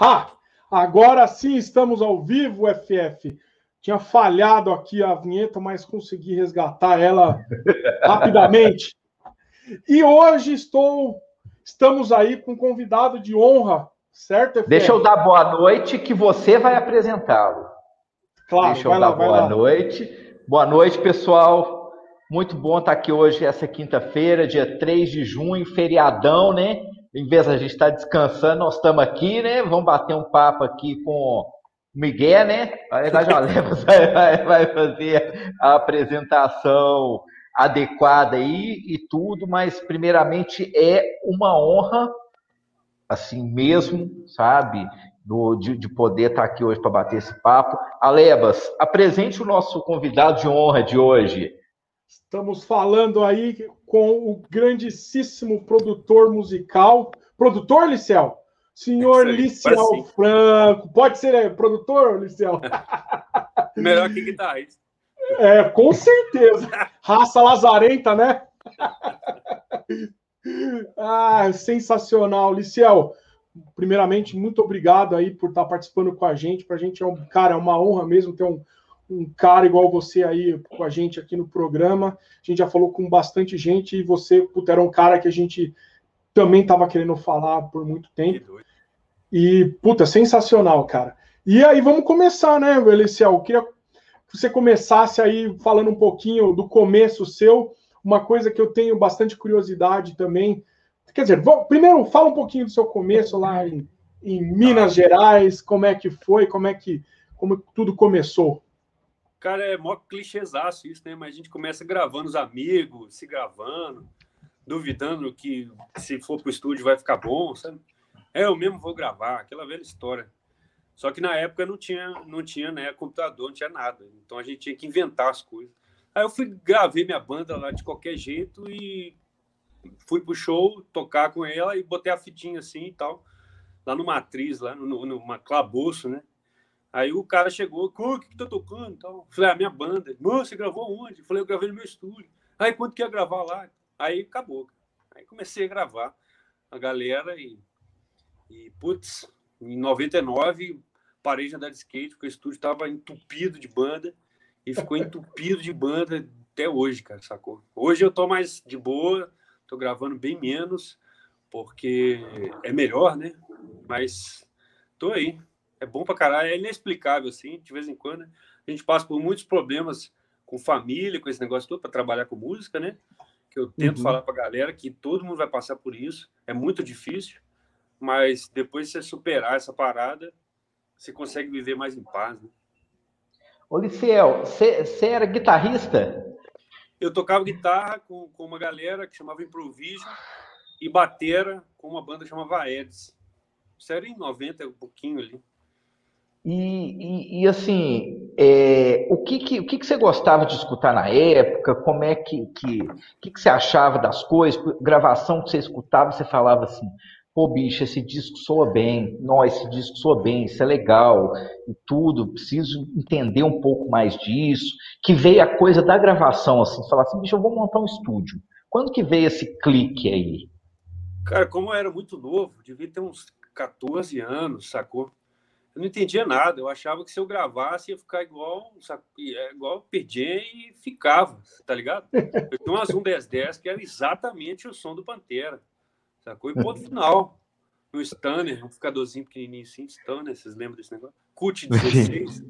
Ha! Agora sim estamos ao vivo, FF. Tinha falhado aqui a vinheta, mas consegui resgatar ela rapidamente. E hoje estou, estamos aí com um convidado de honra, certo? FF? Deixa eu dar boa noite, que você vai apresentá-lo. Claro, Deixa eu dar lá, boa noite. Boa noite, pessoal. Muito bom estar aqui hoje, essa quinta-feira, dia 3 de junho, feriadão, né? Em vez de a gente estar tá descansando, nós estamos aqui, né? Vamos bater um papo aqui com o Miguel, né? Na verdade, o Alevas vai, vai fazer a apresentação adequada aí e tudo, mas primeiramente é uma honra, assim mesmo, sabe? Do, de, de poder estar aqui hoje para bater esse papo. Alebas, apresente o nosso convidado de honra de hoje. Estamos falando aí com o grandíssimo produtor musical. Produtor, Licel? Senhor Licel Franco. Pode ser é, produtor, Licel? Melhor que guitarrista. É, com certeza. Raça lazarenta, né? ah, sensacional. Licel, primeiramente, muito obrigado aí por estar participando com a gente. Para a gente é um cara, é uma honra mesmo ter um, um cara igual você aí com a gente aqui no programa. A gente já falou com bastante gente e você, puta, era um cara que a gente também estava querendo falar por muito tempo. E, puta, sensacional, cara. E aí, vamos começar, né, Eliciel? Eu queria que você começasse aí falando um pouquinho do começo seu, uma coisa que eu tenho bastante curiosidade também. Quer dizer, vamos, primeiro, fala um pouquinho do seu começo lá em, em Minas Gerais, como é que foi, como é que como tudo começou. Cara, é mó clichêzaço isso, né? Mas a gente começa gravando os amigos, se gravando, duvidando que se for pro estúdio vai ficar bom, sabe? É, eu mesmo vou gravar, aquela velha história. Só que na época não tinha, não tinha né, computador, não tinha nada. Então a gente tinha que inventar as coisas. Aí eu fui, gravei minha banda lá de qualquer jeito e fui pro show tocar com ela e botei a fitinha assim e tal, lá no Matriz, lá no, no, claboço, né? Aí o cara chegou, o que, que tá tocando? Então, falei, a ah, minha banda. Mano, você gravou onde? Falei, eu gravei no meu estúdio. Aí quanto que ia gravar lá? Aí acabou. Aí comecei a gravar a galera e, e putz, em 99 parei de andar de skate, porque o estúdio tava entupido de banda e ficou entupido de banda até hoje, cara, sacou? Hoje eu tô mais de boa, tô gravando bem menos, porque é melhor, né? Mas tô aí é bom pra caralho, é inexplicável, assim, de vez em quando. Né? A gente passa por muitos problemas com família, com esse negócio todo, para trabalhar com música, né? Que eu tento uhum. falar pra galera que todo mundo vai passar por isso. É muito difícil, mas depois de você superar essa parada, você consegue viver mais em paz, né? Ô, Liciel, você era guitarrista? Eu tocava guitarra com, com uma galera que chamava Improvision e batera com uma banda chamada Aedes. Isso era em 90, um pouquinho ali. E, e, e, assim, é, o, que, que, o que, que você gostava de escutar na época? Como é que, que, que, que você achava das coisas? Gravação que você escutava, você falava assim, pô, bicho, esse disco soa bem, não, esse disco soa bem, isso é legal, e tudo, preciso entender um pouco mais disso. Que veio a coisa da gravação, assim, falar assim, bicho, eu vou montar um estúdio. Quando que veio esse clique aí? Cara, como eu era muito novo, devia ter uns 14 anos, sacou? Eu não entendia nada. Eu achava que se eu gravasse ia ficar igual, é, igual PJ e ficava, tá ligado? Eu tinha uma Zoom 1010 que era exatamente o som do Pantera, sacou? E ponto final. No Stunner, um amplificadorzinho pequenininho assim, Stunner, vocês lembram desse negócio? CUT 16.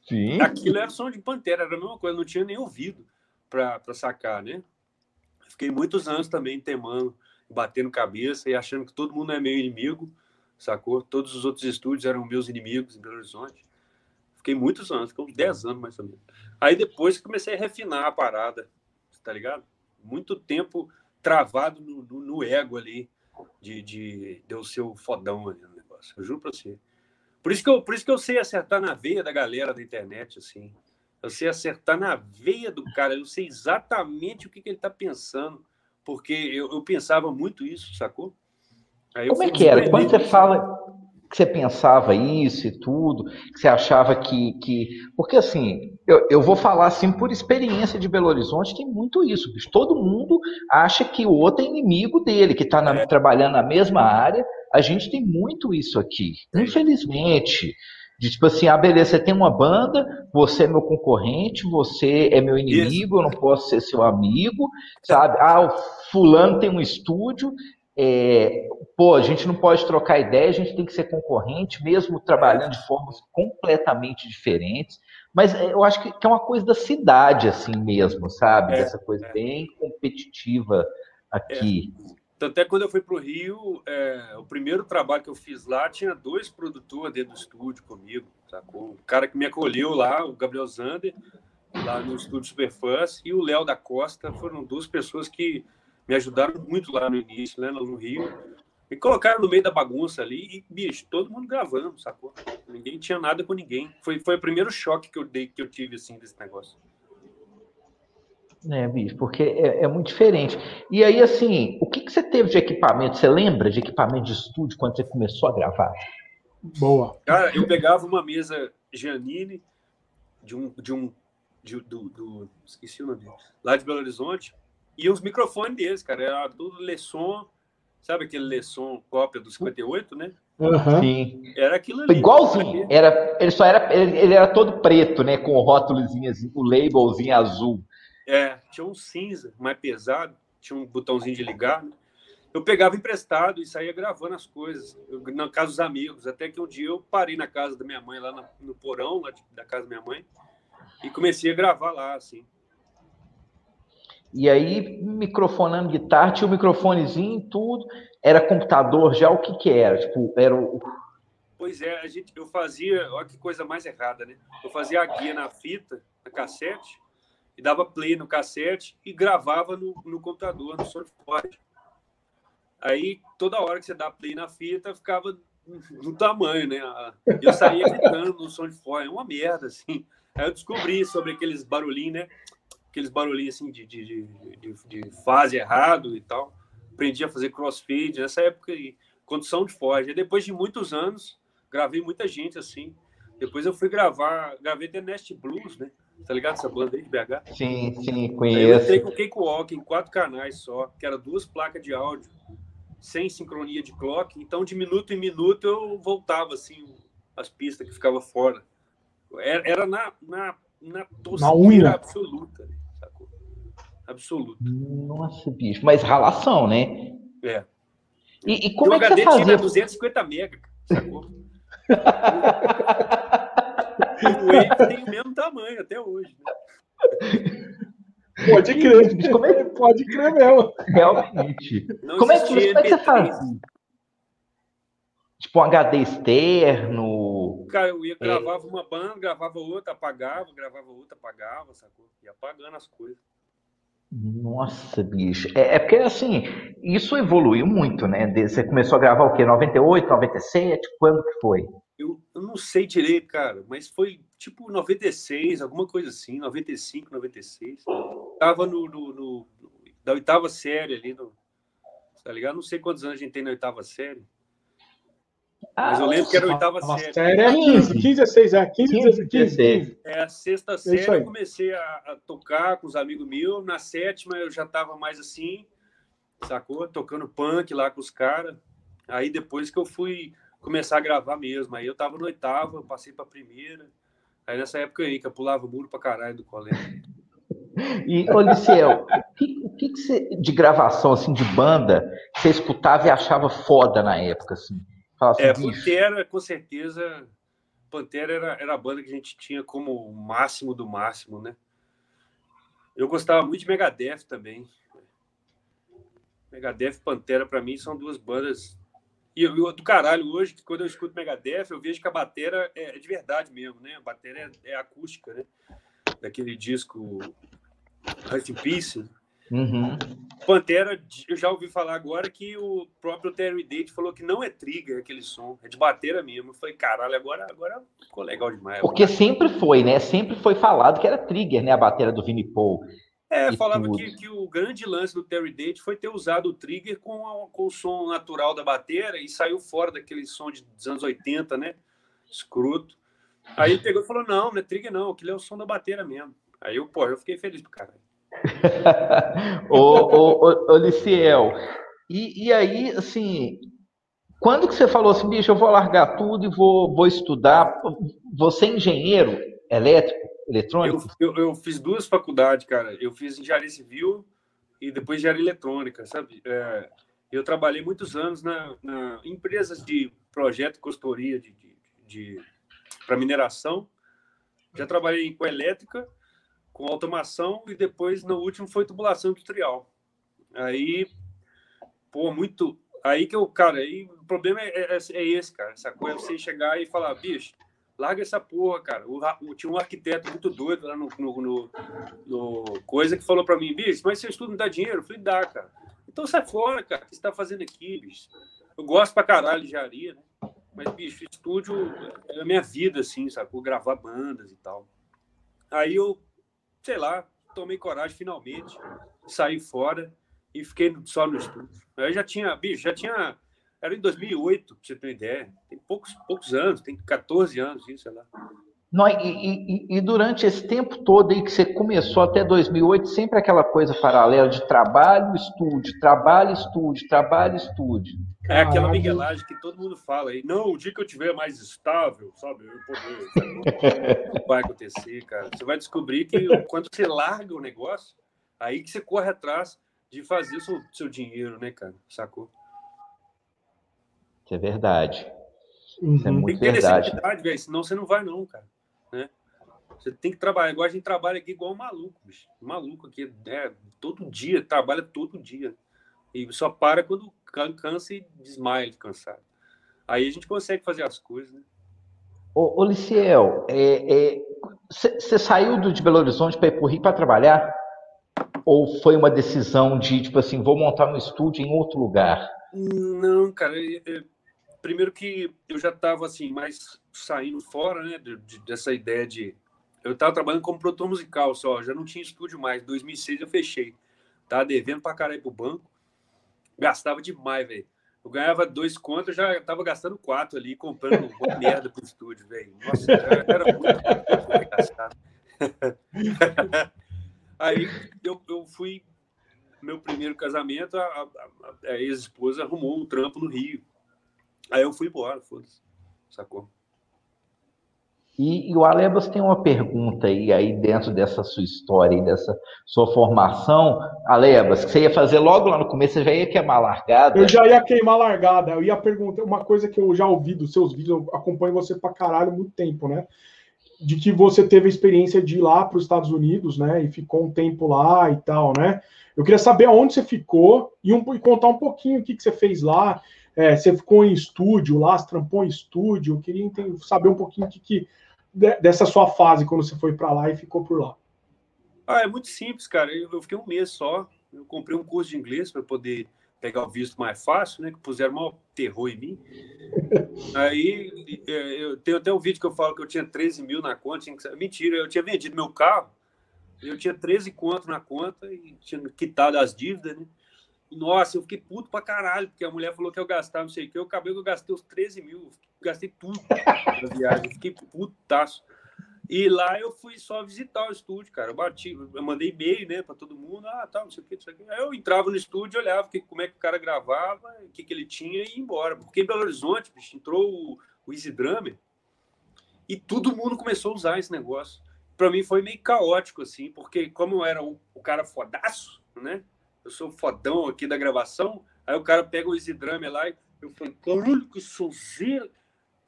Sim. Aquilo era som de Pantera, era a mesma coisa, não tinha nem ouvido para sacar, né? Fiquei muitos anos também temando, batendo cabeça e achando que todo mundo é meu inimigo sacou? Todos os outros estúdios eram meus inimigos em Belo Horizonte. Fiquei muitos anos, fiquei uns 10 anos mais ou menos. Aí depois comecei a refinar a parada, tá ligado? Muito tempo travado no, no, no ego ali, de, de, de eu ser o fodão ali no negócio. Eu juro pra você. Por isso, que eu, por isso que eu sei acertar na veia da galera da internet, assim. Eu sei acertar na veia do cara, eu sei exatamente o que, que ele tá pensando, porque eu, eu pensava muito isso, sacou? Como é que era? Quando você fala que você pensava isso e tudo, que você achava que. que... Porque assim, eu, eu vou falar assim por experiência de Belo Horizonte, tem muito isso, bicho. Todo mundo acha que o outro é inimigo dele, que está é. trabalhando na mesma área, a gente tem muito isso aqui. Infelizmente, de tipo assim, ah, beleza, você tem uma banda, você é meu concorrente, você é meu inimigo, Isso. eu não posso ser seu amigo, sabe? Ah, o fulano tem um estúdio, é, pô, a gente não pode trocar ideia, a gente tem que ser concorrente, mesmo trabalhando de formas completamente diferentes. Mas é, eu acho que, é uma coisa da cidade, assim mesmo, sabe? É, Essa coisa é. bem competitiva aqui. É. Tanto é que quando eu fui para o Rio, é, o primeiro trabalho que eu fiz lá tinha dois produtores dentro do estúdio comigo. Sacou? O cara que me acolheu lá, o Gabriel Zander, lá no estúdio Superfãs, e o Léo da Costa foram duas pessoas que me ajudaram muito lá no início, né, no Rio. Me colocaram no meio da bagunça ali e, bicho, todo mundo gravando, sacou? Ninguém tinha nada com ninguém. Foi, foi o primeiro choque que eu dei, que eu tive, assim, desse negócio. É, bicho, porque é, é, muito diferente. E aí, assim, o que, que você teve de equipamento? Você lembra de equipamento de estúdio quando você começou a gravar? Boa. Cara, eu pegava uma mesa Giannini de um. De um de, do, do, esqueci o nome dele, lá de Belo Horizonte, e os microfones deles, cara, era tudo Lesson, sabe aquele Lesson cópia do 58, né? Uhum. Sim. Era aquilo ali. Igualzinho. Era, ele só era, ele, ele, era todo preto, né? Com o rótulozinho, assim, o labelzinho azul. É, tinha um cinza mais pesado, tinha um botãozinho de ligar. Né? Eu pegava emprestado e saía gravando as coisas, eu, na casa dos amigos. Até que um dia eu parei na casa da minha mãe, lá no, no porão lá de, da casa da minha mãe, e comecei a gravar lá, assim. E aí, microfonando guitarra, tinha o microfonezinho e tudo. Era computador já? O que que era? Tipo, era o... Pois é, a gente, eu fazia, olha que coisa mais errada, né? Eu fazia a guia na fita, na cassete, e dava play no cassete e gravava no, no computador, no SoundForge. Aí, toda hora que você dá play na fita, ficava no tamanho, né? Eu saía gritando no SoundForge, é uma merda, assim. Aí eu descobri sobre aqueles barulhinhos, né? Aqueles barulhinhos, assim, de, de, de, de fase errado e tal. Aprendi a fazer crossfade nessa época, e condução de Ford. depois de muitos anos, gravei muita gente, assim. Depois eu fui gravar, gravei The Nest Blues, né? Tá ligado essa banda aí de BH? Sim, sim, conheço. Aí eu entrei com o Cakewalk em quatro canais só, que era duas placas de áudio, sem sincronia de clock. Então, de minuto em minuto, eu voltava, assim, as pistas que ficavam fora. Era, era na, na, na tosqueira absoluta, né? Sacou? Absoluta. Nossa, bicho. Mas ralação, né? É. E, e como é que HD você fazia? tinha 250 mega, sacou? o Wave tem o mesmo tamanho até hoje. Né? Pode crer, como é... pode crer mesmo. Realmente. Não como é, que, como é que você faz? Tipo um HD externo. Cara, eu ia, é. gravava é... uma banda, gravava outra, apagava, gravava outra, apagava, sacou? Ia apagando as coisas. Nossa, bicho. É, é, porque, assim, isso evoluiu muito, né? Você começou a gravar o quê? 98, 97? Quando que foi? Eu, eu não sei direito, cara, mas foi tipo 96, alguma coisa assim, 95, 96. Tava no, no, no da oitava série ali, no, tá ligado? Não sei quantos anos a gente tem na oitava série. Mas eu ah, lembro que era a oitava a série. série é 15, 15, 16, é 15, 15, 15, 15. É, a sexta é série eu comecei a, a, tocar com os amigos meus. Na sétima eu já tava mais assim, sacou? Tocando punk lá com os caras. Aí depois que eu fui começar a gravar mesmo. Aí eu tava no oitavo, eu passei pra primeira. Aí nessa época aí, que eu pulava muro pra caralho do colégio. E, Oliciel, o que, o que, que você, de gravação, assim, de banda, você escutava e achava foda na época, assim? É, Pantera, com certeza, Pantera era, era a banda que a gente tinha como o máximo do máximo, né? Eu gostava muito de Megadeth também. Megadeth e Pantera, para mim, são duas bandas e eu, do caralho hoje, que quando eu escuto Megadeth, eu vejo que a bateria é, é de verdade mesmo, né? A bateria é, é acústica, né? Daquele disco Rest in Peace. Uhum. Pantera, eu já ouvi falar agora que o próprio Terry Date falou que não é trigger aquele som, é de bateria mesmo. Eu falei, caralho, agora, agora ficou legal demais. Porque sempre foi, né? Sempre foi falado que era trigger, né? A bateria do Vinnie Paul. É, falava que, que, o grande lance do Terry Date foi ter usado o trigger com, a, com o som natural da bateria e saiu fora daquele som de, dos anos 80, né? Escroto. Aí ele pegou e falou: não, não é trigger, não, aquilo é o som da bateria mesmo. Aí eu, pô, eu fiquei feliz pro cara. ô, ô, Liciel, e, e aí, assim, Quando que você falou assim, bicho, eu vou largar tudo e vou, vou estudar? Você é engenheiro elétrico, eletrônico? Eu, eu, eu fiz duas faculdades, cara. Eu fiz engenharia civil e depois engenharia eletrônica, sabe? É, eu trabalhei muitos anos na, na empresas de projeto e consultoria de, de, de para mineração. Já trabalhei com elétrica, com automação e depois, no último, foi tubulação industrial. Aí, pô, muito Aí que eu, cara, aí o problema é, é, é esse, cara. Essa coisa é você chegar e falar, bicho, larga essa porra, cara. O, o, tinha um arquiteto muito doido lá no, no, no, no coisa que falou para mim, bicho, mas seu estudo não dá dinheiro? Eu falei, dá, cara. Então sai fora, cara. O que você tá fazendo aqui, bicho? Eu gosto pra caralho de engenharia, né? Mas, bicho, estúdio é a minha vida, assim, sabe? Por gravar bandas e tal. Aí eu, sei lá, tomei coragem finalmente, saí fora e fiquei só no estúdio. Eu já tinha, bicho, já tinha. Era em 2008, pra você ter uma ideia. Tem poucos, poucos anos, tem 14 anos, sei lá. Não, e, e, e, durante esse tempo todo aí que você começou até 2008, sempre aquela coisa paralela de trabalho, estúdio, trabalho, estúdio, trabalho, estúdio. É aquela miguelagem que todo mundo fala aí. Não, o dia que eu tiver mais estável, sabe, eu poder. Não vai acontecer, cara. Você vai descobrir que quando você larga o negócio, aí que você corre atrás de fazer o seu, seu dinheiro, né, cara? Sacou? Isso é verdade. Uhum. Isso é muito tem que ter verdade. velho, senão você não vai, não, cara. Você tem que trabalhar. Agora a gente trabalha aqui igual um maluco, bicho. Maluco aqui, é, todo dia, trabalha todo dia. E só para quando cansa e desmaia de cansado. Aí a gente consegue fazer as coisas, né? Ô, ô Liciel, você é, é, saiu do, de Belo Horizonte para ir para Rio para trabalhar? Ou foi uma decisão de, tipo assim, vou montar um estúdio em outro lugar? Não, cara. Primeiro que eu já estava, assim, mais saindo fora, né, de, de, dessa ideia de... Eu estava trabalhando como produtor musical só, já não tinha estúdio mais. Em 2006 eu fechei. Tava devendo pra caralho pro banco. Gastava demais, velho. Eu ganhava dois contos, já tava gastando quatro ali, comprando uma merda pro estúdio, velho. Nossa, era muito gastado. Aí eu, eu fui. Meu primeiro casamento, a, a, a ex-esposa arrumou um trampo no Rio. Aí eu fui embora, foda-se. Sacou? E, e, o Alebas tem uma pergunta aí, aí dentro dessa sua história e dessa sua formação. Alebas, que você ia fazer logo lá no começo, você já ia queimar a largada? Eu já ia queimar a largada. Eu ia perguntar uma coisa que eu já ouvi dos seus vídeos, eu acompanho você pra caralho muito tempo, né? de que você teve a experiência de ir lá para os Estados Unidos, né, e ficou um tempo lá e tal, né? Eu queria saber aonde você ficou e, um, e contar um pouquinho o que, que você fez lá. É, você ficou em estúdio lá, trampou em estúdio. Eu queria entender, saber um pouquinho que, que, dessa sua fase quando você foi para lá e ficou por lá. Ah, é muito simples, cara. Eu, eu fiquei um mês só. Eu comprei um curso de inglês para poder pegar o visto mais fácil, né? Que puseram maior terror em mim. Aí é, eu tenho até um vídeo que eu falo que eu tinha 13 mil na conta. Mentira, eu tinha vendido meu carro, eu tinha 13 conto na conta e tinha quitado as dívidas, né? Nossa, eu fiquei puto pra caralho, porque a mulher falou que eu gastava não sei o que. Eu acabei que eu gastei os 13 mil, gastei tudo na viagem, fiquei putaço. E lá eu fui só visitar o estúdio, cara. Eu bati, eu mandei e-mail, né, para todo mundo. Ah, tá, não sei o que, não sei o que. Aí eu entrava no estúdio, olhava que, como é que o cara gravava, o que, que ele tinha e ia embora. Porque em Belo Horizonte, bicho, entrou o, o Easy Drummer e todo mundo começou a usar esse negócio. Para mim foi meio caótico, assim, porque como eu era o, o cara fodaço, né? Eu sou fodão aqui da gravação, aí o cara pega o Easy Drummer lá e eu falei, caralho, que sonzeira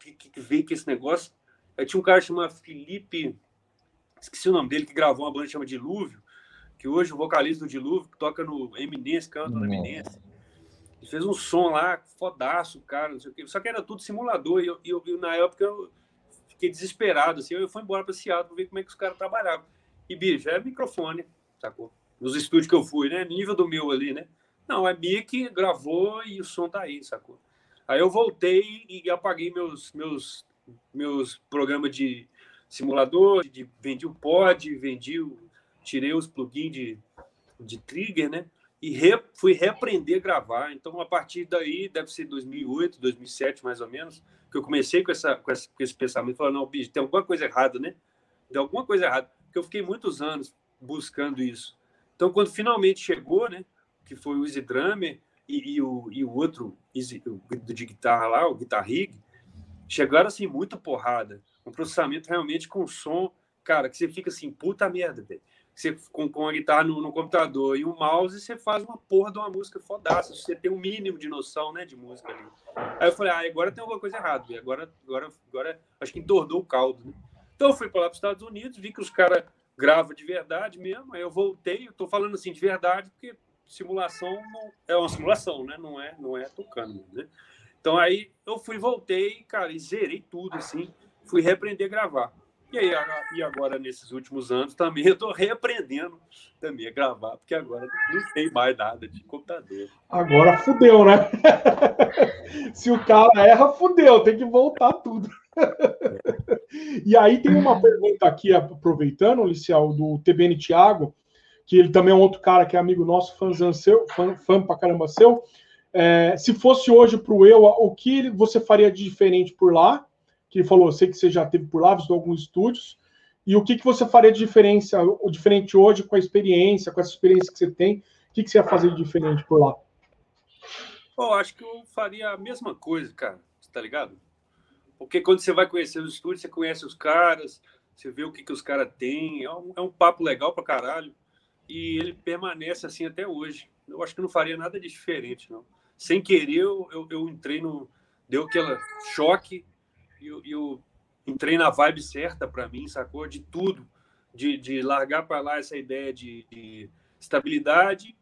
que, que, veio com esse negócio Aí tinha um cara chamado Felipe, esqueci o nome dele, que gravou uma banda que chama Dilúvio, que hoje o vocalista do Dilúvio, que toca no Eminence, canta no Eminence. E fez um som lá, fodaço, cara, não sei o quê. Só que era tudo simulador. E eu, eu, eu na época eu fiquei desesperado, assim. Eu fui embora para Seattle para ver como é que os caras trabalhavam. E, bicho, é microfone, sacou? Nos estúdios que eu fui, né? Nível do meu ali, né? Não, é mic, gravou e o som tá aí, sacou? Aí eu voltei e apaguei meus, meus meus programas de simulador, de, vendi o pod, vendi o, tirei os plugins de, de trigger, né? E re, fui reaprender a gravar. Então, a partir daí, deve ser 2008, 2007, mais ou menos, que eu comecei com, essa, com, esse, com esse pensamento, falando, não, bicho, tem alguma coisa errada, né? Tem alguma coisa errada. Porque eu fiquei muitos anos buscando isso. Então, quando finalmente chegou, né? Que foi o Easy Drummer, e, e, o, e o outro de guitarra lá, o Guitar Rig, chegaram assim, muito porrada. Um processamento realmente com som, cara, que você fica assim, puta merda, velho. Você com, com a guitarra no, no, computador e o mouse, você faz uma porra de uma música fodaça. Você tem um mínimo de noção, né, de música ali. Aí eu falei, ah, agora tem alguma coisa errada, velho. Agora, agora, agora acho que entornou o caldo, né? Então eu fui para lá para os Estados Unidos, vi que os caras gravam de verdade mesmo. Aí eu voltei, eu tô falando assim de verdade, porque simulação não, é uma simulação, né? Não é, não é tocando, né? Então aí eu fui, voltei, cara, e zerei tudo, assim, fui reaprender a gravar. E aí, e agora, nesses últimos anos, também eu estou reaprendendo também a gravar, porque agora não tem mais nada de computador. Agora fudeu, né? Se o cara erra, fudeu, tem que voltar tudo. e aí tem uma pergunta aqui, aproveitando, Licial, do TBN Thiago, que ele também é um outro cara que é amigo nosso, fãzão seu, fã, fã pra caramba seu. É, se fosse hoje para o eu, o que você faria de diferente por lá? Que ele falou, sei que você já teve por lá, visitou alguns estúdios. E o que, que você faria de diferença, o diferente hoje com a experiência, com essa experiência que você tem? O que, que você ia fazer de diferente por lá? Bom, acho que eu faria a mesma coisa, cara. Tá ligado? Porque quando você vai conhecer os estúdios, você conhece os caras, você vê o que, que os caras têm. É um, é um papo legal pra caralho e ele permanece assim até hoje. Eu acho que não faria nada de diferente, não. Sem querer, eu, eu, eu entrei no. Deu aquele choque e eu, eu entrei na vibe certa para mim, sacou? De tudo. De, de largar para lá essa ideia de, de estabilidade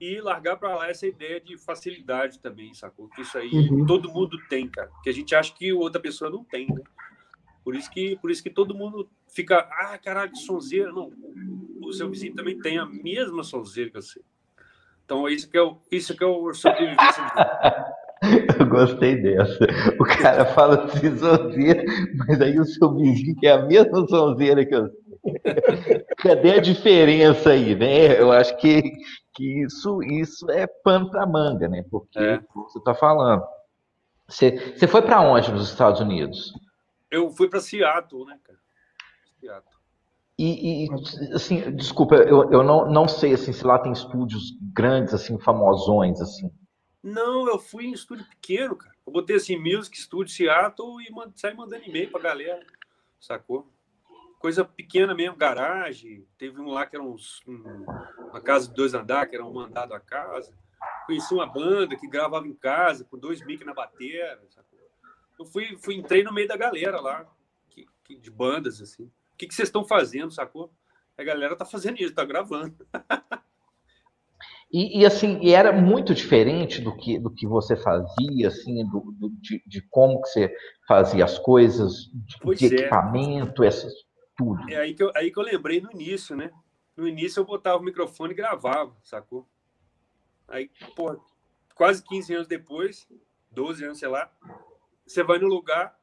e largar para lá essa ideia de facilidade também, sacou? Que isso aí uhum. todo mundo tem, cara. Que a gente acha que outra pessoa não tem, né? Por isso que, por isso que todo mundo fica, ah, caralho, que sonzeira. Não, o seu vizinho também tem a mesma sonzeira que você. Então, isso que é o, isso que é o sobrevivência. Eu gostei dessa. O cara fala assim, sonzeira, mas aí o seu vizinho tem a mesma sonzeira que eu. Cadê a diferença aí, né? Eu acho que, que isso, isso é pano para manga, né? Porque é. você está falando. Você, você foi para onde nos Estados Unidos? Eu fui para Seattle, né, cara? Seattle. E, e, assim, desculpa, eu, eu não, não sei assim, se lá tem estúdios grandes, assim, famosões, assim. Não, eu fui em estúdio pequeno, cara. Eu botei assim, Music Studio Seattle e mand saí mandando e-mail pra galera, sacou? Coisa pequena mesmo, garagem. Teve um lá que era uns, um, uma casa de dois andares, que era um mandado a casa. Conheci uma banda que gravava em casa, com dois mic na bateria, sacou? Eu fui, fui, entrei no meio da galera lá, que, que de bandas, assim que, que vocês estão fazendo, sacou? A galera tá fazendo isso, tá gravando. E, e, assim, e era muito diferente do que, do que você fazia, assim, do, do de, de, como que você fazia as coisas, de, de é. equipamento, essas, tudo. É aí que, eu, aí que eu lembrei no início, né? No início eu botava o microfone e gravava, sacou? Aí, pô, quase 15 anos depois, 12 anos, sei lá, você vai no lugar,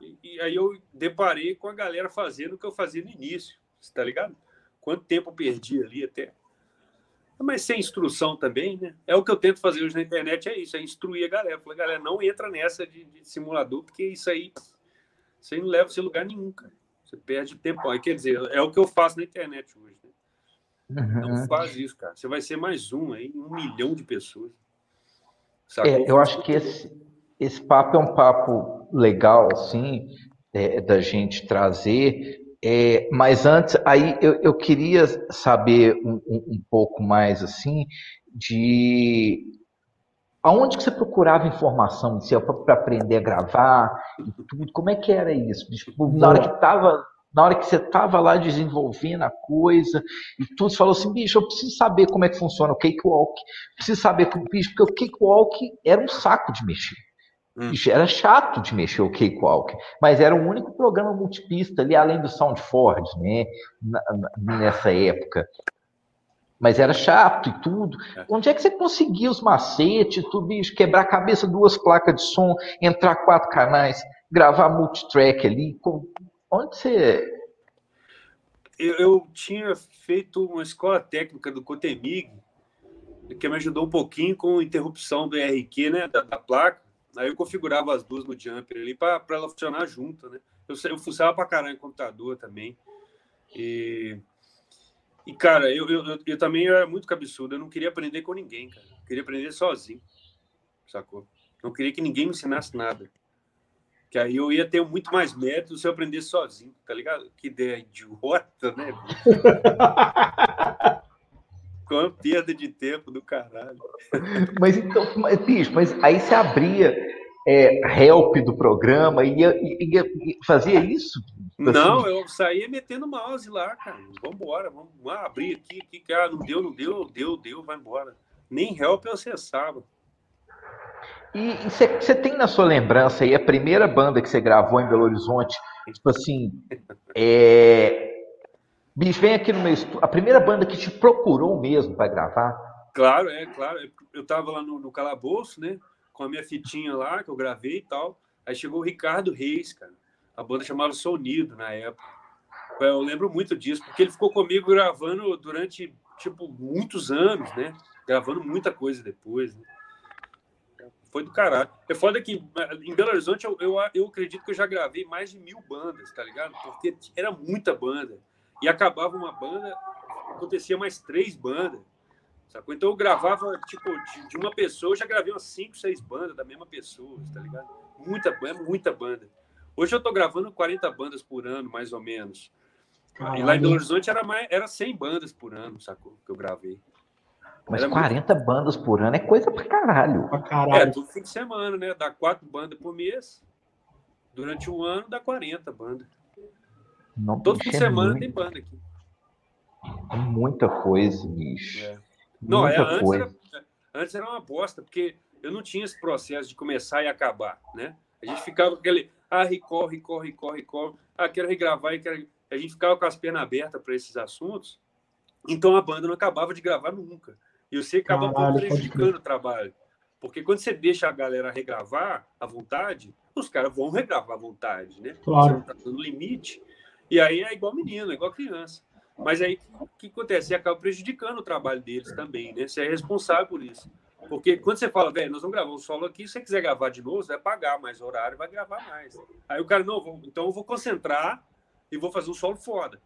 e, e, aí eu deparei com a galera fazendo o que eu fazia no início, tá ligado? Quanto tempo eu perdi ali até. Mas sem instrução também, né? É o que eu tento fazer hoje na internet, é isso, é instruir a galera. Falei, galera, não entra nessa de, de simulador, porque isso aí, isso aí não leva você a lugar nenhum, cara. Você perde tempo. Aí, quer dizer, é o que eu faço na internet hoje. Né? Uhum. Não faz isso, cara. Você vai ser mais um aí, um milhão de pessoas. É, eu acho que esse, esse papo é um papo legal, assim, é, da gente trazer. É, mas antes, aí eu, eu queria saber um, um, pouco mais, assim, de aonde que você procurava informação para aprender a gravar e tudo. Como é que era isso? Tipo, na hora que estava na hora que você estava lá desenvolvendo a coisa e tudo, você falou assim, bicho, eu preciso saber como é que funciona o cakewalk, preciso saber, bicho, porque o cakewalk era um saco de mexer. Hum. Era chato de mexer o Cakewalk, mas era o único programa multipista ali, além do SoundForge, né? nessa época. Mas era chato e tudo. É. Onde é que você conseguia os macetes, tudo isso, quebrar a cabeça, duas placas de som, entrar quatro canais, gravar multitrack ali? Onde você. Eu, eu tinha feito uma escola técnica do Cotemig, que me ajudou um pouquinho com interrupção do RQ, né, da, da placa. Aí eu configurava as duas no jumper ali para ela funcionar junto, né? Eu, eu fuçava para caralho em computador também. E, e cara, eu, eu, eu, também era muito cabeçudo. Eu não queria aprender com ninguém, cara. Eu queria aprender sozinho. sacou? Não queria que ninguém me ensinasse nada. Que aí eu ia ter muito mais mérito se eu aprendesse sozinho, tá ligado? Que ideia idiota, né? Com a perda de tempo do caralho. Mas então, bicho, mas aí você abria é, help do programa e ia, ia, ia, fazia isso? Não, assim? eu saía metendo mouse lá, cara. Vambora, vamos lá, abrir aqui, aqui, cara. Não deu, não deu, deu, deu, vai embora. Nem help eu acessava. E você tem na sua lembrança aí a primeira banda que você gravou em Belo Horizonte? Tipo assim, é... Bicho, vem aqui no meu estúdio. A primeira banda que te procurou mesmo para gravar? Claro, é, claro. Eu tava lá no, no calabouço, né? Com a minha fitinha lá, que eu gravei e tal. Aí chegou o Ricardo Reis, cara. A banda chamava Sonido na época. Eu lembro muito disso, porque ele ficou comigo gravando durante, tipo, muitos anos, né? Gravando muita coisa depois, né? foi do caralho. É foda que em Belo Horizonte eu, eu, eu acredito que eu já gravei mais de mil bandas, tá ligado? Porque era muita banda. E acabava uma banda, acontecia mais três bandas. Sacou? Então eu gravava, tipo, de, de, uma pessoa, eu já gravei umas cinco, seis bandas da mesma pessoa, tá ligado? Muita banda, muita banda. Hoje eu tô gravando 40 bandas por ano, mais ou menos. Caralho. E lá em Belo Horizonte era, mais, era 100 bandas por ano, sacou? Que eu gravei. Mas Era 40 muito... bandas por ano é coisa pra caralho. Pra caralho. É, todo fim de semana, né? Dá quatro bandas por mês. Durante um ano dá 40 bandas. Não, todo fim de é semana muito... tem banda aqui. É muita coisa, bicho. É. Não, é, antes, era, antes era uma bosta, porque eu não tinha esse processo de começar e acabar, né? A gente ficava com aquele, ah, recorre, recorre, recorre, recorre. Ah, quero regravar e quero... A gente ficava com as pernas abertas para esses assuntos. Então a banda não acabava de gravar nunca. E você acaba Caralho, prejudicando o trabalho. Porque quando você deixa a galera regravar à vontade, os caras vão regravar à vontade, né? Claro. Você tá dando limite. E aí é igual menino, é igual criança. Mas aí o que acontece? Você acaba prejudicando o trabalho deles também, né? Você é responsável por isso. Porque quando você fala, velho, nós vamos gravar um solo aqui, se você quiser gravar de novo, você vai pagar mais horário, vai gravar mais. Aí o cara, não, vou, então eu vou concentrar e vou fazer um solo foda.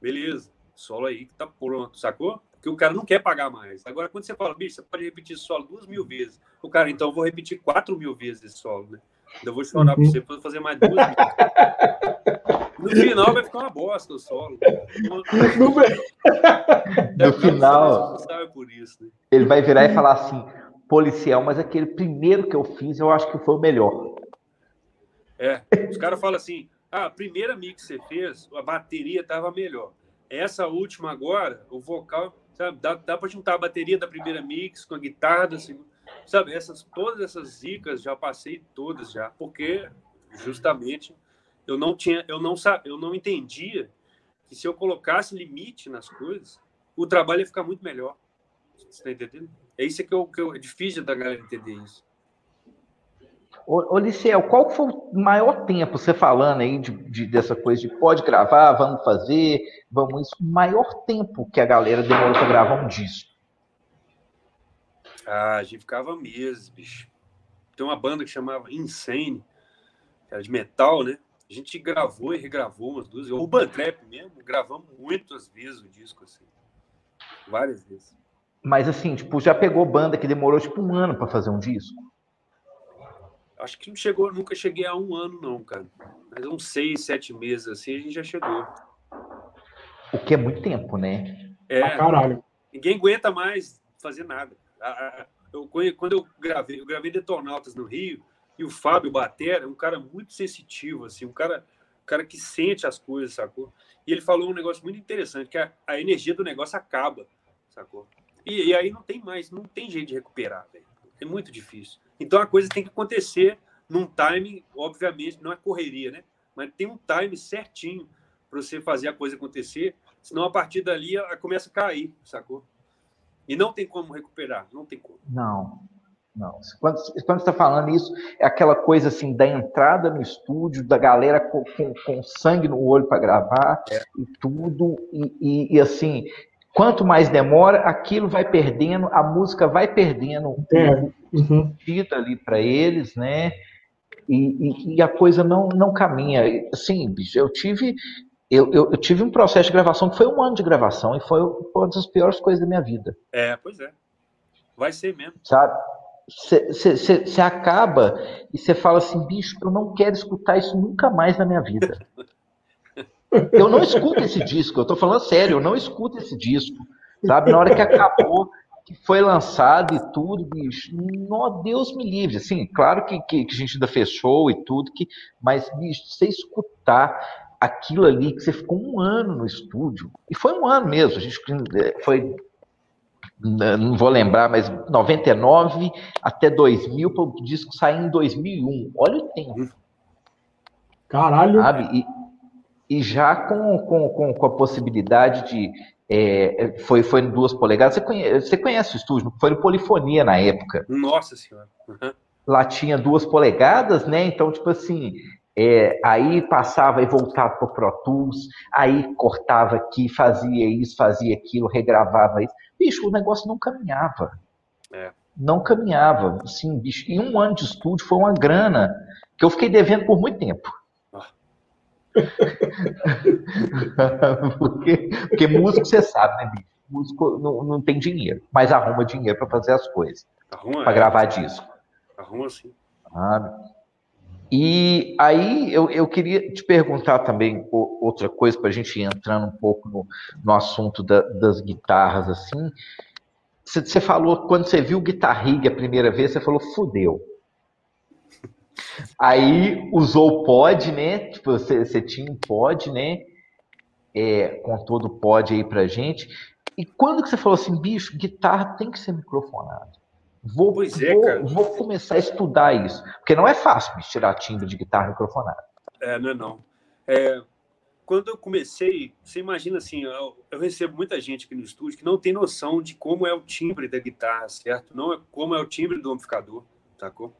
Beleza, solo aí que tá pronto, sacou? que o cara não quer pagar mais. Agora, quando você fala, bicho, você pode repetir esse solo duas mil vezes. O cara, então, eu vou repetir quatro mil vezes esse solo, né? Eu vou chorar uhum. para você para fazer mais duas mil. No final vai ficar uma bosta o solo. No, final, por isso, né? ele vai virar e falar assim, policial, mas aquele primeiro que eu fiz, eu acho que foi o melhor. É, os caras falam assim, ah, a primeira mix que você fez, a bateria estava melhor. Essa última agora, o vocal sabe? Dá, dá para juntar a bateria da primeira mix com a guitarra da segunda, sabe? Essas, todas essas zicas já passei todas já, porque justamente eu não tinha, eu não eu não entendia que se eu colocasse limite nas coisas, o trabalho ia ficar muito melhor. Você está entendendo? É isso que, eu, que eu, é difícil da galera entender isso. Ô, ô Liceu, qual foi o maior tempo, você falando aí de, de, dessa coisa de pode gravar, vamos fazer, vamos isso, o maior tempo que a galera demorou para gravar um disco? Ah, a gente ficava meses, bicho. Tem uma banda que chamava Insane, que era de metal, né? A gente gravou e regravou umas duas. O Bantrap mesmo, gravamos muitas vezes o disco, assim. Várias vezes. Mas assim, tipo, já pegou banda que demorou tipo um ano para fazer um disco? Acho que não chegou, nunca cheguei a um ano, não, cara. Mas uns seis, sete meses assim, a gente já chegou. O que é muito tempo, né? É. Ah, caralho. Ninguém aguenta mais fazer nada. Eu, quando eu gravei, eu gravei Detonautas no Rio, e o Fábio Batera é um cara muito sensitivo, assim, um cara, cara que sente as coisas, sacou? E ele falou um negócio muito interessante, que a, a energia do negócio acaba, sacou? E, e, aí não tem mais, não tem jeito de recuperar. É muito difícil. Então a coisa tem que acontecer num time, obviamente, não é correria, né? Mas tem um time certinho para você fazer a coisa acontecer, senão a partir dali ela começa a cair, sacou? E não tem como recuperar, não tem como. Não, não. Quando, quando você está falando isso, é aquela coisa assim da entrada no estúdio, da galera com, com, com sangue no olho para gravar é. e tudo, e, e, e, assim, quanto mais demora, aquilo vai perdendo, a música vai perdendo é. uhum. sentido ali para eles, né? E, e, e, a coisa não, não caminha. Assim, bicho, eu tive eu, eu, eu, tive um processo de gravação que foi um ano de gravação e foi uma das piores coisas da minha vida. É, pois é. Vai ser mesmo. Sabe? Você acaba e você fala assim, bicho, eu não quero escutar isso nunca mais na minha vida. Eu não escuto esse disco, eu tô falando sério, eu não escuto esse disco. Sabe, na hora que acabou, que foi lançado e tudo, bicho, não, Deus me livre. Assim, claro que, que, que, a gente ainda fechou e tudo, que, mas, bicho, você escutar aquilo ali, que você ficou um ano no estúdio, e foi um ano mesmo, a gente foi não vou lembrar, mas 99 até 2000, para o disco sair em 2001. Olha o tempo. Caralho. Sabe? E, e já com, com, com, com, a possibilidade de. É, foi, foi em duas polegadas. Você conhece, você conhece o estúdio? Foi no Polifonia na época. Nossa Senhora. Uhum. Lá tinha duas polegadas, né? Então, tipo assim, é, aí passava e voltava para o Pro Tools, aí cortava aqui, fazia isso, fazia aquilo, regravava isso. Bicho, o negócio não caminhava. É. Não caminhava. Sim, bicho. E um ano de estúdio foi uma grana que eu fiquei devendo por muito tempo. Ah. porque, porque músico, você sabe, né, bicho? Músico não, não tem dinheiro, mas arruma dinheiro para fazer as coisas. Para é. gravar disco. Arruma sim. Sabe? E aí eu, eu queria te perguntar também outra coisa para a gente ir entrando um pouco no, no assunto da, das guitarras assim. Você falou quando você viu o Guitar Rig a primeira vez, você falou fudeu. Aí usou o pod, né? Tipo, você, você tinha um pod, né? É, com todo o pod aí pra gente. E quando que você falou assim, bicho, guitarra tem que ser microfonado? Vou, pois é, vou, vou, começar a estudar isso. Porque não é fácil tirar timbre de guitarra microfonada. É, não é não. É, quando eu comecei, você imagina assim, eu, eu, recebo muita gente aqui no estúdio que não tem noção de como é o timbre da guitarra, certo? Não é como é o timbre do amplificador, sacou?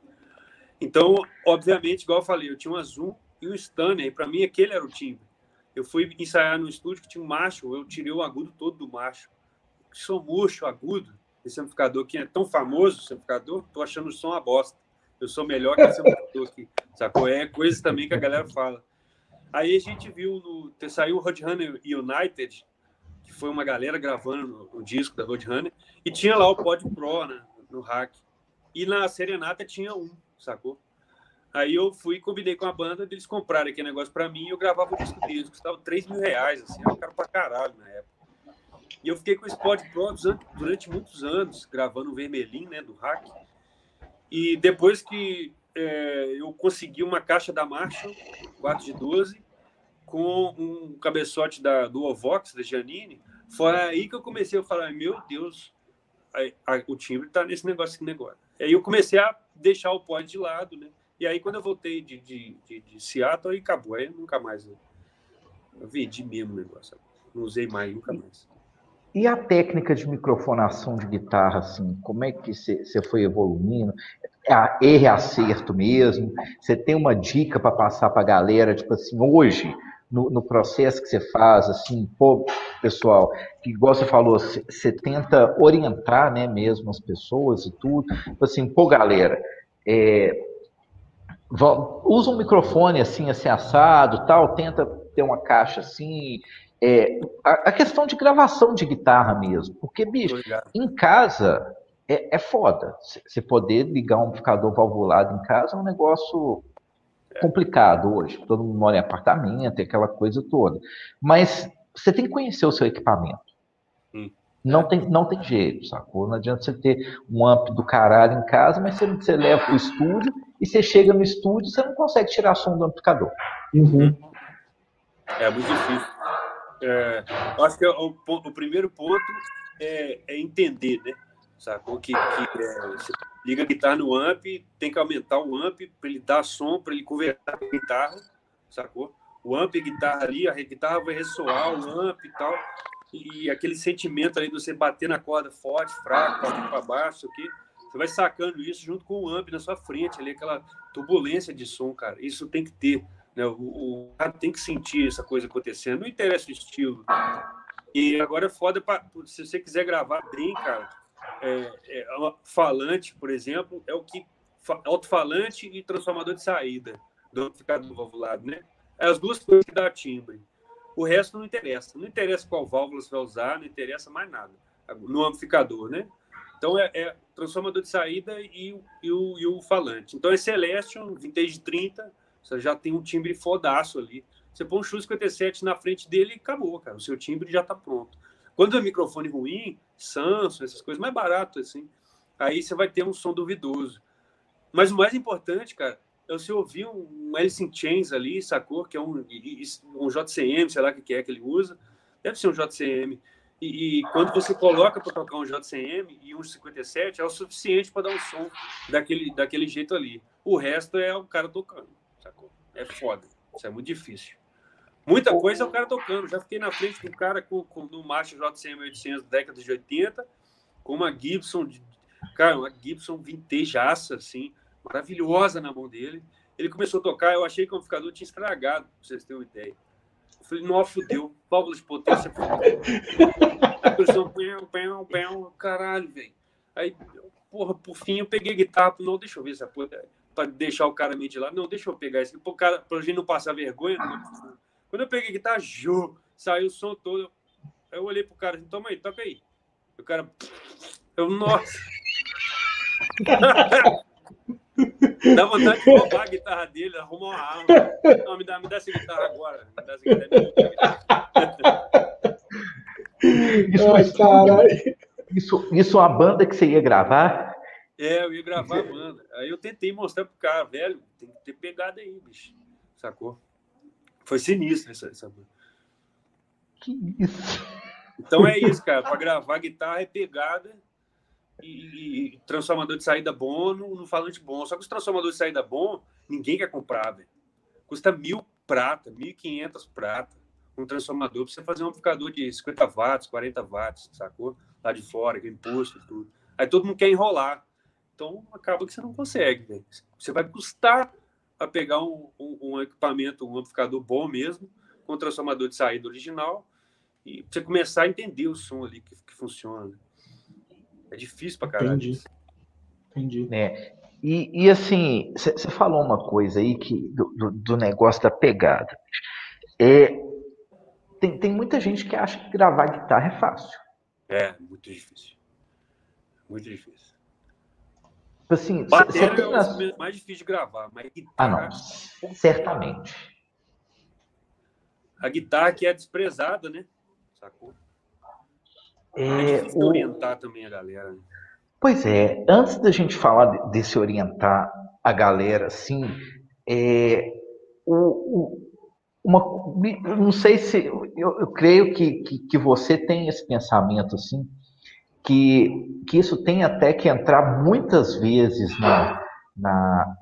Então, obviamente, igual eu falei, eu tinha um Zoom e um Stanley, e para mim aquele era o timbre. Eu fui ensaiar no estúdio que tinha um macho, eu tirei o agudo todo do macho. Som murcho, agudo esse amplificador que é tão famoso, esse amplificador, tô achando o som uma bosta. Eu sou melhor que esse amplificador aqui, sacou? É coisa também que a galera fala. Aí a gente viu, no, saiu o Roadrunner United, que foi uma galera gravando o disco da Roadrunner, e tinha lá o Pod Pro né, no hack. E na Serenata tinha um, sacou? Aí eu fui combinei com a banda deles comprarem aquele negócio para mim e eu gravava o disco deles, custava 3 mil reais, assim, era caro pra caralho na época. E eu fiquei com o Spot Pro durante muitos anos, gravando o vermelhinho né, do hack. E depois que é, eu consegui uma caixa da Marshall, 4 de 12, com um cabeçote da, do Ovox, da Janine, foi aí que eu comecei a falar, meu Deus, a, a, o timbre está nesse negócio aqui negócio. Aí eu comecei a deixar o pod de lado, né? E aí quando eu voltei de, de, de, de Seattle, aí acabou. Aí nunca mais. Né? Eu vendi mesmo o negócio. Não usei mais, nunca mais. E a técnica de microfonação de guitarra, assim, como é que você foi evoluindo? É erro acerto mesmo? Você tem uma dica para passar para a galera, tipo assim, hoje, no, no processo que você faz, assim, pô, pessoal, igual você falou, você tenta orientar, né, mesmo as pessoas e tudo, tipo assim, pô, galera, é, usa um microfone assim, assim, assado, tal, tenta ter uma caixa assim, é, a, a, questão de gravação de guitarra mesmo. Porque, bicho, em casa é, é foda. Você poder ligar um amplificador valvulado em casa é um negócio complicado hoje. Todo mundo mora em apartamento, aquela coisa toda. Mas você tem que conhecer o seu equipamento. Hum. Não tem, não tem jeito, sacou? Não adianta você ter um amp do caralho em casa, mas você, você leva o estúdio e você chega no estúdio você não consegue tirar som do amplificador. Uhum. É muito difícil. É, acho que é o, o, primeiro ponto é, é, entender, né? Sacou? Que, que é, liga a guitarra no amp, tem que aumentar o amp para ele dar som, para ele conversar com a guitarra, sacou? O amp e guitarra ali, a guitarra vai ressoar, o amp e tal. E aquele sentimento ali de você bater na corda forte, fraco, para baixo, aqui. Você vai sacando isso junto com o amp na sua frente, ali, aquela turbulência de som, cara. Isso tem que ter. Né? O, cara tem que sentir essa coisa acontecendo, não interessa o estilo. E agora é foda, pra, se você quiser gravar bem, cara, é, é, falante, por exemplo, é o que alto-falante e transformador de saída do amplificador valvulado, né? É as duas coisas que dá timbre. O resto não interessa. Não interessa qual válvula você vai usar, não interessa mais nada no amplificador, né? Então é, é transformador de saída e, e, o, e o falante. Então é Celestion, Vintage 30, você já tem um timbre fodaço ali. Você põe um Shure 57 na frente dele e acabou, cara. O seu timbre já está pronto. Quando é microfone ruim, Samsung, essas coisas mais baratas, assim, aí você vai ter um som duvidoso. Mas o mais importante, cara, é você ouvir um Alice in Chains ali, sacou? Que é um, um JCM, sei lá o que é que ele usa. Deve ser um JCM. E, e quando você coloca para tocar um JCM e um 57, é o suficiente para dar um som daquele, daquele jeito ali. O resto é o cara tocando? É foda. Isso é muito difícil. Muita coisa é o cara tocando. Já fiquei na frente com um cara com, com, no Marshall JCM 800 década de 80, com uma Gibson, cara, uma Gibson vintageaça, assim, maravilhosa na mão dele. Ele começou a tocar, eu achei que o amplificador tinha estragado, pra vocês terem uma ideia. Eu falei, não, fudeu, válvula de potência. A pressão, pão, pão, pão, caralho, velho. Aí, porra, por fim, eu peguei a guitarra, não, deixa eu ver essa porra, pra deixar o cara meio de lado. Não, deixa eu pegar isso, pro cara, pra gente não passar vergonha. Não, quando eu peguei a guitarra, jô, saiu o som todo. Eu olhei pro cara, toma aí, toca aí. O cara, eu, nossa. dá vontade de roubar a guitarra dele, arrumar uma arma. Não, me dá, me dá essa guitarra agora. Me dá essa guitarra. Isso, Ai, caralho. Isso, isso é a banda que você ia gravar? É, eu ia gravar a banda. Aí eu tentei mostrar pro cara, velho, tem que ter pegada aí, bicho. Sacou? Foi sinistro essa, essa... Que isso? Então é isso, cara. Para gravar guitarra é pegada e, e, transformador de saída bom no, no falante bom. Só que os transformadores de saída bom, ninguém quer comprar, velho. Custa mil prata, mil e quinhentas prata um transformador para você fazer um amplificador de 50 watts, 40 watts, sacou? Lá de fora, que é imposto e tudo. Aí todo mundo quer enrolar. Então acaba que você não consegue, velho. Você vai custar a pegar um, um, um, equipamento, um amplificador bom mesmo, com transformador de saída original, e você começar a entender o som ali que, que funciona. É difícil para caralho. Entendi. Entendi. É. E, e assim, você falou uma coisa aí que, do, do, negócio da pegada. É, tem, tem muita gente que acha que gravar guitarra é fácil. É, muito difícil. Muito difícil. Tipo assim, Bateria é nas... mais difícil de gravar, mas guitarra... Ah, não. Certamente. A guitarra que é desprezada, né? Sacou? É, é difícil o... orientar também a galera. Né? Pois é, antes da gente falar desse orientar a galera, assim, é, o, o, uma, não sei se eu, eu creio que, que, que, você tem esse pensamento assim que, que isso tem até que entrar muitas vezes na, na,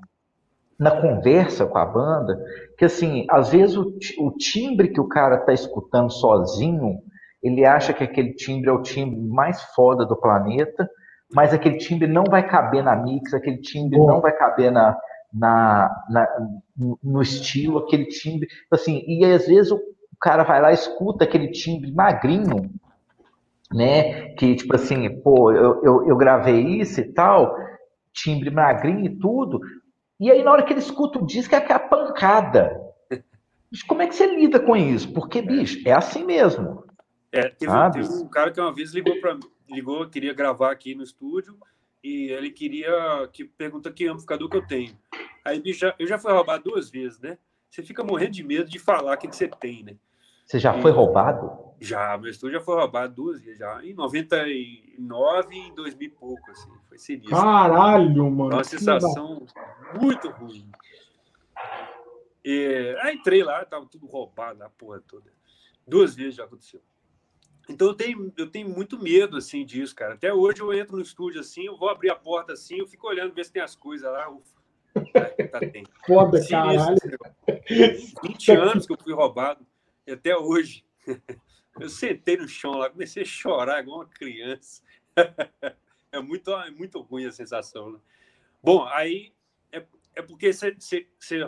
na conversa com a banda, que assim, às vezes o, o timbre que o cara está escutando sozinho, ele acha que aquele timbre é o timbre mais foda do planeta, mas aquele timbre não vai caber na mix, aquele timbre Bom. não vai caber na, na, na, no estilo, aquele timbre, assim, e às vezes o cara vai lá escuta aquele timbre magrinho, né? Que tipo assim, pô, eu, eu, eu gravei isso e tal, timbre magrinho e tudo. E aí, na hora que ele escuta o disco, é aquela pancada. Bicho, como é que você lida com isso? Porque, bicho, é assim mesmo. É, teve, teve um cara que uma vez ligou para ligou, queria gravar aqui no estúdio e ele queria que pergunta que amplificador que eu tenho. Aí, bicho, eu já fui roubado duas vezes, né? Você fica morrendo de medo de falar o que, que você tem, né? Você já foi roubado? Já, meu estúdio já foi roubado duas vezes, já. Em 99 e em 2000 e pouco, assim. Foi sinistro. Caralho, mano. Uma sensação muito ruim. E, aí entrei lá, tava tudo roubado, a porra toda. Duas vezes já aconteceu. Então eu tenho, eu tenho muito medo assim disso, cara. Até hoje eu entro no estúdio assim, eu vou abrir a porta assim, eu fico olhando ver se tem as coisas lá. Ufa, tá, tem. Foda, caralho. 20 anos que eu fui roubado. E até hoje. Eu sentei no chão lá, comecei a chorar igual uma criança. É muito, é muito ruim a sensação. Né? Bom, aí é, é porque você,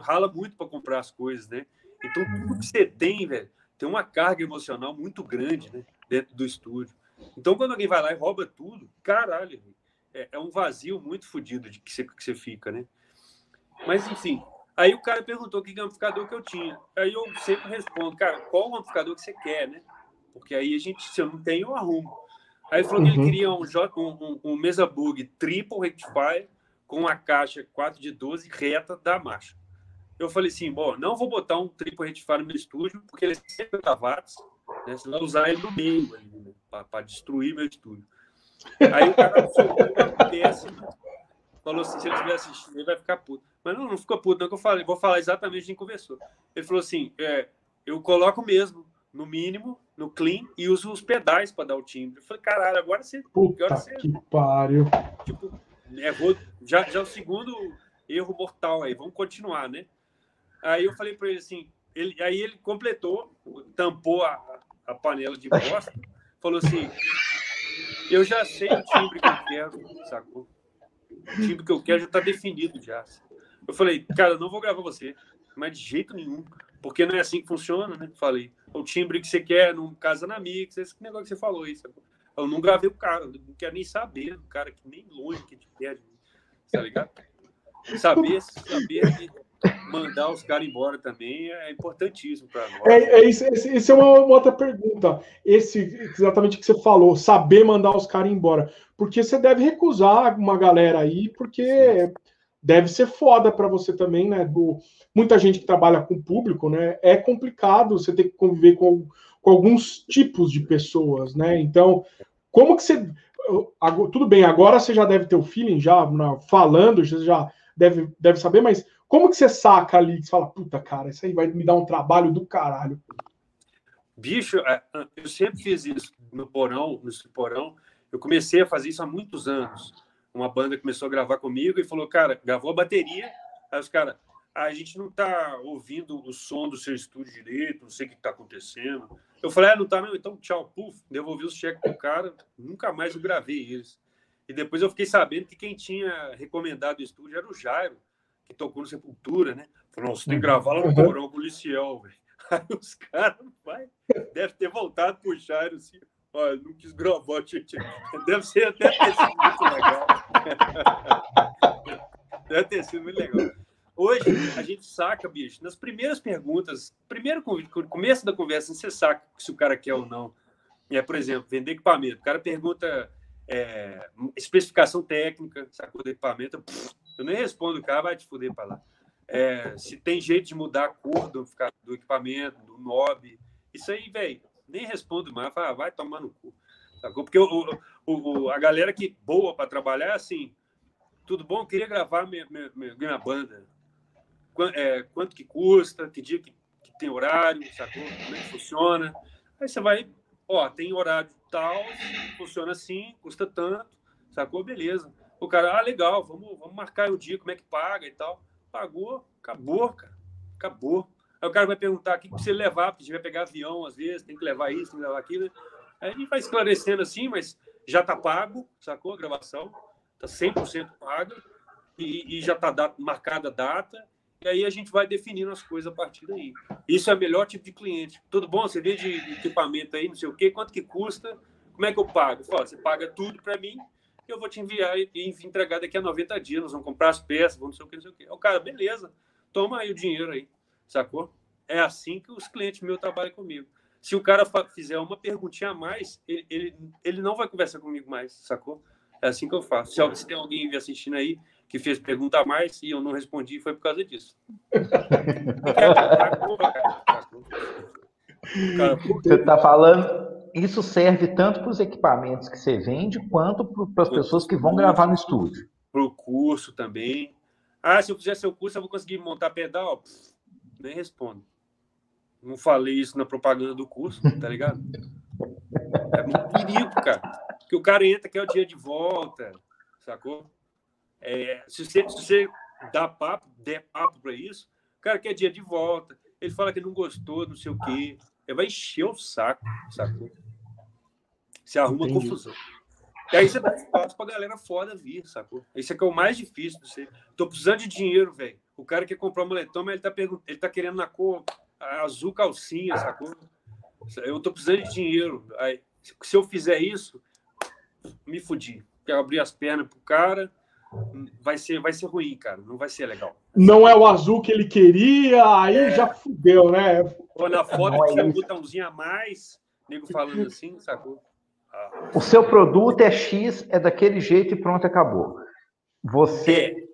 rala muito para comprar as coisas, né? Então, tudo que você tem, velho, tem uma carga emocional muito grande, né? Dentro do estúdio. Então, quando alguém vai lá e rouba tudo, caralho, é, é um vazio muito fodido de que você, que você fica, né? Mas, enfim, Aí o cara perguntou que amplificador que eu tinha. Aí eu sempre respondo, cara, qual o amplificador que você quer, né? Porque aí a gente, se eu não tenho, eu arrumo. Aí ele falou uhum. que ele uhum. queria um, um, um, mesa bug triple rectifier com uma caixa 4 de 12 reta da marcha. Eu falei assim, bom, não vou botar um triple rectifier no meu estúdio, porque ele é 50 watts, né? Você vai usar ele no meio, né? para destruir meu estúdio. Aí o cara falou uma falou assim, se ele estiver assistindo, ele vai ficar puto. Mas não, não ficou puto, não, que eu falei, vou falar exatamente o que a gente conversou. Ele falou assim, é, eu coloco mesmo, no mínimo, no clean, e uso os pedais para dar o timbre. Eu falei, caralho, agora você... Puta agora você, que pariu. Tipo, errou, já, já é o segundo erro mortal aí, vamos continuar, né? Aí eu falei para ele assim, ele, aí ele completou, tampou a, a panela de bosta, falou assim, eu já sei o timbre que eu quero, sacou? O timbre que eu quero já está definido já. Eu falei, cara, eu não vou gravar você, mas de jeito nenhum, porque não é assim que funciona, né? Falei, o timbre que você quer, não casa na mix, esse negócio que você falou isso. Eu não gravei o cara, não quero nem saber do cara que nem longe que te quer, tá ligado? Saber, saber mandar os caras embora também é importantíssimo para nós. É, é isso, esse, esse é uma, uma, outra pergunta. Esse exatamente o que você falou, saber mandar os caras embora. Porque você deve recusar uma galera aí, porque deve ser foda para você também, né? Do, muita gente que trabalha com público, né? É complicado você ter que conviver com, com alguns tipos de pessoas, né? Então, como que você. Tudo bem, agora você já deve ter o feeling, já falando, você já deve, deve saber, mas como que você saca ali, você fala, puta, cara, isso aí vai me dar um trabalho do caralho? Bicho, é, eu sempre fiz isso no porão, no porão. Eu comecei a fazer isso há muitos anos. Uma banda começou a gravar comigo e falou, cara, gravou a bateria. Aí os caras, a gente não tá ouvindo o som do seu estúdio direito, não sei o que tá acontecendo. Eu falei, ah, não tá não, então tchau, puf, devolvi os cheques pro cara, nunca mais eu gravei eles. E depois eu fiquei sabendo que quem tinha recomendado o estúdio era o Jairo, que tocou no Sepultura, né? Falou, você tem que gravar lá no uhum. porão com o Liciel, velho. Aí os caras, vai, deve ter voltado pro Jairo assim, olha, não quis gravar, gente. Deve ser até ter sido muito legal. deve ter sido muito legal. Hoje, a gente saca, bicho, nas primeiras perguntas, primeiro começo da conversa, você saca se o cara quer ou não. É, por exemplo, vender equipamento. O cara pergunta é, especificação técnica, sacou do equipamento. Pff, eu nem respondo, o cara vai te fuder para lá. É, se tem jeito de mudar a cor do, do equipamento, do knob, isso aí, velho, nem respondo mais, fala, ah, vai tomar no cu. Sacou? Porque o, o, o a galera que boa para trabalhar é assim: tudo bom, queria gravar minha, minha, minha banda. Quanto, é, quanto que custa, que dia que, que, tem horário, sacou? Como é que funciona? Aí você vai, ó, tem horário tal, funciona assim, custa tanto, sacou? Beleza. O cara, ah, legal, vamos, vamos marcar o dia, como é que paga e tal. Pagou, acabou, cara. Acabou. Aí o cara vai perguntar o que precisa levar, porque a gente vai pegar avião, às vezes, tem que levar isso, tem que levar aquilo. Aí vai esclarecendo assim, mas já tá pago, sacou a gravação? Tá 100% pago e, e já tá marcada a data. E aí a gente vai definindo as coisas a partir daí. Isso é o melhor tipo de cliente. Tudo bom? Você vende equipamento aí, não sei o quê, quanto que custa? Como é que eu pago? Fala, você paga tudo para mim eu vou te enviar e entregar daqui a 90 dias, nós vamos comprar as peças, vamos não sei o que, não sei o que. O cara, beleza, toma aí o dinheiro aí, sacou? É assim que os clientes meus trabalham comigo. Se o cara fizer uma perguntinha a mais, ele, ele, ele não vai conversar comigo mais, sacou? É assim que eu faço. Se, se tem alguém assistindo aí que fez pergunta a mais e eu não respondi, foi por causa disso. Você está falando, isso serve tanto para os equipamentos que você vende, quanto para as pessoas que vão gravar no estúdio. Para o curso também. Ah, se eu fizer seu curso, eu vou conseguir montar pedal? Pff, nem respondo. Não falei isso na propaganda do curso, tá ligado? É muito perigo, cara. Porque o cara entra, quer o dia de volta, sacou? É, se, você, se você dá papo, der papo para isso, o cara quer dia de volta. Ele fala que não gostou, não sei o quê. Ele vai encher o saco, sacou? Você arruma Entendi. confusão. E aí você dá espaço pra galera foda vir, sacou? Esse é que é o mais difícil de ser. Tô precisando de dinheiro, velho. O cara quer comprar um moletom, mas ele tá, pergunt... ele tá querendo na cor azul calcinha, sacou? Eu tô precisando de dinheiro. Aí, se eu fizer isso, me fudi. Quero abrir as pernas pro cara, vai ser, vai ser ruim, cara. Não vai ser legal. Não é o azul que ele queria, aí é. já fudeu, né? Ou na foto tinha um botãozinho a mais, nego falando assim, sacou? O seu produto é X, é daquele jeito e pronto, acabou. Você. É.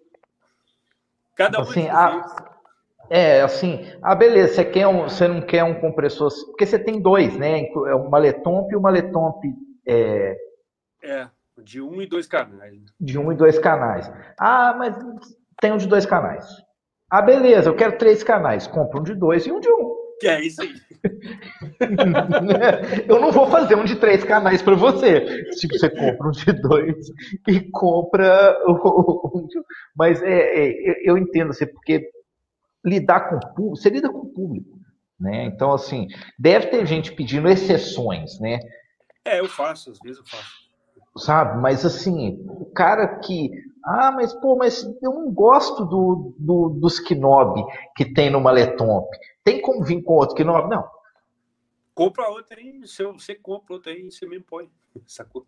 Cada um assim, a, é, assim, ah, beleza, você, quer um, você não quer um compressor, porque você tem dois, né? É o Maletomp e o Maletomp. É, é, de um e dois canais. De um e dois canais. Ah, mas tem um de dois canais. Ah, beleza, eu quero três canais. Compra um de dois e um de um. Que é isso aí. eu não vou fazer um de três canais para você. Tipo, você compra um de dois e compra um. Mas é, é, eu entendo, assim, porque lidar com o público, você lida com o público. Né? Então, assim, deve ter gente pedindo exceções, né? É, eu faço, às vezes eu faço. Sabe? Mas assim, o cara que. Ah, mas pô, mas eu não gosto do, do, dos Kinobi que tem no Maletomp. Tem como vir com outro Kinobi? Não. Compra outra aí, se você compra outra aí, você mesmo põe. Sacou?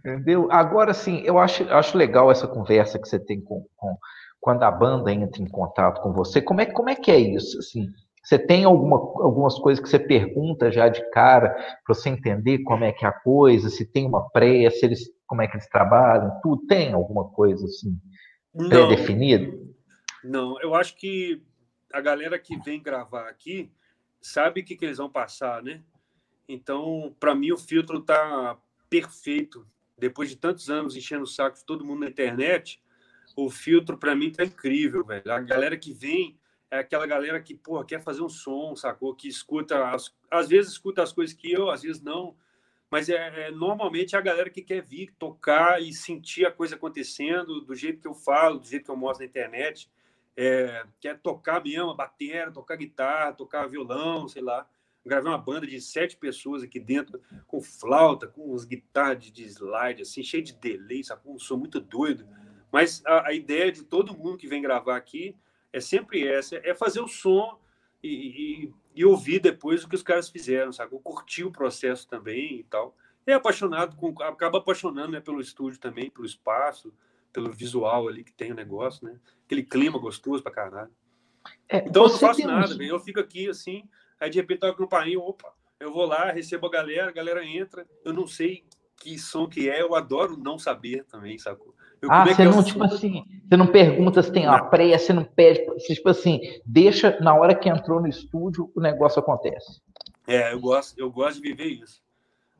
Entendeu? Agora, sim, eu acho, acho legal essa conversa que você tem com, com, quando a banda entra em contato com você. Como é, como é que é isso? Assim, você tem alguma, algumas coisas que você pergunta já de cara para você entender como é que é a coisa, se tem uma pré, se eles, como é que eles trabalham, tudo tem alguma coisa assim pré-definida? Não, eu acho que a galera que vem gravar aqui sabe o que, que eles vão passar, né? Então, para mim, o filtro tá perfeito. Depois de tantos anos enchendo o saco de todo mundo na internet, o filtro para mim tá incrível, velho. A galera que vem é aquela galera que, porra, quer fazer um som, sacou? Que escuta, as, às vezes escuta as coisas que eu, às vezes não. Mas é, é, normalmente é a galera que quer vir tocar e sentir a coisa acontecendo do jeito que eu falo, do jeito que eu mostro na internet. É, quer tocar mesmo, bater, tocar guitarra, tocar violão, sei lá. Gravei uma banda de sete pessoas aqui dentro, com flauta, com uns guitarras de slide, assim, cheio de delay, sacou? Um som muito doido. Mas a, a ideia de todo mundo que vem gravar aqui é sempre essa, é fazer o som e, e, e, ouvir depois o que os caras fizeram, sabe? Curtir o processo também e tal. É apaixonado, com, acaba apaixonando né, pelo estúdio também, pelo espaço, pelo visual ali que tem o negócio, né? Aquele clima gostoso pra caralho. É, então eu não faço nada, uns... eu fico aqui assim, aí de repente toca no painho, opa, eu vou lá, recebo a galera, a galera entra, eu não sei que som que é, eu adoro não saber também, sacou? Eu, ah, é você é não, tipo assim, você não pergunta se tem uma pré, você não pede, você, tipo assim, deixa na hora que entrou no estúdio, o negócio acontece. É, eu gosto, eu gosto de viver isso.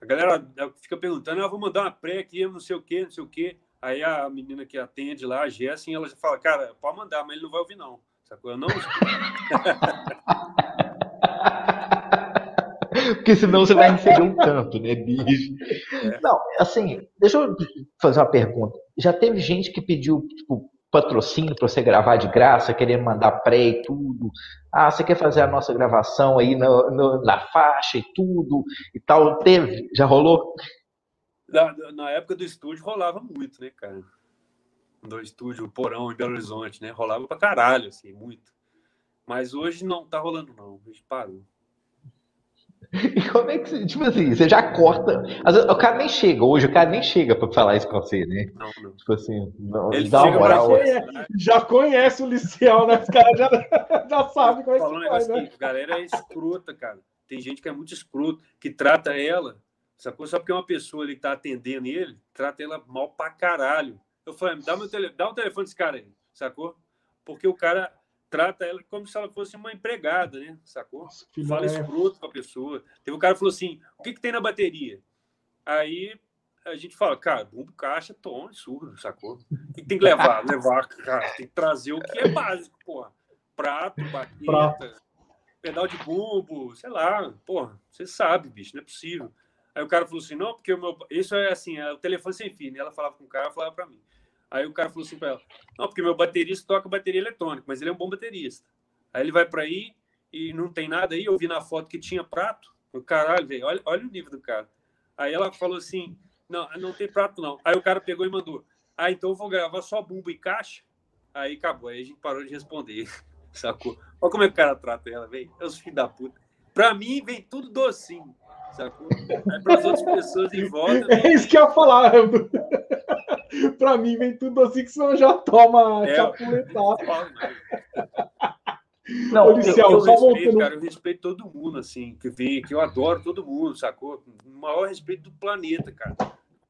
A galera fica perguntando, eu ah, vou mandar uma pré aqui, não sei o quê, não sei o quê. Aí a menina que atende lá, a Jessin, ela já fala, cara, pode mandar, mas ele não vai ouvir, não. Sacou? Eu não. Porque senão você vai receber um tanto, né, bicho? É. Não, assim, deixa eu fazer uma pergunta. Já teve gente que pediu, tipo, patrocínio para você gravar de graça, querendo mandar pré e tudo. Ah, você quer fazer a nossa gravação aí no, no, na faixa e tudo e tal? Teve? Já rolou? Na, na, época do estúdio rolava muito, né, cara? Do estúdio Porão em Belo Horizonte, né? Rolava pra caralho, assim, muito. Mas hoje não tá rolando, não. Hoje parou. E como é que você, tipo assim, você já corta. Vezes, o cara nem chega, hoje o cara nem chega pra falar isso com você, né? Não, não. Tipo assim, não, Ele dá uma moral. Já conhece o Licial, né? Os caras já, já sabem como é que faz, né? Que, galera é escrota, cara. Tem gente que é muito escroto, que trata ela, sacou? Só porque uma pessoa ali que tá atendendo ele, trata ela mal pra caralho. Eu falei, dá, meu tele... dá o telefone desse cara aí, sacou? Porque o cara trata ela como se ela fosse uma empregada, né? Sacou? Nossa, Fala é. escroto com a pessoa. Teve um cara que falou assim: o que, que tem na bateria? Aí a gente fala, cara, bumbo, caixa, tom, surdo, sacou? O que, tem que levar? levar, cara, tem que trazer o que é básico, porra. Prato, baqueta, pedal de bumbo, sei lá, porra, você sabe, bicho, não é possível. Aí o cara falou assim: não, porque o meu. Isso é assim, é o telefone sem fio, né? Ela falava com o cara, falava pra mim. Aí o cara falou assim para ela: Não, porque meu baterista toca bateria eletrônica, mas ele é um bom baterista. Aí ele vai para aí e não tem nada aí. Eu vi na foto que tinha prato. O caralho, velho, olha, olha o nível do cara. Aí ela falou assim: Não, não tem prato não. Aí o cara pegou e mandou: Ah, então eu vou gravar só bumbo e caixa. Aí acabou. Aí a gente parou de responder. Sacou? Olha como é que o cara trata ela, velho. É os filhos da puta. Pra mim, vem tudo docinho. Sacou? Aí para as outras pessoas em volta. É isso que eu ia falar. pra mim vem tudo assim que senão já toma é, chapuletada. Não, Ô, Liceu, eu, eu, respeito, voltando... cara, eu respeito todo mundo, assim, que vem, que eu adoro todo mundo, sacou? maior respeito do planeta, cara.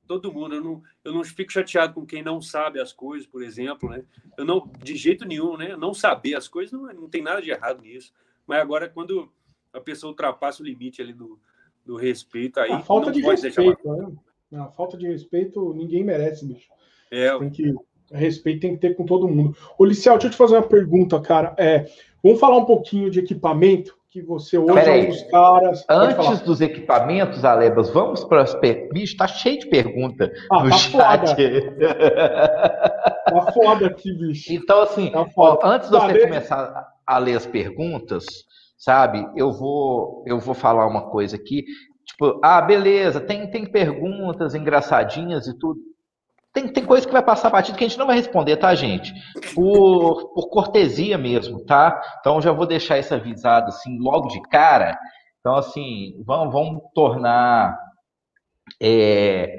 Todo mundo. Eu não, eu não fico chateado com quem não sabe as coisas, por exemplo, né? Eu não, de jeito nenhum, né? Não saber as coisas não, não tem nada de errado nisso. Mas agora, quando a pessoa ultrapassa o limite ali do, do respeito, aí. A falta de respeito, né? A falta de respeito ninguém merece, bicho. É. Tem que, respeito tem que ter com todo mundo. Ô, Licial, deixa eu te fazer uma pergunta, cara. É, vamos falar um pouquinho de equipamento que você hoje é os caras. Antes dos equipamentos, Alebas, vamos para as perguntas. Bicho, tá cheio de pergunta ah, no tá chat. Foda. tá foda aqui, bicho. Então, assim, tá ó, antes de tá você começar a ler as perguntas, sabe, eu vou, eu vou falar uma coisa aqui. Tipo, ah, beleza, tem, tem perguntas engraçadinhas e tudo. Tem, tem coisa que vai passar batido que a gente não vai responder, tá, gente? Por, por cortesia mesmo, tá? Então já vou deixar isso avisado assim logo de cara. Então, assim, vamos, vamos tornar é,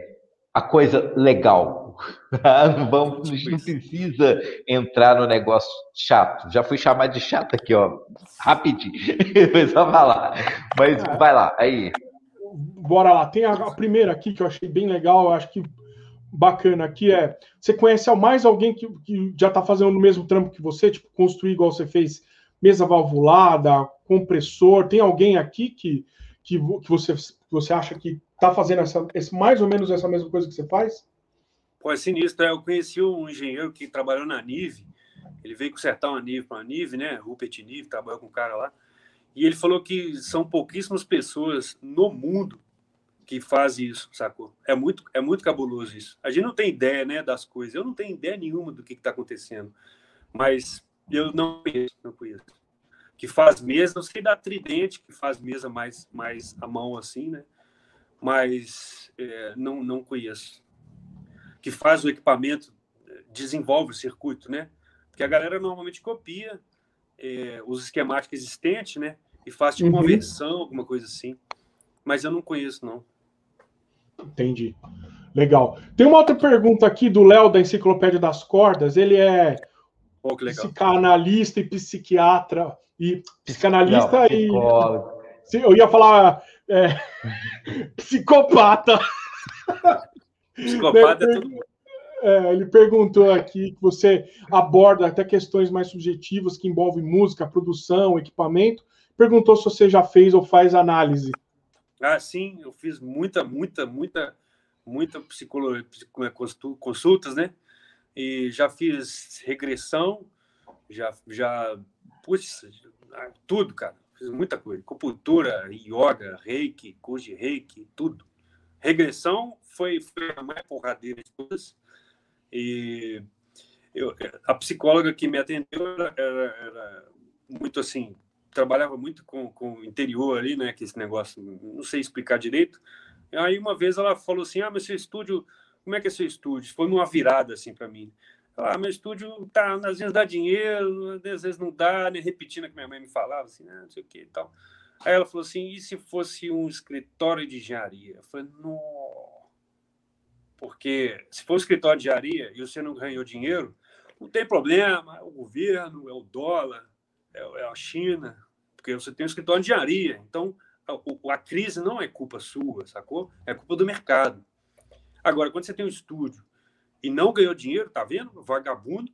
a coisa legal. vamos, a gente não precisa entrar no negócio chato. Já fui chamado de chato aqui, ó. Rapidinho. Foi só falar. Mas vai lá, aí. Bora lá. Tem a, a primeira aqui que eu achei bem legal. Acho que bacana aqui é: você conhece mais alguém que, que já está fazendo o mesmo trampo que você, tipo, construir igual você fez, mesa valvulada, compressor? Tem alguém aqui que, que, que você, você acha que está fazendo essa, esse, mais ou menos essa mesma coisa que você faz? Pô, é sinistro. Eu conheci um engenheiro que trabalhou na Nive. Ele veio consertar uma Nive para a Nive, né? Rupert Nive, trabalhou com um cara lá. E ele falou que são pouquíssimas pessoas no mundo que faz isso, sacou? É muito, é muito cabuloso isso. A gente não tem ideia, né, das coisas. Eu não tenho ideia nenhuma do que está acontecendo, mas eu não conheço, não conheço. Que faz mesa, não sei da Tridente, que faz mesa mais, mais à mão assim, né? Mas é, não, não conheço. Que faz o equipamento, desenvolve o circuito, né? Porque a galera normalmente copia é, os esquemáticos existentes, né? E faz de uhum. conversão, alguma coisa assim. Mas eu não conheço, não. Entendi. Legal. Tem uma outra pergunta aqui do Léo da Enciclopédia das Cordas. Ele é oh, psicanalista e psiquiatra e psicanalista Não, e eu ia falar é... psicopata. Psicopata é tudo. É, ele perguntou aqui que você aborda até questões mais subjetivas que envolvem música, produção, equipamento. Perguntou se você já fez ou faz análise. Ah, sim, eu fiz muita, muita, muita, muita psicologia, é, consultas, né? E já fiz regressão, já, já, putz, ah, tudo, cara. Fiz muita coisa. Acupuntura, yoga, reiki, curso de reiki, tudo. Regressão foi, foi a mais porradeira de todas. E eu, a psicóloga que me atendeu era, era, era muito assim, trabalhava muito com, com o interior ali, né? Que esse negócio, não sei explicar direito. Aí uma vez ela falou assim: Ah, mas seu estúdio, como é que é seu estúdio? Foi uma virada assim para mim. Ah, meu estúdio tá, às vezes dá dinheiro, às vezes não dá, né? Repetindo o que minha mãe me falava, assim, ah, não sei o que e tal. Aí ela falou assim: e se fosse um escritório de engenharia? Eu falei: não. Porque se for um escritório de engenharia e você não ganhou dinheiro, não tem problema, é o governo, é o dólar, é, é a China, porque você tem um escritório de engenharia. Então, a, a, crise não é culpa sua, sacou? É culpa do mercado. Agora, quando você tem um estúdio e não ganhou dinheiro, tá vendo? Vagabundo,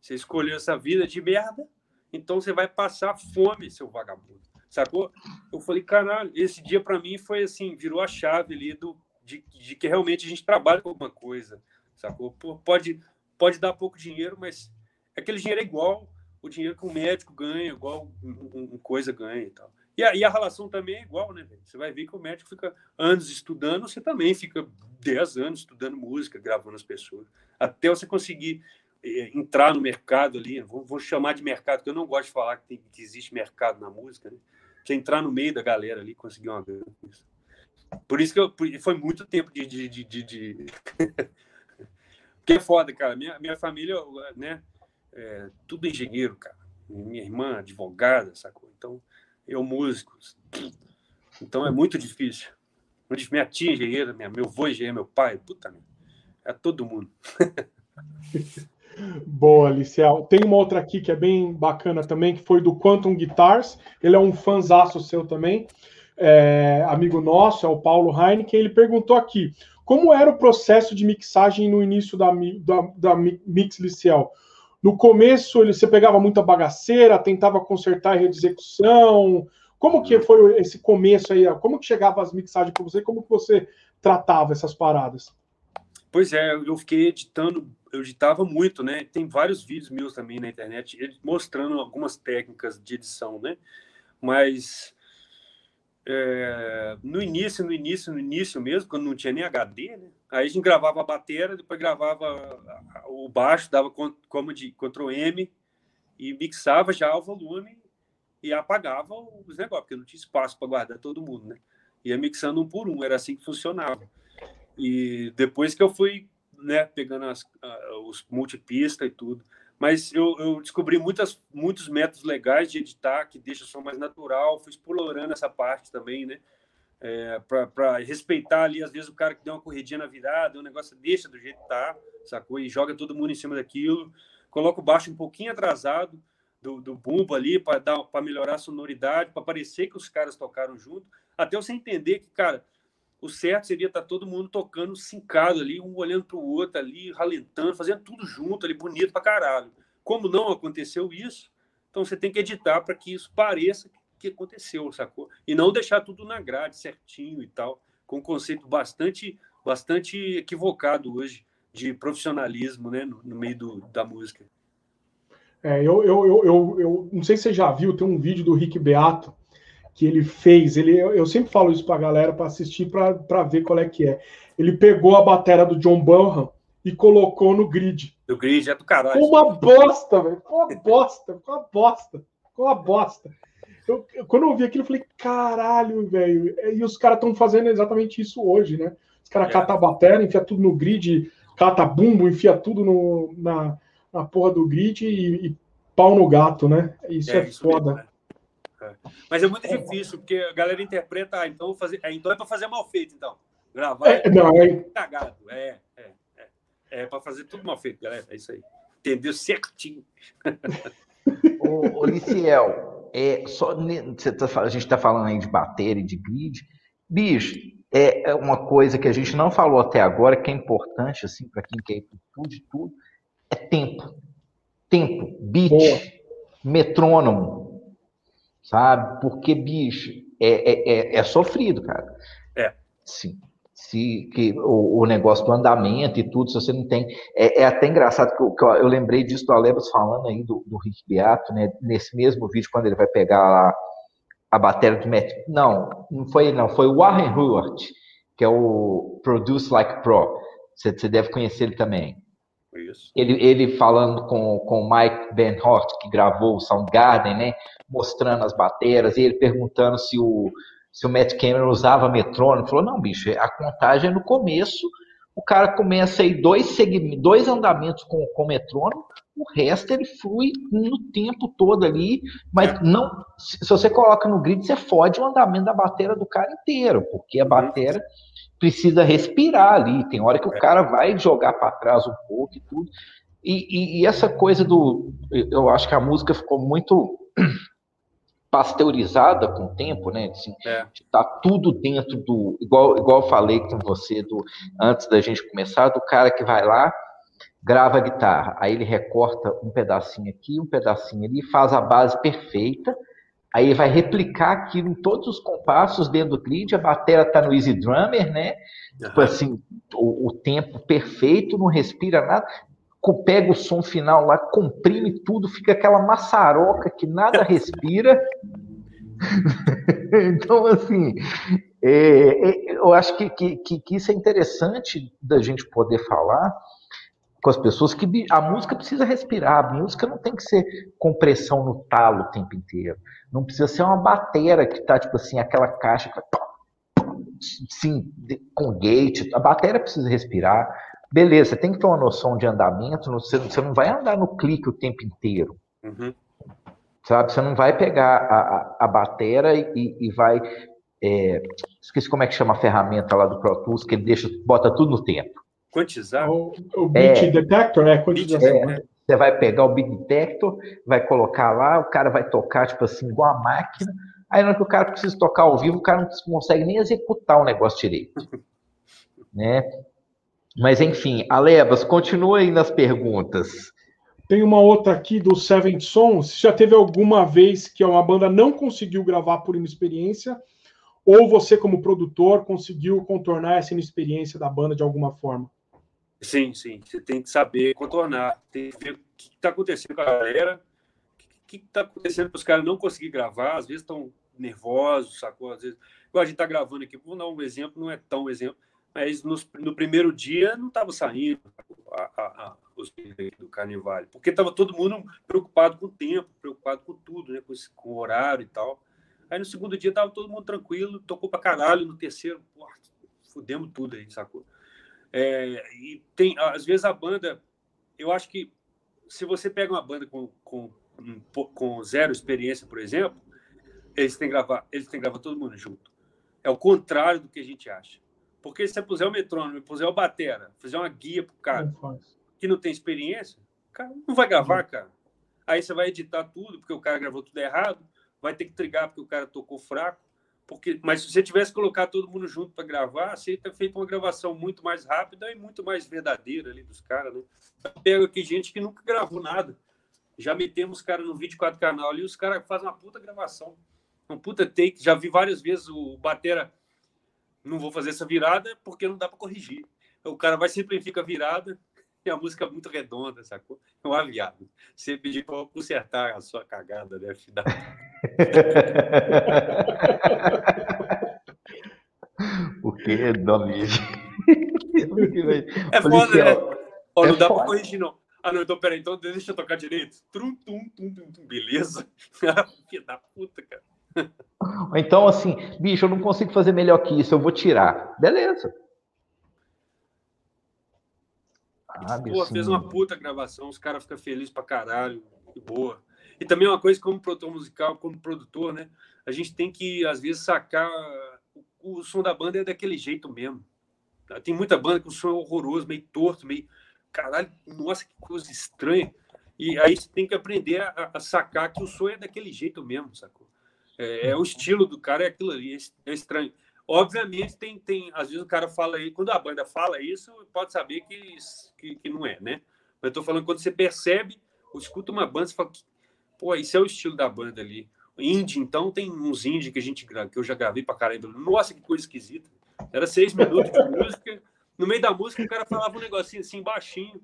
você escolheu essa vida de merda, então você vai passar fome, seu vagabundo. Sacou? Eu falei, caralho, esse dia para mim foi assim, virou a chave ali do, de, de, que realmente a gente trabalha com alguma coisa, sacou? Pode, pode dar pouco dinheiro, mas aquele dinheiro é igual o dinheiro que um médico ganha, igual um coisa ganha e tal. E a, e a, relação também é igual, né? Você vai ver que o médico fica anos estudando, você também fica 10 anos estudando música, gravando as pessoas, até você conseguir é, entrar no mercado ali. Vou, vou, chamar de mercado, porque eu não gosto de falar que, tem, que existe mercado na música. Né? Você entrar no meio da galera ali, conseguir uma grana. Por isso que eu, foi muito tempo de. de, de, de, de... é foda, cara. Minha, minha família, né? é, tudo engenheiro, cara. Minha irmã, advogada, sacou? Então, eu músico. Então é muito difícil. Minha tia engenheira, minha, meu avô engenheiro, meu pai, puta. É todo mundo. Boa, Alicial. Tem uma outra aqui que é bem bacana também, que foi do Quantum Guitars. Ele é um fanzaço seu também. É, amigo nosso, é o Paulo Heineken, ele perguntou aqui, como era o processo de mixagem no início da, da, da Mix Liciel? No começo, ele, você pegava muita bagaceira, tentava consertar a execução, como que foi esse começo aí? Como que chegava as mixagens para você? Como que você tratava essas paradas? Pois é, eu fiquei editando, eu editava muito, né? Tem vários vídeos meus também na internet mostrando algumas técnicas de edição, né? Mas é, no início, no início, no início mesmo, quando não tinha nem HD, né? Aí a gente gravava a bateria, depois gravava o baixo, dava como de Ctrl M e mixava já o volume e apagava os negócios, porque não tinha espaço para guardar todo mundo, né? Ia mixando um por um, era assim que funcionava. E depois que eu fui, né, pegando as, os multipista e tudo. Mas eu, eu, descobri muitas, muitos métodos legais de editar que deixa o som mais natural, fui explorando essa parte também, né? É, para respeitar ali, às vezes o cara que deu uma corridinha na virada, o negócio deixa do jeito que tá, sacou? E joga todo mundo em cima daquilo, coloca o baixo um pouquinho atrasado, do, do bumbo ali para melhorar a sonoridade, para parecer que os caras tocaram junto, até você entender que, cara, o certo seria estar tá todo mundo tocando sincado ali, um olhando para o outro ali, ralentando, fazendo tudo junto ali, bonito para caralho. Como não aconteceu isso, então você tem que editar para que isso pareça que aconteceu, sacou? E não deixar tudo na grade, certinho e tal, com um conceito bastante, bastante equivocado hoje de profissionalismo, né, no, no meio do, da música. É, eu, eu, eu, eu, eu não sei se você já viu, tem um vídeo do Rick Beato que ele fez. Ele, eu sempre falo isso para a galera para assistir para ver qual é que é. Ele pegou a bateria do John Bonham e colocou no grid. No grid é do caralho. Uma bosta, velho. Uma bosta, uma bosta. Uma bosta. Eu, quando eu vi aquilo, eu falei, caralho, velho. E os caras estão fazendo exatamente isso hoje, né? Os caras é. catam a bateria, enfia tudo no grid, cata bumbo, enfia tudo no, na, na porra do grid e, e pau no gato, né? Isso é, é isso foda. Mesmo, né? É. Mas é muito difícil, porque a galera interpreta, ah, então, fazer, é, então é para fazer mal feito, então. Gravar é, não, é cagado. É, é, é. É para fazer tudo mal feito, galera. É isso aí. Entendeu certinho. ô, ô Liciel, é, só, tá, a gente está falando aí de bateria e de grid. Bicho, é, é uma coisa que a gente não falou até agora, que é importante, assim, para quem quer ir por tudo de tudo, é tempo. Tempo, beat, Boa. metrônomo, sabe? Porque, bicho, é, é, é, é sofrido, cara. É. Sim. Se, que, o, o, negócio do andamento e tudo, se você não tem. É, é até engraçado que, eu, que eu, eu, lembrei disso do Alebas falando aí do, do Rick Beato, né? Nesse mesmo vídeo, quando ele vai pegar lá a bateria do Matt. Não, não foi ele, não, foi o Warren Hewart, que é o Produce Like Pro. Você, você deve conhecer ele também. Isso. Ele, ele falando com, com o Mike Ben Hort, que gravou o Soundgarden, né? Mostrando as bateras, e ele perguntando se o, se o Matt Cameron usava metrônomo. Falou, não, bicho, a contagem é no começo, o cara começa aí dois, segmentos, dois andamentos com, com metrônomo, o resto ele flui no tempo todo ali, mas é. não, se você coloca no grid, você fode o andamento da bateria do cara inteiro, porque a uhum. bateria precisa respirar ali. Tem hora que o é. cara vai jogar para trás um pouco e tudo. E, e, e, essa coisa do. Eu acho que a música ficou muito pasteurizada com o tempo, né? Assim, é. Tá tudo dentro do. Igual, igual eu falei com você do, antes da gente começar, do cara que vai lá, grava a guitarra, aí ele recorta um pedacinho aqui, um pedacinho ali, faz a base perfeita Aí vai replicar aquilo em todos os compassos dentro do grid, a bateria está no Easy Drummer, né? Uhum. Tipo assim, o, o, tempo perfeito, não respira nada. Pega o som final lá, comprime tudo, fica aquela maçaroca que nada respira. então, assim, é, é, eu acho que, que, que isso é interessante da gente poder falar, com as pessoas que a música precisa respirar, a música não tem que ser compressão no talo o tempo inteiro. Não precisa ser uma batera que tá, tipo assim, aquela caixa que sim, com gate. A bateria precisa respirar. Beleza, você tem que ter uma noção de andamento, você, você não vai andar no clique o tempo inteiro. Uhum. Sabe? Você não vai pegar a, a, a bateria e, e vai. É, esqueci como é que chama a ferramenta lá do Pro Tools, que ele deixa, bota tudo no tempo. Quantizar? O, o Beat é, Detector, é quantização. É, né? Você vai pegar o Big Detector, vai colocar lá, o cara vai tocar, tipo assim, igual a máquina, Aí na hora que o cara precisa tocar ao vivo, o cara não consegue nem executar o negócio direito. né? Mas enfim, Alebas, continua aí nas perguntas. Tem uma outra aqui do Seven Sons. Já teve alguma vez que uma banda não conseguiu gravar por inexperiência? Ou você, como produtor, conseguiu contornar essa inexperiência da banda de alguma forma? Sim, sim. Você tem que saber contornar. Tem que ver o que está acontecendo com a galera. O que está acontecendo para os caras não conseguir gravar. Às vezes estão nervosos, sacou? Às vezes. Igual a gente está gravando aqui, vou dar um exemplo, não é tão exemplo, mas no, primeiro dia não estava saindo a, a, a, os do Carnivale, porque estava todo mundo preocupado com o tempo, preocupado com tudo, né? com, esse, com o horário e tal. Aí no segundo dia estava todo mundo tranquilo, tocou para caralho. No terceiro, porra, fudemos tudo aí, sacou? É, e tem, às vezes a banda, eu acho que se você pega uma banda com, com, com zero experiência, por exemplo, eles têm que gravar, eles têm que gravar todo mundo junto. É o contrário do que a gente acha. Porque se você puser o metrônomo, puser o batera, fizer uma guia pro cara que não tem experiência, o cara não vai gravar, cara. Aí você vai editar tudo, porque o cara gravou tudo errado, vai ter que trigar porque o cara tocou fraco. Porque, mas se você tivesse colocado todo mundo junto para gravar, você ter feito uma gravação muito mais rápida e muito mais verdadeira ali dos caras, né? Pega aqui gente que nunca gravou nada. Já metemos os caras no 24 canal ali, os caras fazem uma puta gravação. Um puta take. Já vi várias vezes o Batera. Não vou fazer essa virada porque não dá para corrigir. O cara vai simplifica a virada e a música é muito redonda, sacou? É um aviado. Você pedir para consertar a sua cagada, né, filho O que, Domingos? é foda, né? Não é dá para corrigir, não. Ah, não, então peraí, então deixa eu tocar direito. Trum, tum, tum, tum, tum. Beleza? Filho da puta, cara. Então, assim, bicho, eu não consigo fazer melhor que isso, eu vou tirar. Beleza. Ah, Pô, fez uma puta gravação, os caras ficam felizes pra caralho, que boa. E também uma coisa, como produtor musical, como produtor, né? A gente tem que, às vezes, sacar. O, o som da banda é daquele jeito mesmo. Tem muita banda que o som é horroroso, meio torto, meio. Caralho, nossa, que coisa estranha. E aí você tem que aprender a, a sacar que o som é daquele jeito mesmo, sacou? É, é, o estilo do cara, é aquilo ali, é, é estranho. Obviamente, tem, tem, às vezes o cara fala aí, quando a banda fala isso, pode saber que, que, que não é, né? Mas eu tô falando quando você percebe, ou escuta uma banda, você fala, pô, isso é o estilo da banda ali. Indie, então, tem uns indie que a gente que eu já gravei pra caramba. Nossa, que coisa esquisita. Era seis minutos de música. No meio da música, o cara falava um negocinho assim, baixinho,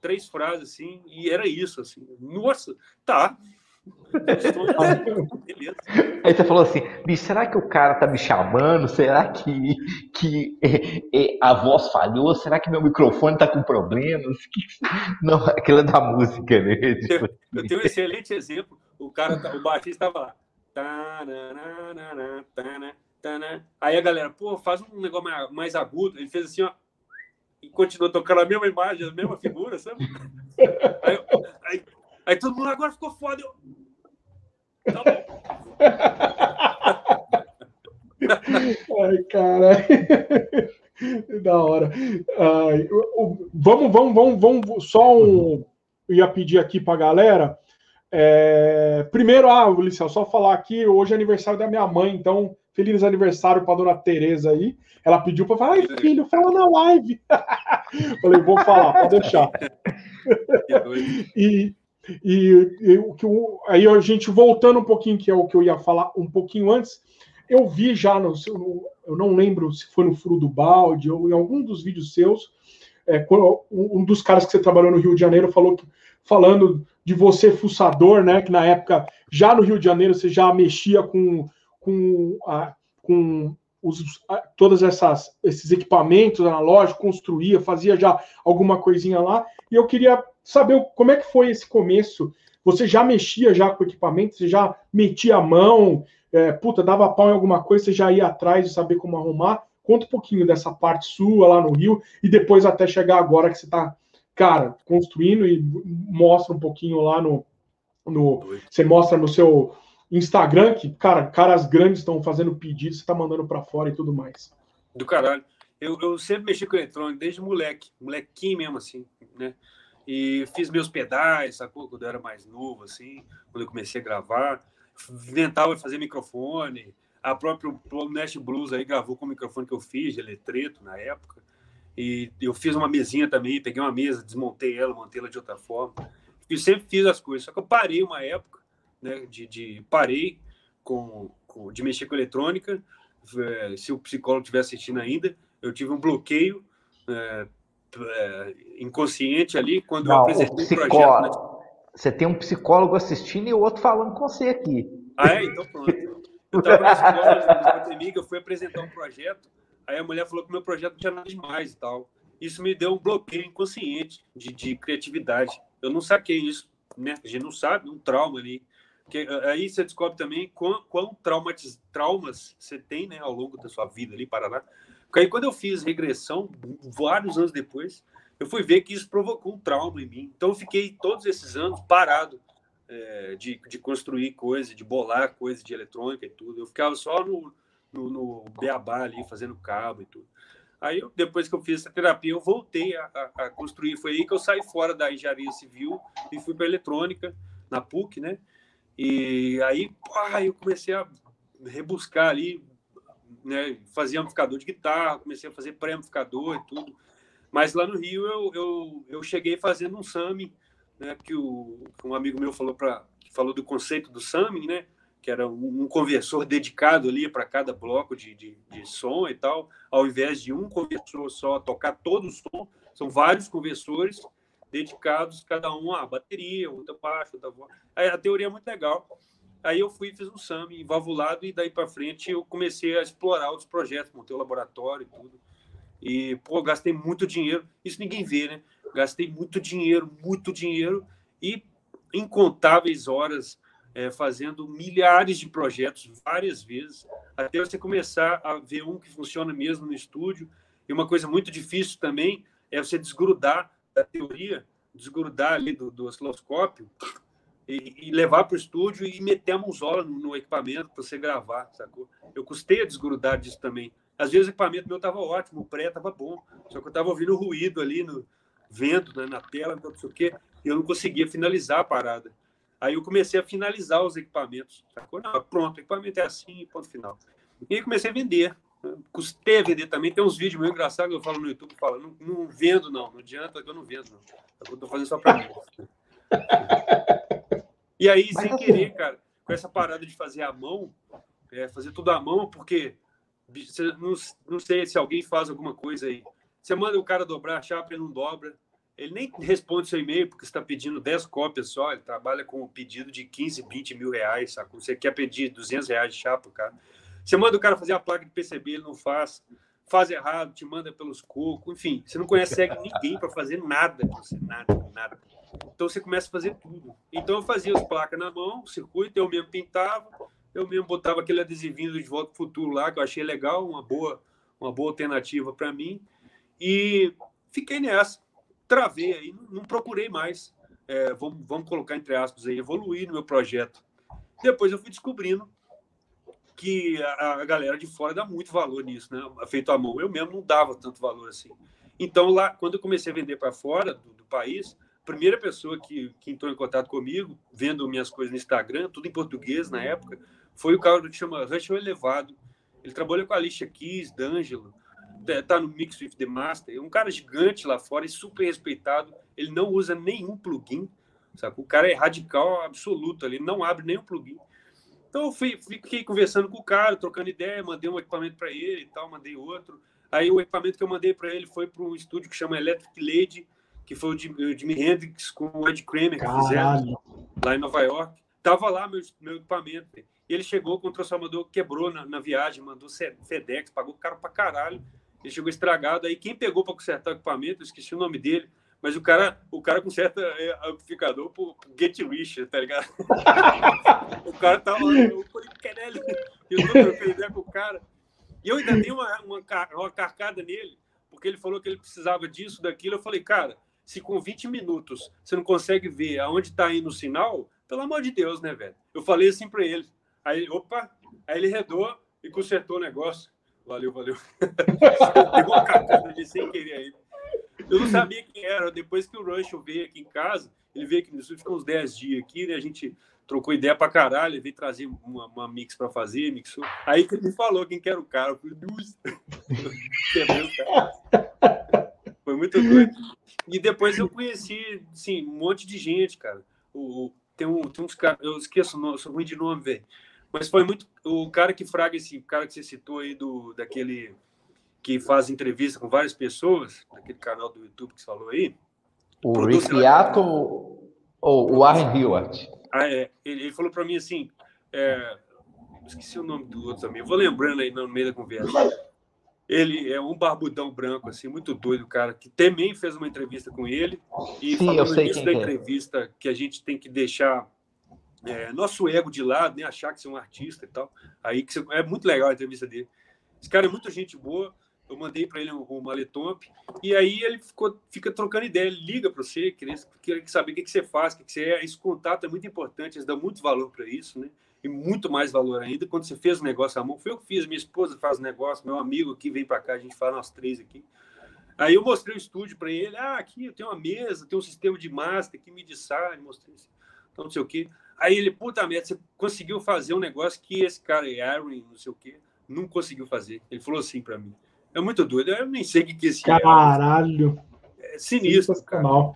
três frases assim, e era isso, assim. Nossa, tá. Aí você falou assim, bicho, será que o cara tá me chamando? Será que, que é, é, a voz falhou? Será que meu microfone tá com problemas? Não, aquilo é da música, né? Tipo... Eu tenho um excelente exemplo. O cara, tá, o baixista estava lá. Aí a galera, pô, faz um negócio mais, mais agudo. Ele fez assim, ó. E continuou tocando a mesma imagem, a mesma figura, sabe? Aí, aí Aí todo mundo agora ficou foda. Eu... Tá bom. Ai, cara. da hora. Ai, vamos, vamos, vamos, vamos. Só um. Eu ia pedir aqui para a galera. É... Primeiro, ah, Ulisses, só falar aqui, hoje é aniversário da minha mãe, então feliz aniversário para dona Tereza aí. Ela pediu para falar, ai filho, fala na live. Falei, vou falar, pode deixar. e, e, e o que aí a gente voltando um pouquinho, que é o que eu ia falar um pouquinho antes, eu vi já, no eu não lembro se foi no Furo do Balde ou em algum dos vídeos seus, é, um dos caras que você trabalhou no Rio de Janeiro falou que, falando de você fuçador, né? Que na época, já no Rio de Janeiro, você já mexia com, com, a, com os, a, todas essas esses equipamentos analógicos, construía, fazia já alguma coisinha lá. E eu queria saber como é que foi esse começo. Você já mexia já com o equipamento? Você já metia a mão? É, puta, dava pau em alguma coisa, você já ia atrás de saber como arrumar? Conta um pouquinho dessa parte sua lá no Rio e depois até chegar agora que você está, cara, construindo e mostra um pouquinho lá no, no você mostra no seu Instagram que, cara, caras grandes estão fazendo pedidos, você está mandando para fora e tudo mais. Do caralho. Eu, eu sempre mexi com eletrônico desde moleque, molequinho mesmo assim, né? E fiz meus pedais, sacou? Quando eu era mais novo, assim, quando eu comecei a gravar. inventava fazer microfone. A própria Nash Blues aí gravou com o microfone que eu fiz, de eletreto na época. E eu fiz uma mesinha também, peguei uma mesa, desmontei ela, montei ela de outra forma. E sempre fiz as coisas. Só que eu parei uma época, né? De, de parei com, com, de mexer com eletrônica. É, se o psicólogo estiver assistindo ainda, eu tive um bloqueio é, inconsciente ali quando Não, eu apresentei o projeto. Né? Você tem um psicólogo assistindo e o outro falando com você aqui. Ah, é? Então pronto. Eu estava na escola, eu fui apresentar um projeto Aí a mulher falou que meu projeto não tinha nada demais e tal. Isso me deu um bloqueio inconsciente de, de criatividade. Eu não saquei isso, né? A gente não sabe, um trauma ali. Porque eh, aí você descobre também quão, quão traumas, traumas você tem né, ao longo da sua vida ali, Paraná. Porque aí quando eu fiz regressão, vários anos depois, eu fui ver que isso provocou um trauma em mim. Então eu fiquei todos esses anos parado é, de, de construir coisa, de bolar coisa de eletrônica e tudo. Eu ficava só no, no, no Beabá ali, fazendo cabo e tudo. Aí, eu, depois que eu fiz essa terapia, eu voltei a, a, a, construir. Foi aí que eu saí fora da engenharia civil e fui para eletrônica, na PUC, né? E aí, pá, eu comecei a rebuscar ali, né? Fazia amplificador de guitarra, comecei a fazer pré-amplificador e tudo. Mas lá no Rio, eu, eu, eu cheguei fazendo um SAMI, né? Que, o, que um amigo meu falou, pra, falou do conceito do SAMI, né? que era um conversor dedicado ali para cada bloco de, de, de, som e tal, ao invés de um conversor só tocar todo o som, são vários conversores dedicados, cada um a bateria, outra baixo, outra voz. A teoria é muito legal. Aí eu fui fiz um SAM valvulado e daí para frente eu comecei a explorar outros projetos, montei o laboratório e tudo. E, pô, gastei muito dinheiro. Isso ninguém vê, né? Gastei muito dinheiro, muito dinheiro e incontáveis horas é, fazendo milhares de projetos várias vezes, até você começar a ver um que funciona mesmo no estúdio. E uma coisa muito difícil também é você desgrudar da teoria, desgrudar ali do, do osciloscópio e, e levar para o estúdio e meter a mãozola no, no equipamento para você gravar, sacou? Eu custei a desgrudar disso também. Às vezes o equipamento meu estava ótimo, o pré estava bom, só que eu estava ouvindo ruído ali no vento, né, na tela, não sei o quê, e eu não conseguia finalizar a parada. Aí eu comecei a finalizar os equipamentos. Não, pronto, o equipamento é assim, ponto final. E aí comecei a vender. Custei a vender também. Tem uns vídeos meio engraçados que eu falo no YouTube, falo, não, não vendo não, não adianta que eu não vendo não. Eu estou fazendo só para mim. E aí, Mas sem assim... querer, cara, com essa parada de fazer à mão, é, fazer tudo à mão, porque não, não sei se alguém faz alguma coisa aí. Você manda o cara dobrar a chapa e não dobra. Ele nem responde seu e-mail porque está pedindo 10 cópias só. Ele trabalha com um pedido de 15, 20 mil reais. Sabe? Você quer pedir 200 reais de chapa, cara. Você manda o cara fazer a placa de PCB, ele não faz. Faz errado, te manda pelos cocos. Enfim, você não conhece ninguém para fazer nada. Você, nada, nada. Então você começa a fazer tudo. Então eu fazia as placas na mão, o circuito, eu mesmo pintava, eu mesmo botava aquele adesivinho de volta futuro lá, que eu achei legal, uma boa, uma boa alternativa para mim. E fiquei nessa travei aí, não, não procurei mais, é, vamos, vamos colocar entre aspas aí, evoluir no meu projeto. Depois eu fui descobrindo que a, galera de fora dá muito valor nisso, né? Feito à mão. Eu mesmo não dava tanto valor assim. Então, lá, quando eu comecei a vender para fora do, do, país, a primeira pessoa que, que entrou em contato comigo, vendo minhas coisas no Instagram, tudo em português na época, foi o cara que chama Rushel Elevado. Ele trabalha com a Alicia Keys, D'Angelo, é, tá no Mix with the Master, é um cara gigante lá fora e super respeitado. Ele não usa nenhum plugin, sabe? O cara é radical absoluto ali, não abre nenhum plugin. Então eu fui, fiquei conversando com o cara, trocando ideia, mandei um equipamento para ele e tal, mandei outro. Aí o equipamento que eu mandei para ele foi para um estúdio que chama Electric Lady, que foi o Jimi Hendrix com o Ed Kramer que fizeram lá em Nova York. Tava lá meu, meu equipamento. E ele chegou com o transformador, quebrou na, na viagem, mandou FedEx, pagou caro pra caralho. Ele chegou estragado. Aí quem pegou para consertar o equipamento, eu esqueci o nome dele, mas o cara, o cara conserta é, amplificador por Get Rich, tá ligado? o cara tava lá, eu eu tô trocando ideia com o cara. E eu ainda dei uma, uma, uma carcada nele, porque ele falou que ele precisava disso, daquilo. Eu falei, cara, se com 20 minutos você não consegue ver aonde está indo o sinal, pelo amor de Deus, né, velho? Eu falei assim para ele. Aí, opa, aí ele redou e consertou o negócio. Valeu, valeu. Deu uma cacada de sem querer aí. Eu não sabia quem era. Depois que o Rush veio aqui em casa, Ele veio aqui no estúdio, ficou uns 10 dias aqui, né? A gente trocou ideia pra caralho, ele veio trazer uma, uma mix para fazer, mixou. Aí que ele falou quem que era o cara. Eu falei, Foi muito doido. E depois eu conheci, sim, um monte de gente, cara. O, tem, um, tem uns caras, eu esqueço o nome, sou ruim de nome, velho. Mas foi muito. O cara que fraga esse cara que você citou aí, do, daquele que faz entrevista com várias pessoas, daquele canal do YouTube que você falou aí. O Rick ou o Warren Hewart? Ah, é. Ele, ele falou para mim assim. É, esqueci o nome do outro também. Vou lembrando aí no meio da conversa. Ele é um barbudão branco, assim, muito doido, cara, que também fez uma entrevista com ele. E Sim, eu sei da é. entrevista que a gente tem que deixar é, nosso ego de lado, né? Achar que você é um artista e tal. Aí que você, é muito legal a entrevista dele. Esse cara é muita gente boa. Eu mandei para ele um, um maletomp e aí ele ficou, fica trocando ideia. Ele liga para você, quer saber o que, que você faz, o que, que você é. Esse contato é muito importante, eles dão muito valor para isso, né? E muito mais valor ainda quando você fez o um negócio à mão. Foi eu que fiz, minha esposa faz o negócio, meu amigo aqui vem para cá, a gente faz nós três aqui. Aí eu mostrei o estúdio para ele. Ah, aqui eu tenho uma mesa, tem um sistema de master aqui, me sai, mostrei isso. Então, não sei o quê. Aí ele, puta merda, você conseguiu fazer um negócio que esse cara, Aaron, não sei o quê, não conseguiu fazer. Ele falou assim para mim. É muito doido. Eu nem sei o que, que é esse Caralho. É, é sinistro, cara.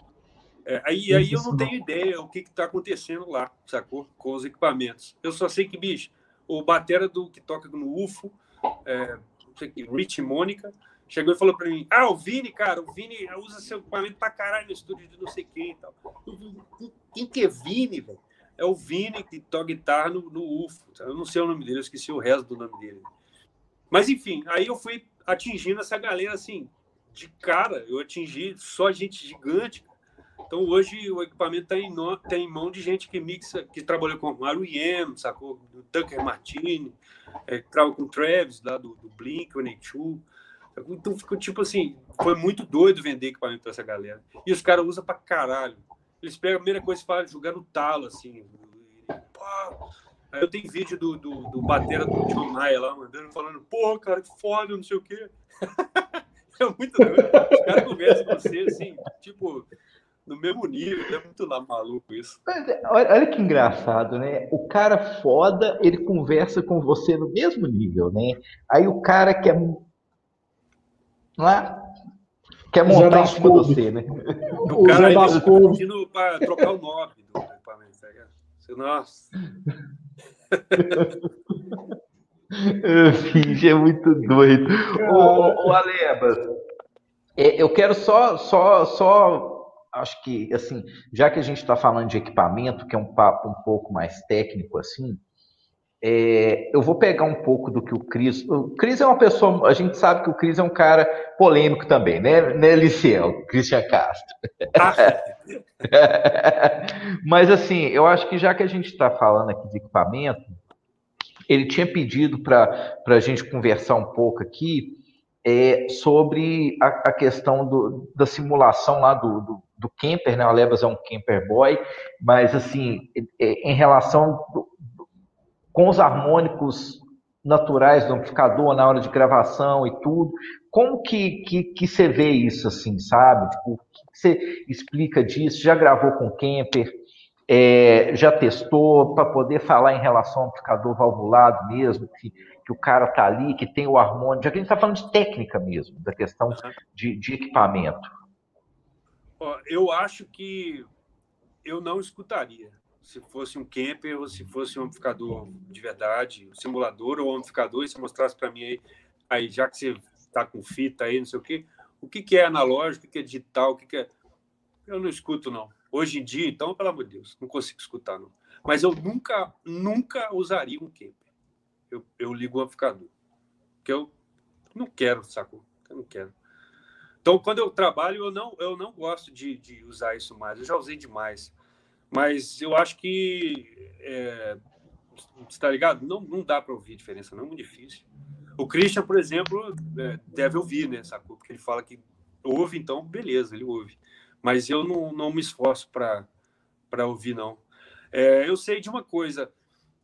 É, aí, aí eu não tenho ideia o que está acontecendo lá, sacou? Com os equipamentos. Eu só sei que, bicho, o batera do que toca no UFO, é, Rich Mônica, chegou e falou para mim: Ah, o Vini, cara, o Vini usa seu equipamento pra caralho no estúdio de não sei quem e tal. Quem que é Vini, velho? É o Vini que toca guitarra no, no UFO. Eu não sei o nome dele, eu esqueci o resto do nome dele. Mas enfim, aí eu fui atingindo essa galera assim, de cara. Eu atingi só gente gigante. Então hoje o equipamento está em, tá em mão de gente que mixa, que trabalhou com R.E.M., sacou? O Tucker Martini, é, trabalha com o Travis lá do, do Blink-182. Então ficou tipo assim, foi muito doido vender equipamento para essa galera. E os caras usam para caralho. Eles pegam a primeira coisa que fazem, jogar no talo, assim. Pá, Aí eu tenho vídeo do, do, do batera do John Maia lá, mandando, falando, porra, cara, que foda, não sei o quê. é muito doido. Os caras conversam com você, assim, tipo, no mesmo nível, é muito lá maluco isso. Olha, olha, que engraçado, né? O cara foda, ele conversa com você no mesmo nível, né? Aí o cara quer. Não é? Quer montar em cima de você, né? O, o cara tá pedindo para trocar o nome do equipamento, tá ligado? Nossa. Finge é muito doido. Ô, ô, Alebas, é, eu quero só, só, só, acho que, assim, já que a gente está falando de equipamento, que é um papo um pouco mais técnico, assim, é, eu vou pegar um pouco do que o Cris. O Cris é uma pessoa. A gente sabe que o Cris é um cara polêmico também, né, né Liceu? Christian Castro. Mas, assim, eu acho que já que a gente está falando aqui de equipamento, ele tinha pedido para a gente conversar um pouco aqui é, sobre a, a questão do, da simulação lá do, do, do camper, né? O Levas é um camper boy, mas, assim, é, em relação com os harmônicos naturais do amplificador na hora de gravação e tudo. Como que, que, que você vê isso assim, sabe? Tipo, o que você explica disso? Já gravou com Kemper? É, já testou para poder falar em relação ao amplificador valvulado mesmo, que, que o cara tá ali, que tem o harmônico, já que a gente está falando de técnica mesmo, da questão de, de equipamento. Eu acho que eu não escutaria se fosse um camper ou se fosse um amplificador de verdade, um simulador ou um amplificador, e você mostrasse para mim aí, aí, já que você está com fita aí, não sei o quê, o que, que é analógico, o que é digital, o que, que é. Eu não escuto, não. Hoje em dia, então, pelo amor de Deus, não consigo escutar, não. Mas eu nunca, nunca usaria um camper. Eu, eu ligo o amplificador. Porque eu não quero, sacou? Eu não quero. Então, quando eu trabalho, eu não, eu não gosto de, de usar isso mais. Eu já usei demais. Mas eu acho que. É, está ligado? Não, não dá para ouvir diferença, não é muito difícil. O Christian, por exemplo, é, deve ouvir, né? Sacou? Porque ele fala que ouve, então, beleza, ele ouve. Mas eu não, não me esforço para ouvir, não. É, eu sei de uma coisa: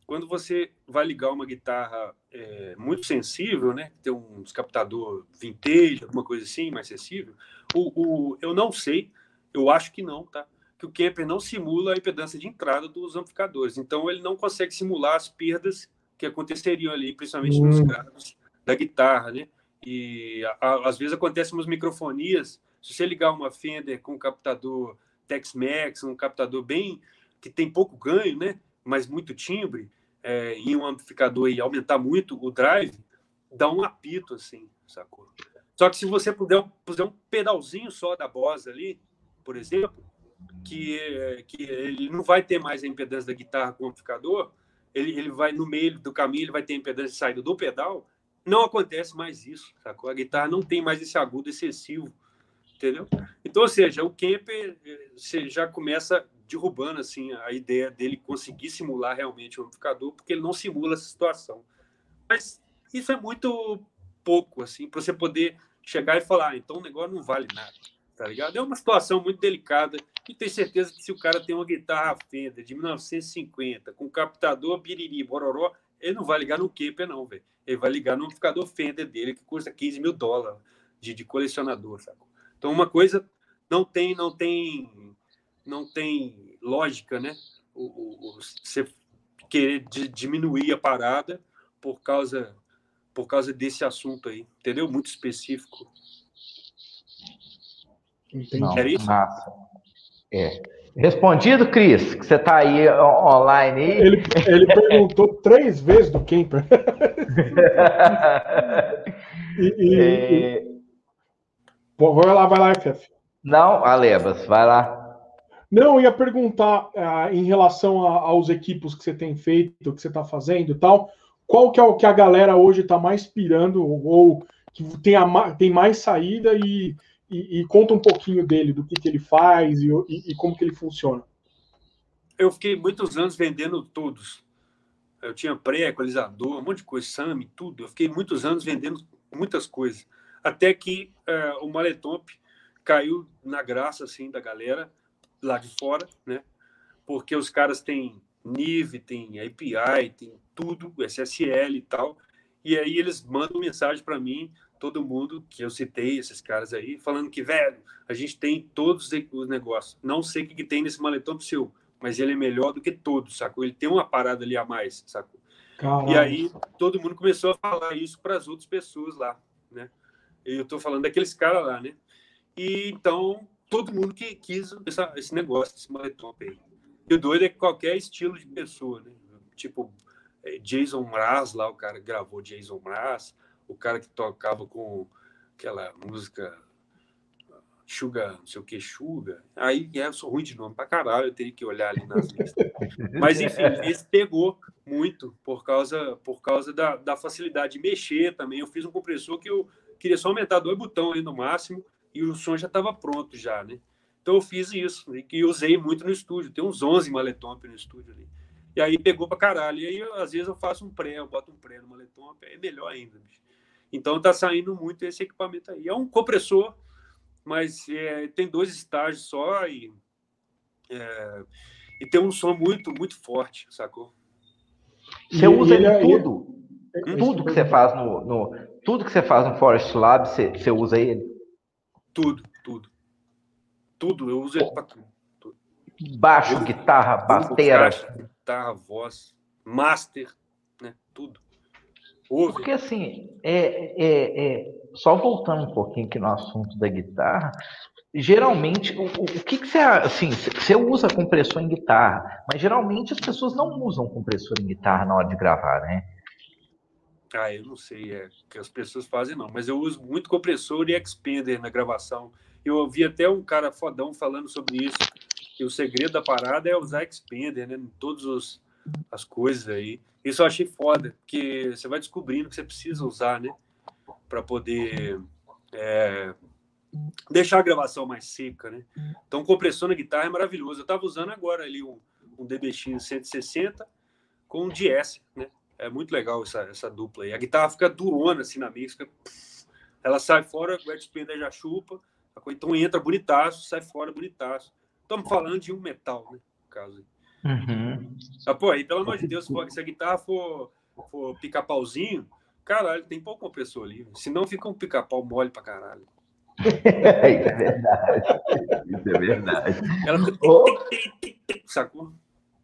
quando você vai ligar uma guitarra é, muito sensível, né? Tem um captador vintage, alguma coisa assim, mais sensível. O, o, eu não sei, eu acho que não, tá? Que o Kemper não simula a impedância de entrada dos amplificadores. Então, ele não consegue simular as perdas que aconteceriam ali, principalmente hum. nos graves da guitarra, né? E a, a, às vezes acontecem umas microfonias. Se você ligar uma Fender com um captador Tex-Mex, um captador bem que tem pouco ganho, né? Mas muito timbre, é, em um amplificador e aumentar muito o drive, dá um apito assim, sacou? Só que se você puder puser um pedalzinho só da Boss ali, por exemplo, que, que ele não vai ter mais a impedância da guitarra com o amplificador, ele, ele vai no meio do caminho, ele vai ter a impedância de saída do pedal, não acontece mais isso, sacou? A guitarra não tem mais esse agudo excessivo, entendeu? Então, ou seja, o Kemper você já começa derrubando assim a ideia dele conseguir simular realmente o amplificador, porque ele não simula essa situação. Mas isso é muito pouco assim para você poder chegar e falar, ah, então o negócio não vale nada, tá ligado? É uma situação muito delicada e tenho certeza que se o cara tem uma guitarra Fender de 1950 com captador biriri, bororó, ele não vai ligar no Kemper não, velho ele vai ligar no amplificador Fender dele, que custa 15 mil dólares de, de colecionador, sabe? Então, uma coisa não tem, não tem, não tem lógica, né? O, você querer de, diminuir a parada por causa, por causa desse assunto aí, entendeu? Muito específico. Não, Era isso? Massa. É. Respondido, Cris, que você está aí online. Aí. Ele, ele perguntou três vezes do Kemper. e, e, é... e... Vai lá, vai lá, FF. Não, Alebas, vai lá. Não, eu ia perguntar uh, em relação a, aos equipos que você tem feito, que você está fazendo e tal, qual que é o que a galera hoje está mais pirando, ou que tem, a, tem mais saída e e, e, conta um pouquinho dele, do que, que ele faz e, e, e, como que ele funciona. Eu fiquei muitos anos vendendo todos. Eu tinha pré-equalizador, um monte de coisa, SAMI, tudo. Eu fiquei muitos anos vendendo muitas coisas. Até que é, o Maletomp caiu na graça assim da galera lá de fora, né? Porque os caras têm NIV, tem API, tem tudo, SSL e tal. E aí eles mandam mensagem para mim todo mundo que eu citei, esses caras aí, falando que, velho, a gente tem todos os negócios. Não sei o que, que tem nesse maletão seu, mas ele é melhor do que todos, sacou? Ele tem uma parada ali a mais, sacou? Caramba. E aí todo mundo começou a falar isso para as outras pessoas lá, né? Eu tô falando daqueles caras lá, né? E então todo mundo que quis essa, esse negócio, esse maletão aí. E o doido é que qualquer estilo de pessoa, né? Tipo, é, Jason Mraz lá, o cara gravou Jason Mraz, o cara que tocava com aquela música Suga, não sei o que, Suga. Aí é, eu sou ruim de nome pra caralho, eu teria que olhar ali nas listas. Mas enfim, esse pegou muito por causa, por causa da, da facilidade de mexer também. Eu fiz um compressor que eu queria só aumentar dois botões ali no máximo e o som já estava pronto já, né? Então eu fiz isso e usei muito no estúdio. Tem uns 11 maletomp no estúdio ali. E aí pegou pra caralho. E aí, às vezes, eu faço um pré, eu boto um pré no maletomp, é melhor ainda, bicho. Então está saindo muito esse equipamento aí. É um compressor, mas é, tem dois estágios só e, é, e tem um som muito, muito forte, sacou? Você usa ele, ele tudo? Ele... Tudo que você faz no, no, tudo que você faz no Forest Lab, você, você usa ele? Tudo, tudo. Tudo, eu uso ele para tudo, tudo. Baixo, eu, guitarra, bateria. Guitarra, voz, master, né? Tudo. Porque assim, é, é, é, só voltando um pouquinho aqui no assunto da guitarra, geralmente, o, o, o que, que você, assim, você usa compressor em guitarra, mas geralmente as pessoas não usam compressor em guitarra na hora de gravar, né? Ah, eu não sei é que as pessoas fazem não, mas eu uso muito compressor e expander na gravação. Eu ouvi até um cara fodão falando sobre isso, que o segredo da parada é usar expander, né, em todos os as coisas aí. Isso eu achei foda, porque você vai descobrindo que você precisa usar, né? Para poder é, deixar a gravação mais seca, né? Então, compressor na guitarra é maravilhoso. Eu estava usando agora ali um, um DBX 160 com um DS, né? É muito legal essa, essa dupla aí. A guitarra fica durona assim na mix, fica, ela sai fora, o Xpander já chupa, então entra bonitaço, sai fora bonitaço. Estamos falando de um metal, né? No caso aí. Uhum. Ah, pô, e pelo amor de Deus, se a guitarra for, for pica-pauzinho, caralho, tem pouco compressor ali. Senão fica um pica-pau mole pra caralho. Isso é verdade. Isso é verdade. Ela... Sacou?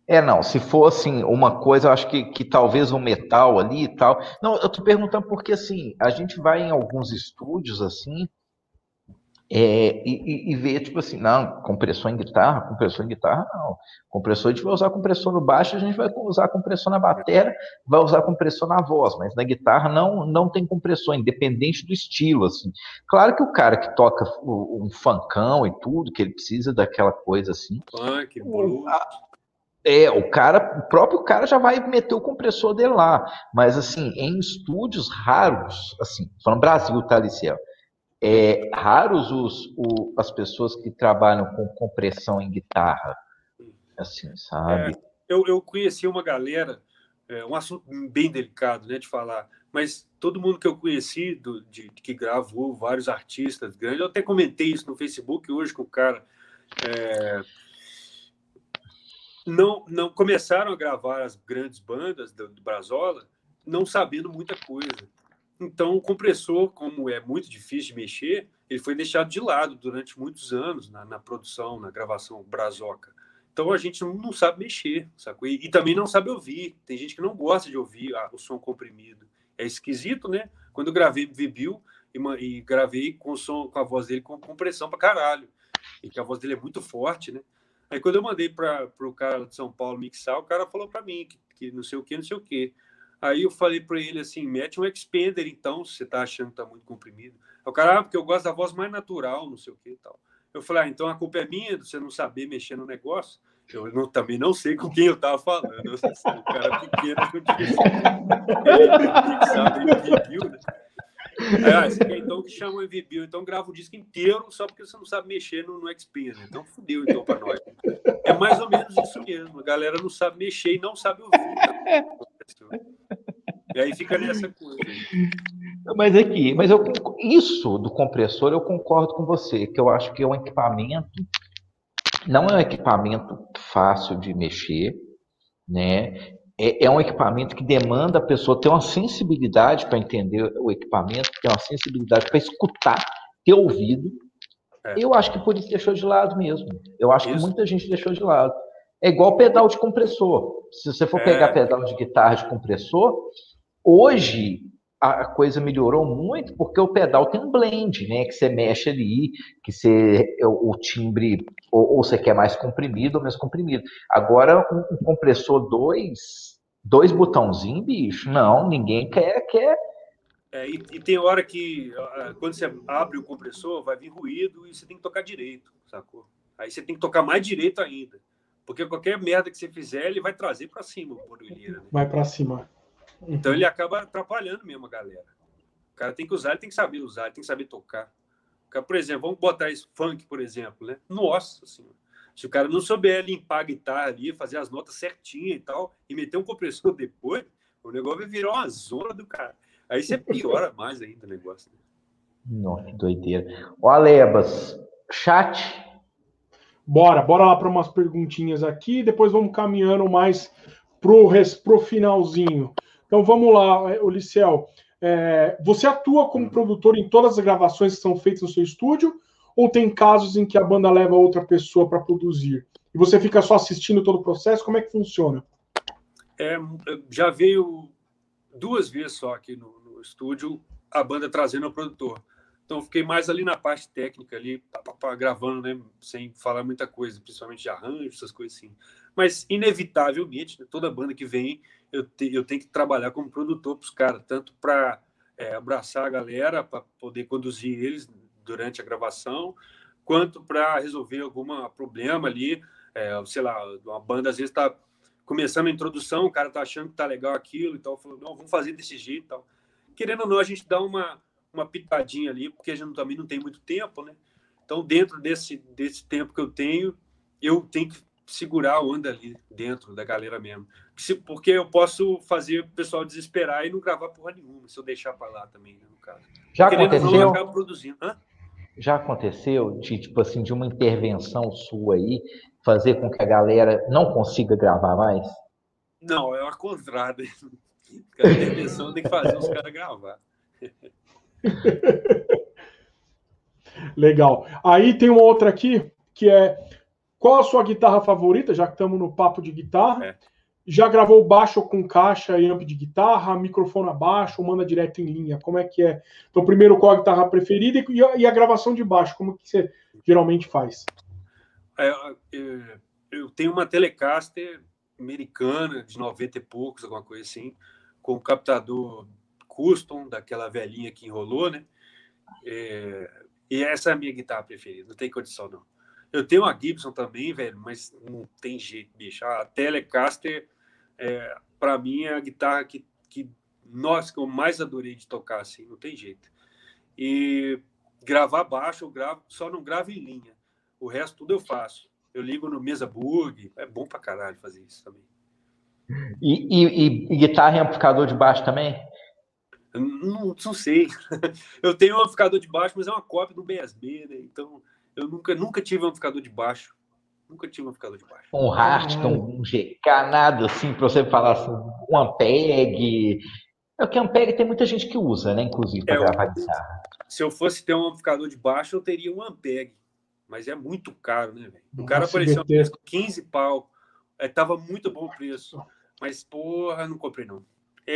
É, não, se fosse assim, uma coisa, eu acho que, que talvez um metal ali e tal. Não, eu tô perguntando porque, assim, a gente vai em alguns estúdios, assim, é, e, e, ver, tipo assim, não, compressor em guitarra, compressor em guitarra, não. Compressor, a gente vai usar compressor no baixo, a gente vai usar compressor na bateria, vai usar compressor na voz, mas na guitarra não, não tem compressor, independente do estilo, assim. Claro que o cara que toca um funkão e tudo, que ele precisa daquela coisa assim. Funk, blues. É, o cara, o próprio cara já vai meter o compressor dele lá. Mas, assim, em estúdios raros, assim, falando Brasil, tá, Liceu? É raros os, o, as pessoas que trabalham com compressão em guitarra. Assim, sabe? É, eu, eu conheci uma galera, é, um assunto bem delicado, né, de falar, mas todo mundo que eu conheci, do, de, que gravou vários artistas grandes, eu até comentei isso no Facebook hoje com o cara. É, não, não começaram a gravar as grandes bandas do, do Brazola não sabendo muita coisa. Então, o compressor, como é muito difícil de mexer, ele foi deixado de lado durante muitos anos na, na produção, na gravação Brazoca. Então, a gente não, não sabe mexer, sacou? E, e, também não sabe ouvir. Tem gente que não gosta de ouvir o som comprimido. É esquisito, né? Quando eu gravei Vibil e, e gravei com, som, com a voz dele com compressão pra caralho. E que a voz dele é muito forte, né? Aí quando eu mandei para o cara de São Paulo mixar, o cara falou para mim que, que, não sei o que, não sei o que. Aí eu falei para ele assim, mete um expander então, se você tá achando que tá muito comprimido. Aí o cara, ah, porque eu gosto da voz mais natural, não sei o que e tal. Eu falei, ah, então a culpa é minha de você não saber mexer no negócio. Eu não, também não sei com quem eu tava falando. Eu, assim, o cara pequeno que sabe, viu, né? Aí, ah, você quer então que chama o MVB, então grava o disco inteiro só porque você não sabe mexer no, no Xperia. Então fudeu então para nós. É mais ou menos isso mesmo. A galera não sabe mexer e não sabe ouvir. Tá? E aí fica nessa coisa. Mas aqui, mas eu isso do compressor eu concordo com você, que eu acho que é um equipamento, não é um equipamento fácil de mexer, né? é, é um equipamento que demanda a pessoa ter uma sensibilidade para entender o equipamento, ter uma sensibilidade para escutar, ter ouvido. É. Eu acho que por isso deixou de lado mesmo. Eu acho isso. que muita gente deixou de lado. É igual pedal de compressor. Se você for é. pegar pedal de guitarra de compressor, hoje a coisa melhorou muito porque o pedal tem um blend, né? Que você mexe ali, que você o, timbre ou, ou, você quer mais comprimido ou menos comprimido. Agora um, um compressor 2 Dois botãozinhos, bicho? Não, ninguém quer. quer. É, e, e, tem hora que, quando você abre o compressor, vai vir ruído e você tem que tocar direito, sacou? Aí você tem que tocar mais direito ainda. Porque qualquer merda que você fizer, ele vai trazer para cima o barulheira. Né? Vai para cima. Então ele acaba atrapalhando mesmo a galera. O cara tem que usar, ele tem que saber usar, ele tem que saber tocar. Cara, por exemplo, vamos botar esse funk, por exemplo, né? Nossa senhora. Se o cara não souber limpar a guitarra ali, fazer as notas certinhas e tal, e meter um compressor depois, o negócio vai virar uma zona do cara. Aí você piora mais ainda o negócio. Né? Nossa, que doideira. Ó, Alebas, chat. Bora, bora lá para umas perguntinhas aqui, depois vamos caminhando mais pro, pro finalzinho. Então vamos lá, é, Olicel. É, você atua como produtor em todas as gravações que são feitas no seu estúdio ou tem casos em que a banda leva outra pessoa para produzir? E você fica só assistindo todo o processo? Como é que funciona? É, já veio duas vezes só aqui no, no estúdio a banda trazendo o produtor. Então fiquei mais ali na parte técnica ali, pá, pá, pá, gravando, né, sem falar muita coisa, principalmente de arranjo, essas coisas assim. Mas inevitavelmente, né, toda banda que vem, eu, te, eu tenho que trabalhar como produtor para os caras, tanto para é, abraçar a galera, para poder conduzir eles durante a gravação, quanto para resolver algum problema ali. É, sei lá, uma banda às vezes está começando a introdução, o cara está achando que tá legal aquilo e tal, falou, não, vamos fazer desse jeito e tal. Querendo ou não, a gente dá uma, uma pitadinha ali, porque a gente também não tem muito tempo, né? Então, dentro desse, desse tempo que eu tenho, eu tenho que segurar a onda ali dentro da galera mesmo. Porque eu posso fazer o pessoal desesperar e não gravar porra nenhuma, se eu deixar para lá também, né, no caso. Já Querendo aconteceu? Não, produzindo. Hã? já aconteceu de tipo assim de uma intervenção sua aí fazer com que a galera não consiga gravar mais? Não, é o contrário. A intervenção tem que fazer os caras gravar. Legal. Aí tem uma outra aqui que é qual a sua guitarra favorita, já que estamos no papo de guitarra? É. Já gravou baixo com caixa e amp de guitarra, microfone abaixo, manda direto em linha? Como é que é? Então, primeiro, qual a guitarra preferida e a, e a gravação de baixo? Como que você geralmente faz? É, eu, eu tenho uma Telecaster americana de 90 e poucos, alguma coisa assim, com um captador custom, daquela velhinha que enrolou, né? É, e essa é a minha guitarra preferida, não tem condição não. Eu tenho uma Gibson também, velho, mas não tem jeito, bicho. A Telecaster, é, para mim, é a guitarra que, que, nossa, que eu mais adorei de tocar, assim, não tem jeito. E gravar baixo, eu gravo, só não gravo em linha. O resto tudo eu faço. Eu ligo no Mesa Burg, é bom pra caralho fazer isso também. E, e, e guitarra amplificador de baixo também? Não, não sei. Eu tenho um amplificador de baixo, mas é uma cópia do BSB, né? Então eu nunca, nunca tive um amplificador de baixo. Nunca tive um amplificador de baixo. Um Hartton, um GK, nada assim, para você falar assim, um Ampeg. É o que Ampeg tem muita gente que usa, né? Inclusive, para é, gravar guitarra. Se eu fosse ter um amplificador de baixo, eu teria um Ampeg. Mas é muito caro, né, velho? O cara apareceu com 15 pau. É, tava muito bom o preço. Mas, porra, não comprei, não.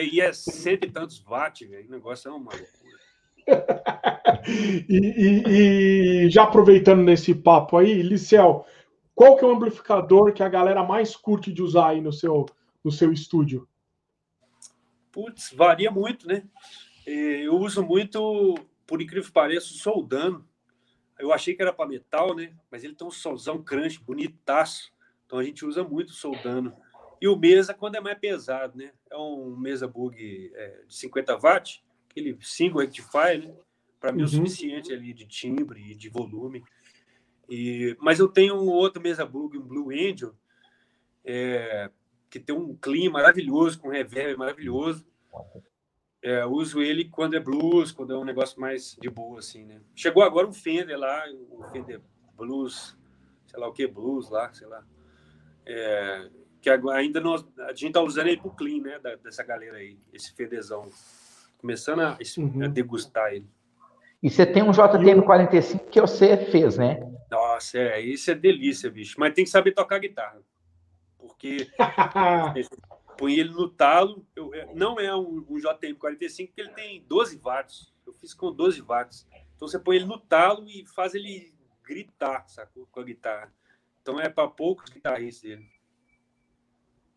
E é cento e tantos watts, velho. O negócio é uma loucura. e, e, e, já aproveitando nesse papo aí, Licel, qual que é o amplificador que a galera mais curte de usar aí no seu, no seu estúdio? Putz, varia muito, né? Eu uso muito, por incrível que pareça, o soldano. Eu achei que era para metal, né? Mas ele tem um solzão crunch, bonitaço. Então a gente usa muito o soldano. E o mesa quando é mais pesado, né? É um mesa bug é, de 50 watts aquele single rectifier, né? Para mim uhum. é o suficiente ali de timbre e de volume. E, mas eu tenho um outro mesa bug, um Blue Angel, é, que tem um clima maravilhoso, com reverb maravilhoso. É, uso ele quando é blues, quando é um negócio mais de boa, assim, né? Chegou agora um Fender lá, um Fender Blues, sei lá o que, Blues lá, sei lá. É, que ainda nós, a gente tá usando ele pro clean, né? Da, dessa galera aí, esse Fenderzão começando a, uhum. a degustar ele. E você tem um JTM45 que você fez, né? Nossa, é, isso é delícia, bicho. Mas tem que saber tocar guitarra. Porque põe ele no talo. Eu, não é um, um JTM45, porque ele tem 12 watts. Eu fiz com 12 watts. Então você põe ele no talo e faz ele gritar, sacou? Com a guitarra. Então é para poucos guitarristas dele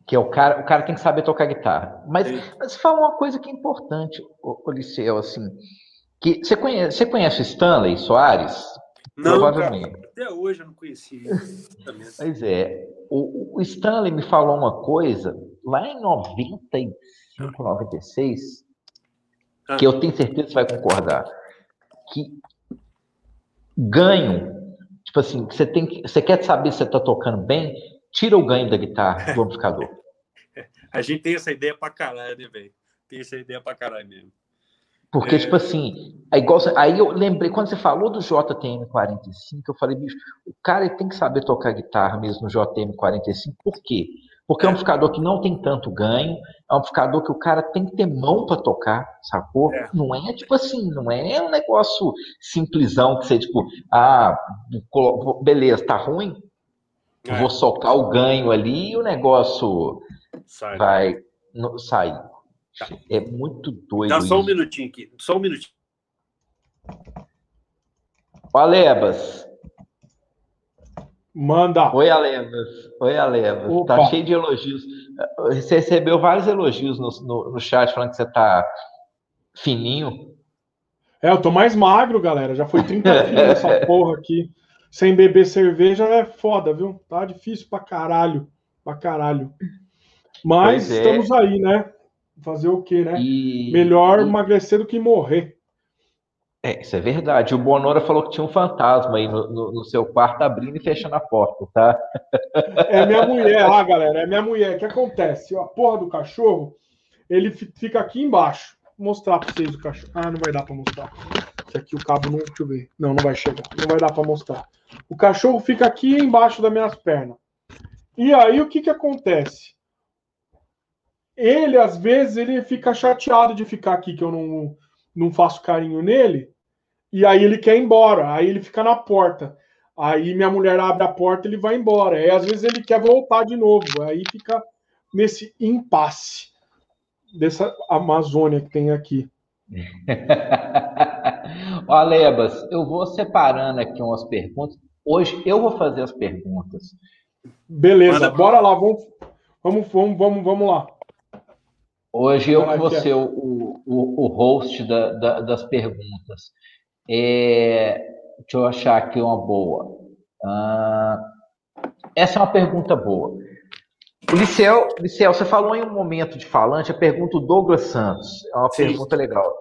que é o cara, o cara tem que saber tocar guitarra. Mas, mas fala uma coisa que é importante, o, Liceu, assim, que você conhece, você conhece o Stanley Soares? Não, Provavelmente. Cara, até hoje eu não conheci. pois é, o, o, Stanley me falou uma coisa lá em 95, 96, ah. que eu tenho certeza que você vai concordar, que ganho, tipo assim, você tem que, você quer saber se você está tocando bem, tira o ganho da guitarra do amplificador. A gente tem essa ideia pra caralho, né, velho? Tem essa ideia pra caralho mesmo. Porque, é... tipo assim, é igual, aí eu lembrei, quando você falou do JTM45, eu falei, bicho, o cara tem que saber tocar guitarra mesmo no JTM45, por quê? Porque é um amplificador que não tem tanto ganho, é um amplificador que o cara tem que ter mão para tocar, sacou? É. Não é tipo assim, não é um negócio simplesão que você, tipo, ah, beleza, tá ruim? É. Vou socar o ganho ali e o negócio Sai. vai no, sair. Tá. É muito doido. Dá só um minutinho aqui, só um minutinho. O Alebas. Manda. Oi, Alebas. Oi, Alebas. Opa. Tá cheio de elogios. Você recebeu vários elogios no, no, no chat falando que você tá fininho. É, eu tô mais magro, galera. Já foi 30 quilos essa porra aqui. Sem beber cerveja é foda, viu? Tá difícil pra caralho. Pra caralho. Mas é. estamos aí, né? Fazer o quê, né? E... Melhor e... emagrecer do que morrer. É, isso é verdade. O Bonora falou que tinha um fantasma aí no, no, no, seu quarto abrindo e fechando a porta, tá? É minha mulher lá, galera. É minha mulher. O que acontece? A porra do cachorro, ele fica aqui embaixo. Vou mostrar pra vocês o cachorro. Ah, não vai dar pra mostrar. Esse aqui o cabo não. Deixa eu ver. Não, não vai chegar. Não vai dar pra mostrar. O cachorro fica aqui embaixo das minhas pernas. E aí o que que acontece? ele, às vezes, ele fica chateado de ficar aqui, que eu não, não faço carinho nele. e aí ele quer ir embora, aí ele fica na porta. Aí minha mulher abre a porta, ele vai embora. Aí às vezes ele quer voltar de novo, aí fica nesse impasse dessa Amazônia que tem aqui. Ó, Alebas, eu vou separando aqui umas perguntas. Hoje eu vou fazer as perguntas. Beleza, Manda bora lá, vamos, vamos, vamos, vamos, vamos lá. Hoje eu vou ser o, o, o host da, da, das perguntas. É, deixa eu achar aqui uma boa. Ah, essa é uma pergunta boa. O Liceu, Liceu, você falou em um momento de falante, a pergunta do Douglas Santos. É uma Sim. pergunta legal.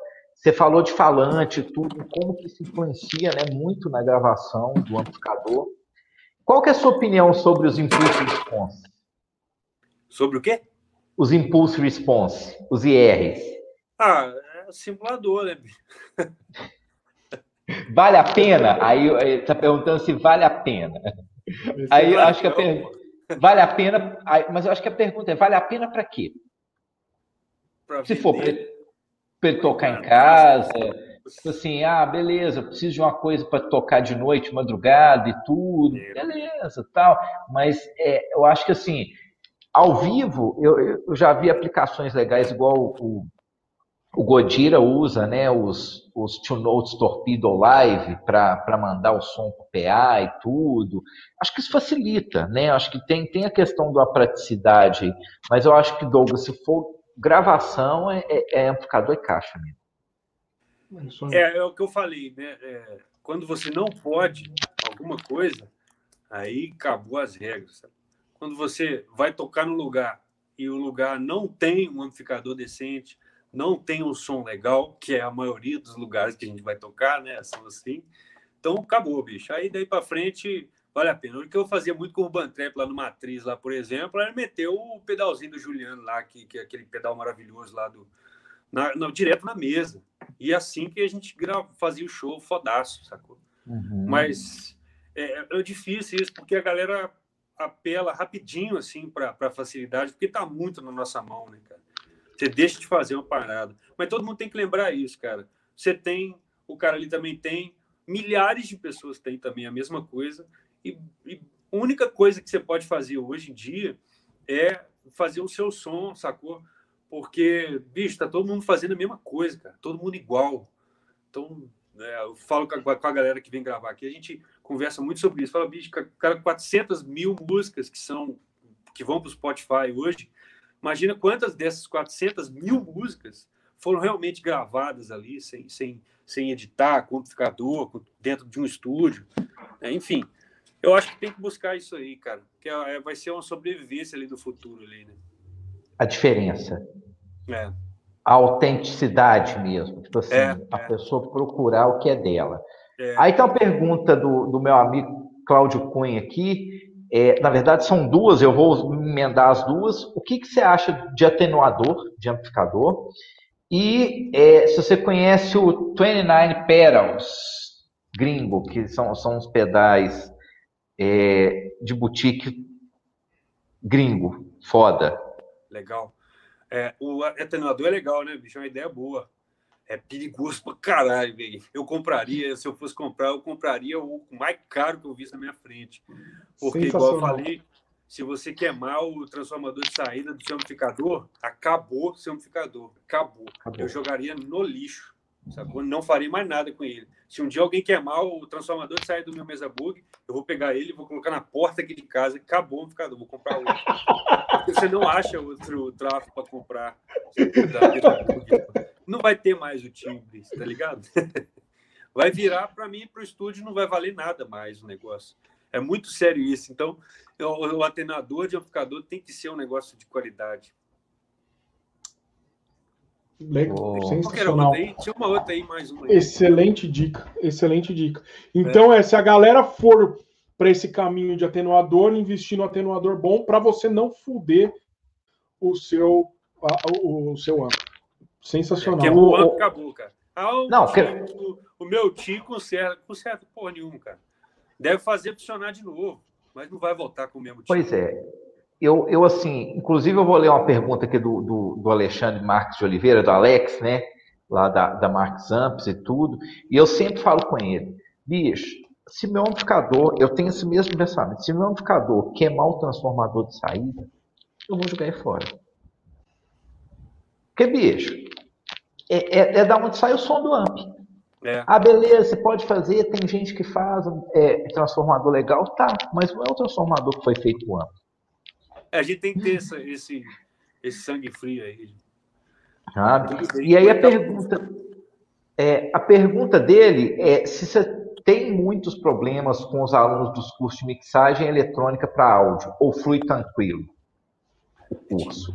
Você falou de falante, tudo, como que isso influencia né, muito na gravação do amplificador. Qual que é a sua opinião sobre os impulse response? Sobre o quê? Os impulse response, os IRs. Ah, é simulador, né? Vale a pena? Aí está perguntando se vale a pena. Esse Aí eu acho que a pergunta. Vale a pena, mas eu acho que a pergunta é: vale a pena para quê? Pra se for para ele tocar em casa, tipo assim, ah, beleza, preciso de uma coisa para tocar de noite, madrugada e tudo, beleza, tal. Mas é, eu acho que assim, ao vivo, eu, eu já vi aplicações legais igual o, o Godira usa né, os, os Two Notes Torpedo Live para mandar o som para o PA e tudo. Acho que isso facilita, né? Acho que tem, tem a questão da praticidade, mas eu acho que, Douglas, se for gravação, é, é, é amplificador e caixa mesmo. É, é o que eu falei, né? É, quando você não pode alguma coisa, aí acabou as regras. Sabe? Quando você vai tocar no lugar e o lugar não tem um amplificador decente, não tem um som legal, que é a maioria dos lugares que a gente vai tocar, né? São assim. Então, acabou, bicho. Aí, daí para frente, vale a pena. O que eu fazia muito com o Bantrap lá no Matriz, lá, por exemplo, era meter o pedalzinho do Juliano lá, que, que é aquele pedal maravilhoso lá do. Na, na, direto na mesa. E é assim que a gente grava, fazia o show fodaço, sacou? Uhum. Mas é, é difícil isso, porque a galera apela rapidinho assim para facilidade, porque tá muito na nossa mão, né, cara? Você deixa de fazer uma parada. Mas todo mundo tem que lembrar isso, cara. Você tem, o cara ali também tem, milhares de pessoas têm também a mesma coisa. E, e a única coisa que você pode fazer hoje em dia é fazer o seu som, sacou? Porque, bicho, tá todo mundo fazendo a mesma coisa, cara. Todo mundo igual. Então, é, eu falo com a, com a, galera que vem gravar aqui, a gente conversa muito sobre isso. Fala, bicho, cara, 400 mil músicas que são que vão para o Spotify hoje, Imagina quantas dessas 400 mil músicas foram realmente gravadas ali, sem, sem, sem editar, com amplificador, dentro de um estúdio. É, enfim, eu acho que tem que buscar isso aí, cara. Que é, vai ser uma sobrevivência ali do futuro ali, né? A diferença. É. A autenticidade mesmo. Tipo assim, é, a é. pessoa procurar o que é dela. É. Aí tem uma pergunta do, do meu amigo Cláudio Cunha aqui. É, na verdade, são duas, eu vou emendar as duas. O que, que você acha de atenuador, de amplificador? E se você conhece o 29 Pedals gringo, que são, são uns pedais é, de boutique gringo, foda. Legal. É, o atenuador é legal, né, bicho? É uma ideia boa é perigoso pra caralho, velho. Eu compraria, se eu fosse comprar, eu compraria o mais caro que eu vi na minha frente. Porque, igual eu falei, se você queimar o transformador de saída do seu amplificador, acabou o seu amplificador. Acabou. acabou. Eu jogaria no lixo. Sacou? Não faria mais nada com ele. Se um dia alguém queimar o transformador saída do meu mesa bug, eu vou pegar ele, vou colocar na porta aqui de casa, acabou o amplificador, vou comprar outro. Porque você não acha outro tráfego para comprar não vai ter mais o timbre, tá ligado? Vai virar para mim para o estúdio não vai valer nada mais o negócio. É muito sério isso. Então, o, o atenador de amplificador tem que ser um negócio de qualidade. Legal, oh. sensacional. Tinha uma outra aí, mais uma. Aí. Excelente dica, excelente dica. Então, é. é se a galera for para esse caminho de atenuador, investir no atenuador bom para você não fuder o seu, o, o seu amplo. Sensacional. É, que é o ano acabou, cara. Ah, o, não, que... o, o meu tio conserta, conserta porra nenhuma, cara. Deve fazer funcionar de novo, mas não vai voltar com o mesmo tio. Pois é. Eu, eu, assim, inclusive eu vou ler uma pergunta aqui do, do, do Alexandre Marques de Oliveira, do Alex, né? lá da, da Marks Amps e tudo, e eu sempre falo com ele, bicho, se meu amplificador, eu tenho esse mesmo pensamento, se meu amplificador queimar o transformador de saída, eu vou jogar ele fora. Porque, bicho, é, é, é da onde sai o som do amp. É. Ah, beleza, você pode fazer, tem gente que faz é, transformador legal, tá, mas não é o transformador que foi feito antes. É, a gente tem que ter essa, esse, esse sangue frio aí. E aí a pergunta, é, a pergunta dele é se você tem muitos problemas com os alunos dos cursos de mixagem eletrônica para áudio, ou flui tranquilo o curso?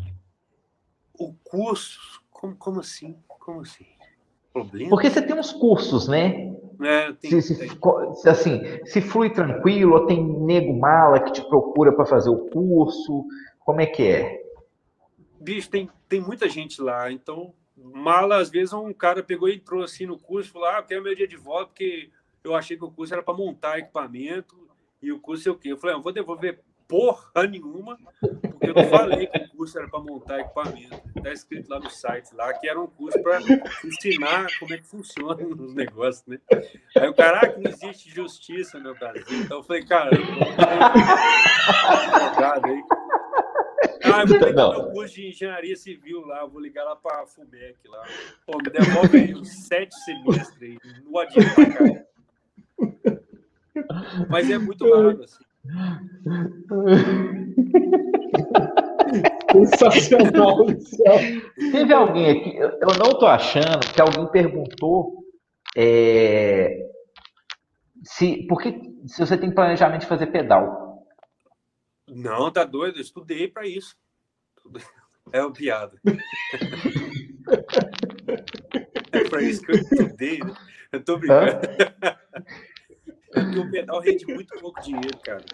O curso? Como, como assim? Como assim? Problema? Porque você tem uns cursos, né? É, tem, se, se, se, assim, se flui tranquilo, ou tem nego mala que te procura para fazer o curso, como é que é? Bicho, tem, tem muita gente lá, então mala, às vezes um cara pegou e entrou assim no curso, falou, ah, eu quero meu dia de volta, porque eu achei que o curso era para montar equipamento, e o curso é o quê? Eu falei, eu vou devolver porra nenhuma, porque eu não falei que o curso era para montar equipamento. Está escrito lá no site lá que era um curso para ensinar como é que funciona os negócios, né? Aí o cara, ah, não existe justiça no Brasil. Então eu falei, cara, eu aí. Ah, eu vou meu curso de engenharia civil lá, vou ligar lá para a FUMEC lá. Pô, me devolve aí uns sete semestres aí, não adianta, cara. Mas é muito raro, assim. Sensacional, Teve alguém aqui, eu não estou achando que alguém perguntou é, se, por que, se você tem planejamento de fazer pedal. Não, tá doido, eu estudei para isso. É uma piada. é para isso que eu estudei. Né? Eu tô brincando. Porque o pedal rende muito pouco dinheiro, cara.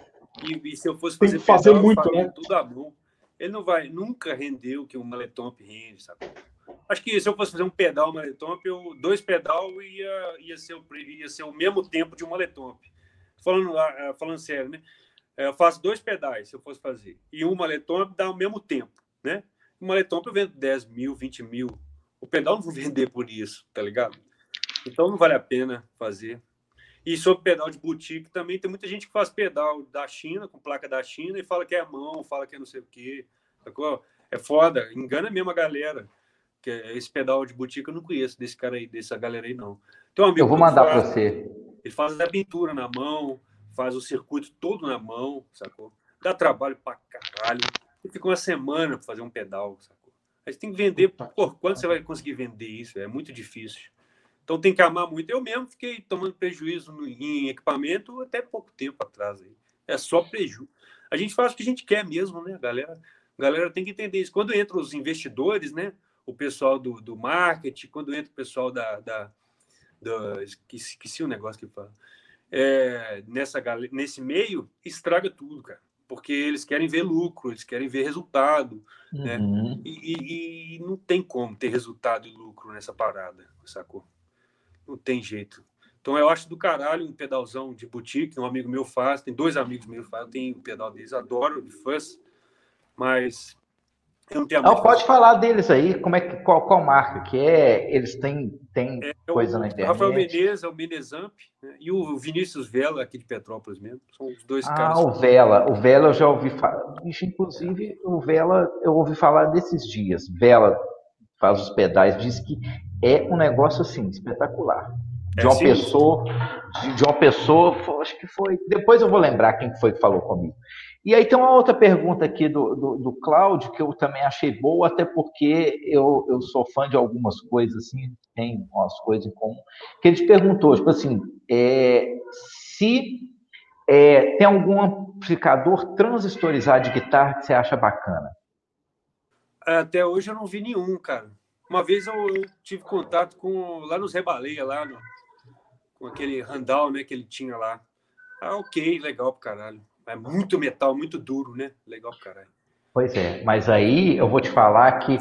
E, e se eu fosse fazer, fazer pedal, muito, né? tudo à mão. Ele não vai nunca render o que um maletomp rende, sabe? Acho que se eu fosse fazer um pedal maletomp, eu, dois pedal ia, ia, ser, ia ser o mesmo tempo de um maletomp. Falando, ah, falando sério, né? É, eu faço dois pedais se eu fosse fazer. E um maletomp dá o mesmo tempo, né? Um maletomp eu vendo 10 mil, 20 mil. O pedal não vou vender por isso, tá ligado? Então não vale a pena fazer. E sobre pedal de boutique também, tem muita gente que faz pedal da China, com placa da China, e fala que é mão, fala que é não sei o quê. Sacou? É foda, engana mesmo a galera. Que é esse pedal de boutique eu não conheço desse cara aí, dessa galera aí, não. Um amigo eu vou mandar para você. Ele faz a pintura na mão, faz o circuito todo na mão, sacou? Dá trabalho pra caralho. Ele fica uma semana para fazer um pedal, sacou? Aí você tem que vender. Pô, quando você vai conseguir vender isso? É muito difícil. Então tem que amar muito. Eu mesmo fiquei tomando prejuízo em equipamento até pouco tempo atrás. Aí. É só prejuízo. A gente faz o que a gente quer mesmo, né? A galera, a galera tem que entender isso. Quando entram os investidores, né? O pessoal do, do marketing, quando entra o pessoal da. da, da esqueci, esqueci o negócio que fala. É, nessa, nesse meio, estraga tudo, cara. Porque eles querem ver lucro, eles querem ver resultado, né? uhum. né? E, e, e não tem como ter resultado e lucro nessa parada, sacou? Não tem jeito. Então eu acho do caralho um pedalzão de boutique, um amigo meu faz, tem dois amigos meus que fazem, tem o pedal deles, adoro de fãs, mas eu não tenho Não, pode falar deles aí, como é que, qual, qual marca que é, eles têm, têm é, coisa o, na internet. Rafael Menezes é o Menezamp, né? e o Vinícius Vela, aqui de Petrópolis mesmo, são os dois ah, caras. Ah, o Vela, o Vela eu já ouvi falar, inclusive o Vela eu ouvi falar desses dias, Vela faz os pedais, diz que é um negócio assim, espetacular de é uma pessoa, de, de, uma pessoa, acho que foi. Depois eu vou lembrar quem foi que falou comigo. E aí tem uma outra pergunta aqui do, do, do Cláudio, que eu também achei boa, até porque eu, eu sou fã de algumas coisas, assim, tem umas coisas em comum. Que ele te perguntou, tipo assim, é, se é, tem algum amplificador transistorizado de guitarra que você acha bacana? Até hoje eu não vi nenhum, cara. Uma vez eu, eu tive contato com lá nos Rebaleia, lá no, com aquele Randall, né, que ele tinha lá. Ah, ok, legal pro caralho. É muito metal, muito duro, né? Legal pro caralho. Pois é, mas aí eu vou te falar que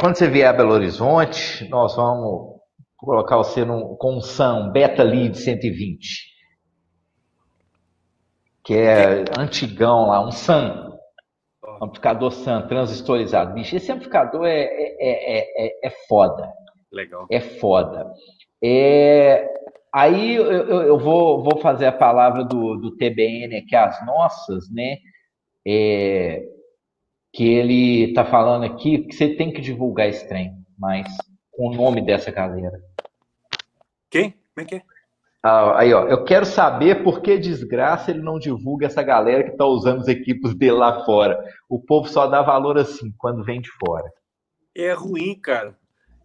quando você vier a Belo Horizonte, nós vamos colocar você num, com um SAM Beta Lead 120, que é antigão lá, um SAM, amplificador SAM transistorizado. Bicho, esse amplificador é, é, é, é, é foda. Legal. É foda. É, aí eu, eu, vou, vou fazer a palavra do, do TBN aqui, as nossas, né? É, que ele tá falando aqui que você tem que divulgar esse trem, mas com o nome dessa galera. Quem? Como é que é? Ah, aí, ó, eu quero saber por que desgraça ele não divulga essa galera que está usando os equipos dele lá fora. O povo só dá valor assim, quando vem de fora. É ruim, cara.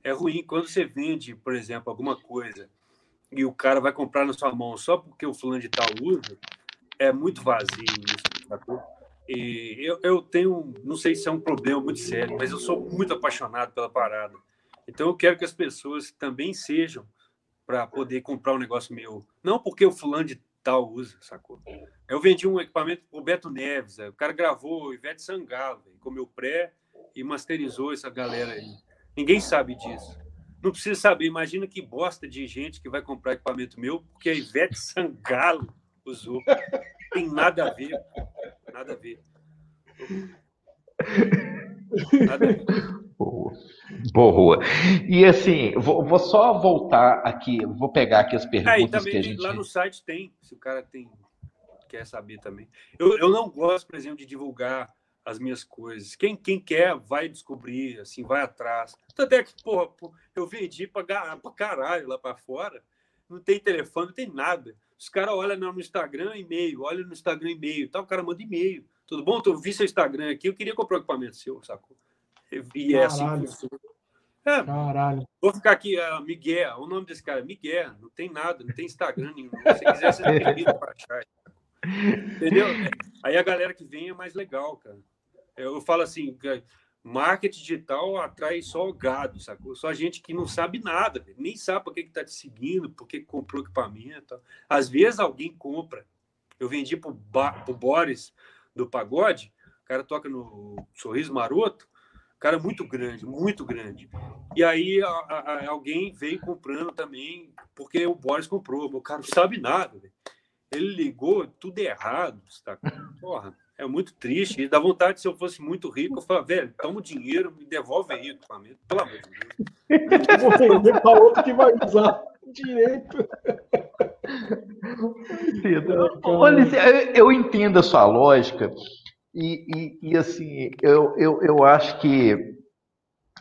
É ruim. Quando você vende, por exemplo, alguma coisa e o cara vai comprar na sua mão só porque o fulano de tal usa, é muito vazio isso. E eu, eu tenho, não sei se é um problema muito sério, mas eu sou muito apaixonado pela parada. Então eu quero que as pessoas também sejam para poder comprar um negócio meu. Não porque o fulano de tal usa, sacou? Eu vendi um equipamento pro Beto Neves, o cara gravou Ivete Sangalo, comeu pré e masterizou essa galera aí. Ninguém sabe disso. Não precisa saber. Imagina que bosta de gente que vai comprar equipamento meu porque a Ivete Sangalo usou. Tem nada a ver. Nada a ver. Nada a ver. Boa. E assim, vou, vou, só voltar aqui, vou pegar aqui as perguntas é, que a gente. Lá no site tem, se o cara tem quer saber também. Eu, eu não gosto, por exemplo, de divulgar as minhas coisas. Quem, quem quer vai descobrir, assim, vai atrás. Até que, porra, eu vendi para caralho lá para fora. Não tem telefone, não tem nada. Os caras olham no Instagram e-mail, olham no Instagram e-mail, tá? o cara manda e-mail. Tudo bom? Eu vi seu Instagram aqui, eu queria comprar um equipamento seu, sacou? E é assim é, Caralho. Vou ficar aqui, uh, Miguel, o nome desse cara é Miguel, não tem nada, não tem Instagram nenhum. Se quiser, você tem para achar. Entendeu? Aí a galera que vem é mais legal, cara. Eu falo assim, marketing digital atrai só gado, sacou? Só gente que não sabe nada, nem sabe por que está te seguindo, por que comprou equipamento. Às vezes alguém compra. Eu vendi para o Boris do Pagode, o cara toca no Sorriso Maroto, cara muito grande, muito grande. E aí a, a, alguém veio comprando também, porque o Boris comprou. O cara não sabe nada. Ele ligou tudo errado. Tá? Porra, é muito triste. E dá vontade, se eu fosse muito rico, eu falava, velho, toma o dinheiro, me devolve aí o equipamento, pelo amor de Deus. Eu vou vender para outro que vai usar direito. Olha, eu entendo a sua lógica, e, e, e, assim, eu, eu, eu acho que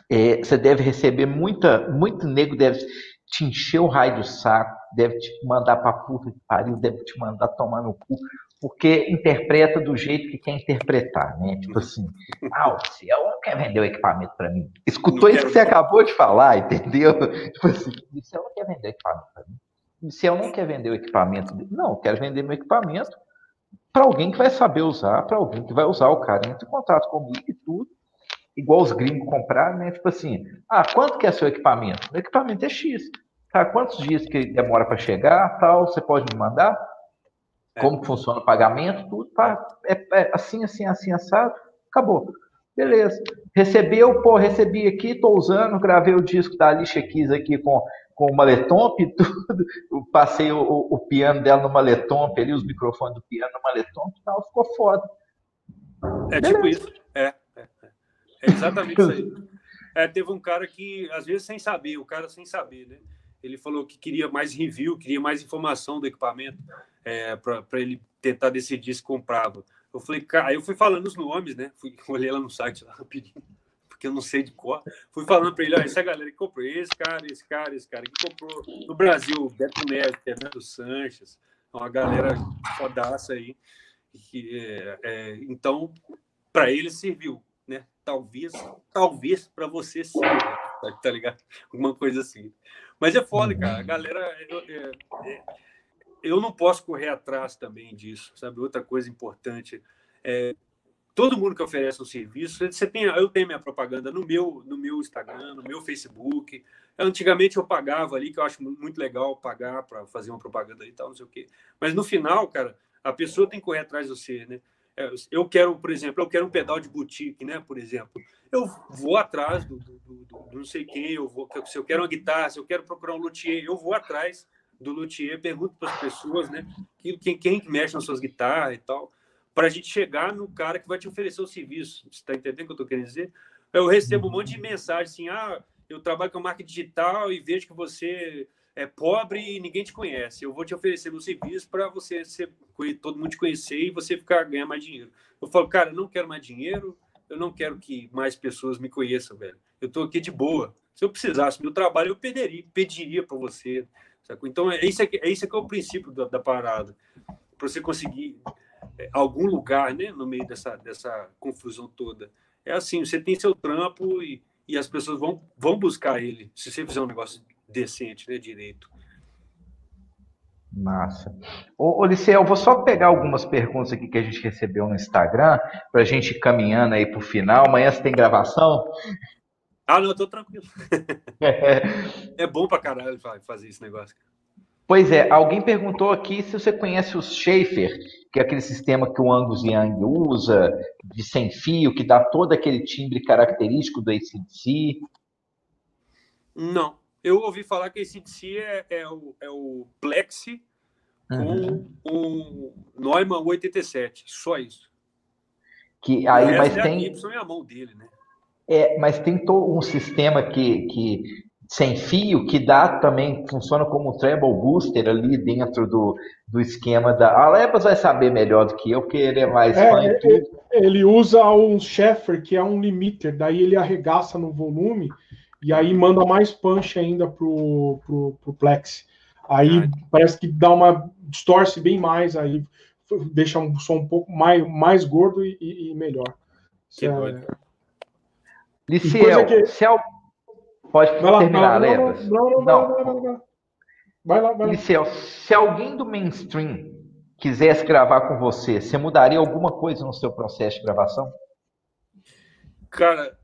é, você deve receber muita, muito nego deve te encher o raio do saco, deve te mandar pra puta que pariu, deve te mandar tomar no cu, porque interpreta do jeito que quer interpretar, né? Tipo assim, ah, o Ciel não quer vender o equipamento para mim. Escutou isso que você acabou de falar, entendeu? Tipo assim, o Ciel não quer vender o equipamento para mim. O Ciel não quer vender o equipamento. Não, eu quero vender meu equipamento para alguém que vai saber usar, para alguém que vai usar o cara entra em contato comigo e tudo, igual os gringos compraram, né? Tipo assim, ah, quanto que é seu equipamento? O equipamento é X. Tá, quantos dias que demora para chegar, tal, você pode me mandar? É. Como funciona o pagamento, tudo, tá, é, é assim, assim, assim, assado, acabou. Beleza. Recebeu, pô, recebi aqui, tô usando, gravei o disco da Alicia Keys aqui com com o maletomp e tudo. Eu passei o, o, piano dela no maletomp ali, os microfones do piano no maletomp e tal, ficou foda. É Beleza. tipo isso. É, é, é. é exatamente isso aí. É, teve um cara que, às vezes, sem saber, o cara sem saber, né? Ele falou que queria mais review, queria mais informação do equipamento é, para ele tentar decidir se comprava. Eu falei, cara, eu fui falando os nomes, né? Fui, olhei lá no site lá rapidinho porque eu não sei de cor. Fui falando para ele, ó, essa galera que comprou, esse cara, esse cara, esse cara, que comprou no Brasil, Beto Neves, Fernando Sanches, uma galera fodaça aí. Que, é, é, então, para ele serviu, né? Talvez, talvez para você sim, tá, ligado? Alguma coisa assim. Mas é foda, cara. A galera. É, é, eu não posso correr atrás também disso, sabe? Outra coisa importante. É, todo mundo que oferece um serviço, você tem, eu tenho minha propaganda no meu, no meu Instagram, no meu Facebook. Antigamente eu pagava ali, que eu acho muito legal pagar para fazer uma propaganda e tal, não sei o quê. Mas no final, cara, a pessoa tem que correr atrás de você, né? É, eu quero, por exemplo, eu quero um pedal de boutique, né? Por exemplo, eu vou atrás do, do, do, do não sei quem, eu vou, se eu quero uma guitarra, se eu quero procurar um luthier, eu vou atrás do luthier, pergunto para as pessoas, né? Quem, quem mexe nas suas guitarras e tal para a gente chegar no cara que vai te oferecer o serviço. Você está entendendo o que eu estou querendo dizer? Eu recebo um monte de mensagem assim: ah, eu trabalho com marca digital e vejo que você é pobre e ninguém te conhece. Eu vou te oferecer meu serviço para você ser, todo mundo te conhecer e você ficar ganhar mais dinheiro. Eu falo, cara, eu não quero mais dinheiro, eu não quero que mais pessoas me conheçam, velho. Eu estou aqui de boa. Se eu precisasse do meu trabalho, eu pediria, pediria para você. Então, é isso, é isso que é o princípio da, da parada. Para você conseguir é, algum lugar né, no meio dessa, dessa confusão toda. É assim, você tem seu trampo e, e as pessoas vão, vão buscar ele, se você fizer um negócio decente, né, direito. Massa. Ô, ô Liceu, eu vou só pegar algumas perguntas aqui que a gente recebeu no Instagram, para a gente ir caminhando aí para o final. Amanhã você tem gravação? Ah, não, eu tô tranquilo. é bom para caralho fazer esse negócio. Pois é, alguém perguntou aqui se você conhece o Schaefer, que é aquele sistema que o Angus Young usa, de sem fio, que dá todo aquele timbre característico do ACDC. Não, eu ouvi falar que esse ACDC é, é, o, é o Plexi com uhum. o Neumann 87, só isso. Que aí, mas é tem. Gibson é a mão dele, né? É, mas tem todo um sistema que, que sem fio que dá também funciona como um treble booster ali dentro do, do esquema da. A Lebas vai saber melhor do que eu, porque ele é mais é, fã é, tudo. Ele usa um Sheffer, que é um limiter, daí ele arregaça no volume e aí manda mais punch ainda pro, pro, pro Plex. Aí ah. parece que dá uma. distorce bem mais, aí deixa um som um pouco mais, mais gordo e, e melhor. Que é... doido. Liciel, que... se al... pode vai terminar. Não, não, não, não, não, não. Vai lá, vai lá. Liciel, se alguém do mainstream quisesse gravar com você, você mudaria alguma coisa no seu processo de gravação? Cara,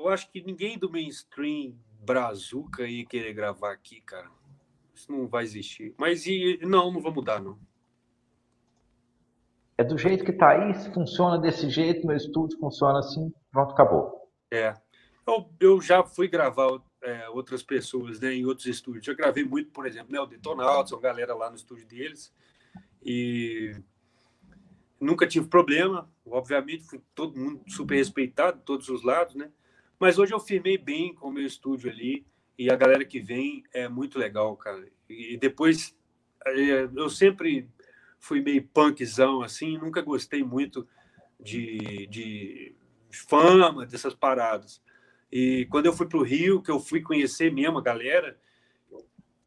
eu acho que ninguém do mainstream brazuca ia querer gravar aqui, cara. Isso não vai existir. Mas e, não, não vou mudar, não. É do jeito que tá aí, funciona desse jeito, meu estúdio funciona assim, pronto, acabou. É. Eu, eu já fui gravar é, outras pessoas né, em outros estúdios. Eu gravei muito, por exemplo, né, o Detonauts, a galera lá no estúdio deles. E nunca tive problema. Obviamente, fui todo mundo super respeitado, todos os lados, né? Mas hoje eu firmei bem com o meu estúdio ali e a galera que vem é muito legal, cara. E depois é, eu sempre fui meio punkzão assim, nunca gostei muito de, de fama, dessas paradas. E quando eu fui para o Rio, que eu fui conhecer mesmo a galera,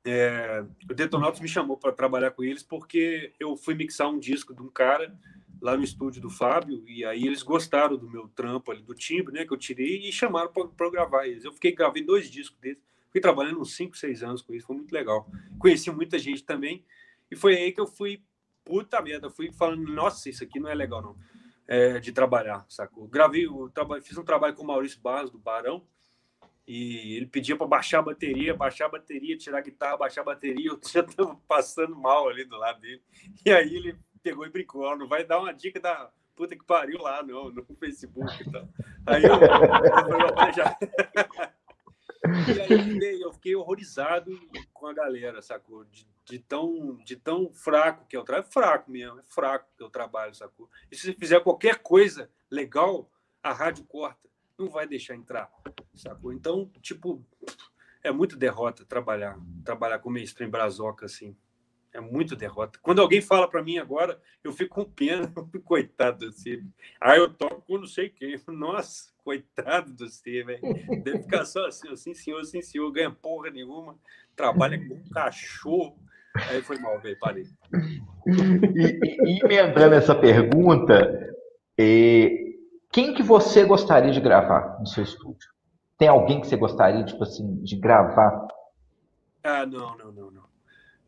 é, o Detonautas me chamou para trabalhar com eles porque eu fui mixar um disco de um cara lá no estúdio do Fábio, e aí eles gostaram do meu trampo ali, do timbre, né, que eu tirei, e chamaram para gravar eles. Eu fiquei, gravei dois discos deles, fui trabalhando uns 5, 6 anos com isso, foi muito legal. Conheci muita gente também, e foi aí que eu fui, puta merda, fui falando, nossa, isso aqui não é legal não, é, de trabalhar, sacou? Gravei, eu fiz um trabalho com o Maurício Barros, do Barão, e ele pedia para baixar a bateria, baixar a bateria, tirar a guitarra, baixar a bateria, eu já estava passando mal ali do lado dele, e aí ele pegou e brincou. Não vai dar uma dica da puta que pariu lá, não, no Facebook e tal. Aí eu, eu já. E aí eu fiquei horrorizado com a galera, sacou? De, de, tão, de tão fraco que o trabalho. É fraco mesmo, é fraco que o trabalho, sacou? E se você fizer qualquer coisa legal, a rádio corta. Não vai deixar entrar, sacou? Então, tipo, é muito derrota trabalhar, trabalhar com mainstream brazoca assim. É muito derrota. Quando alguém fala para mim agora, eu fico com pena, coitado do você. Ah, eu toco com não sei quem. Nossa, coitado do velho. Deve ficar só assim, sim senhor, sim senhor, ganha porra nenhuma, trabalha com um cachorro. Aí foi mal, velho, parei. E, e, emendando essa pergunta, é, quem que você gostaria de gravar no seu estúdio? Tem alguém que você gostaria, tipo assim, de gravar? Ah, não, não, não, não.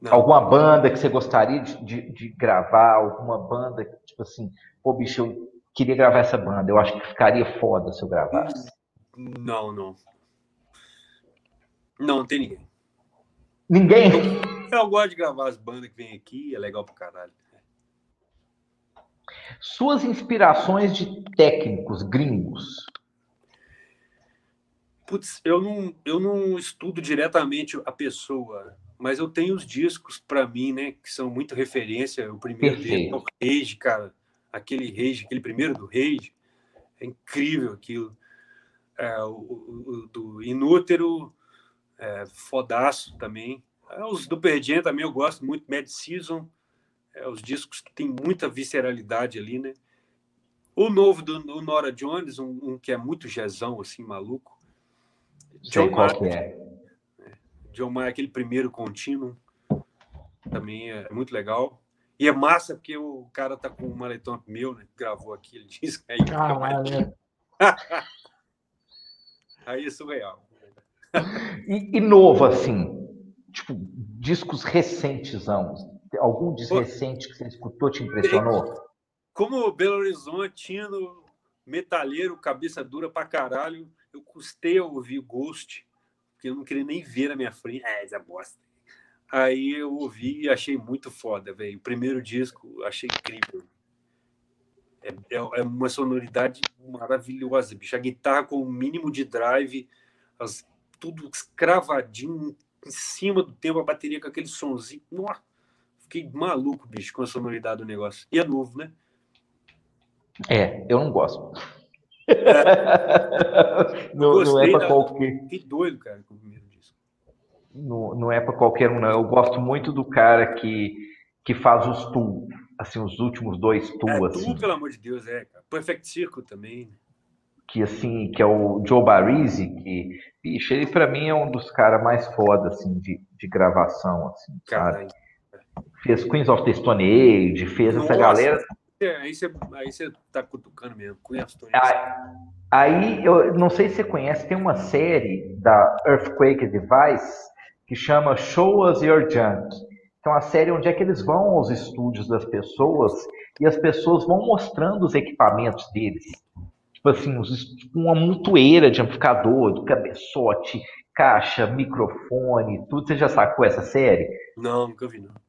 Não. Alguma banda que você gostaria de, de, de, gravar? Alguma banda que, tipo assim, pô, bicho, eu queria gravar essa banda. Eu acho que ficaria foda se eu gravasse. Não, não. Não, não tem ninguém. Ninguém? Eu, eu gosto de gravar as bandas que vêm aqui, é legal pra caralho. Suas inspirações de técnicos gringos. Putz, eu não, eu não estudo diretamente a pessoa mas eu tenho os discos para mim, né, que são muito referência. O primeiro dele é o Rage, cara, aquele Rage, aquele primeiro do Rage, é incrível aquilo. é, o, o, do Inútero, é, fodaço também. É, os do Perdien também eu gosto muito, Mad Season, é, os discos que tem muita visceralidade ali, né? O novo do, do Nora Jones, um, um, que é muito jazão, assim, maluco. John qual Mayer, que é. John Mayer, aquele primeiro contínuo, também é muito legal. E é massa porque o cara tá com um maletão meu, né? Gravou aqui, ele disse que aí. Caralho. aí é surreal. E, e, novo, assim, tipo, discos recentes, algum disco recente que você escutou te impressionou? Como Belo Horizontino, metalheiro, cabeça dura pra caralho, eu custei a ouvir Ghost, porque eu não queria nem ver na minha frente. É, essa bosta. Aí eu ouvi e achei muito foda, velho. O primeiro disco, achei incrível. É, é, é, uma sonoridade maravilhosa, bicho. A guitarra com o mínimo de drive, as, tudo escravadinho em cima do tempo, a bateria com aquele sonzinho. Nossa, fiquei maluco, bicho, com a sonoridade do negócio. E é novo, né? É, eu não gosto. Não, não, é para qualquer. Que doido, cara, com o primeiro disco. Não, não é para qualquer um, não. Eu gosto muito do cara que, que faz os tu, assim, os últimos dois tu, é, assim. Tu, pelo amor de Deus, é, cara. Perfect Circle também. Né? Que, assim, que é o Joe Barisi, que, bicho, ele para mim é um dos caras mais foda, assim, de, de gravação, assim, Caralho. sabe? Fez Queens of the Stone Age, fez Nossa. essa galera aí você, aí você tá cutucando mesmo. Conheço, Aí, eu não sei se você conhece, tem uma série da Earthquake Device que chama Show Us Your Junk. Que é uma série onde é que eles vão aos estúdios das pessoas e as pessoas vão mostrando os equipamentos deles. Tipo assim, tipo uma mutueira de amplificador, do cabeçote, caixa, microfone, tudo. Você já sacou essa série? Não, nunca vi, não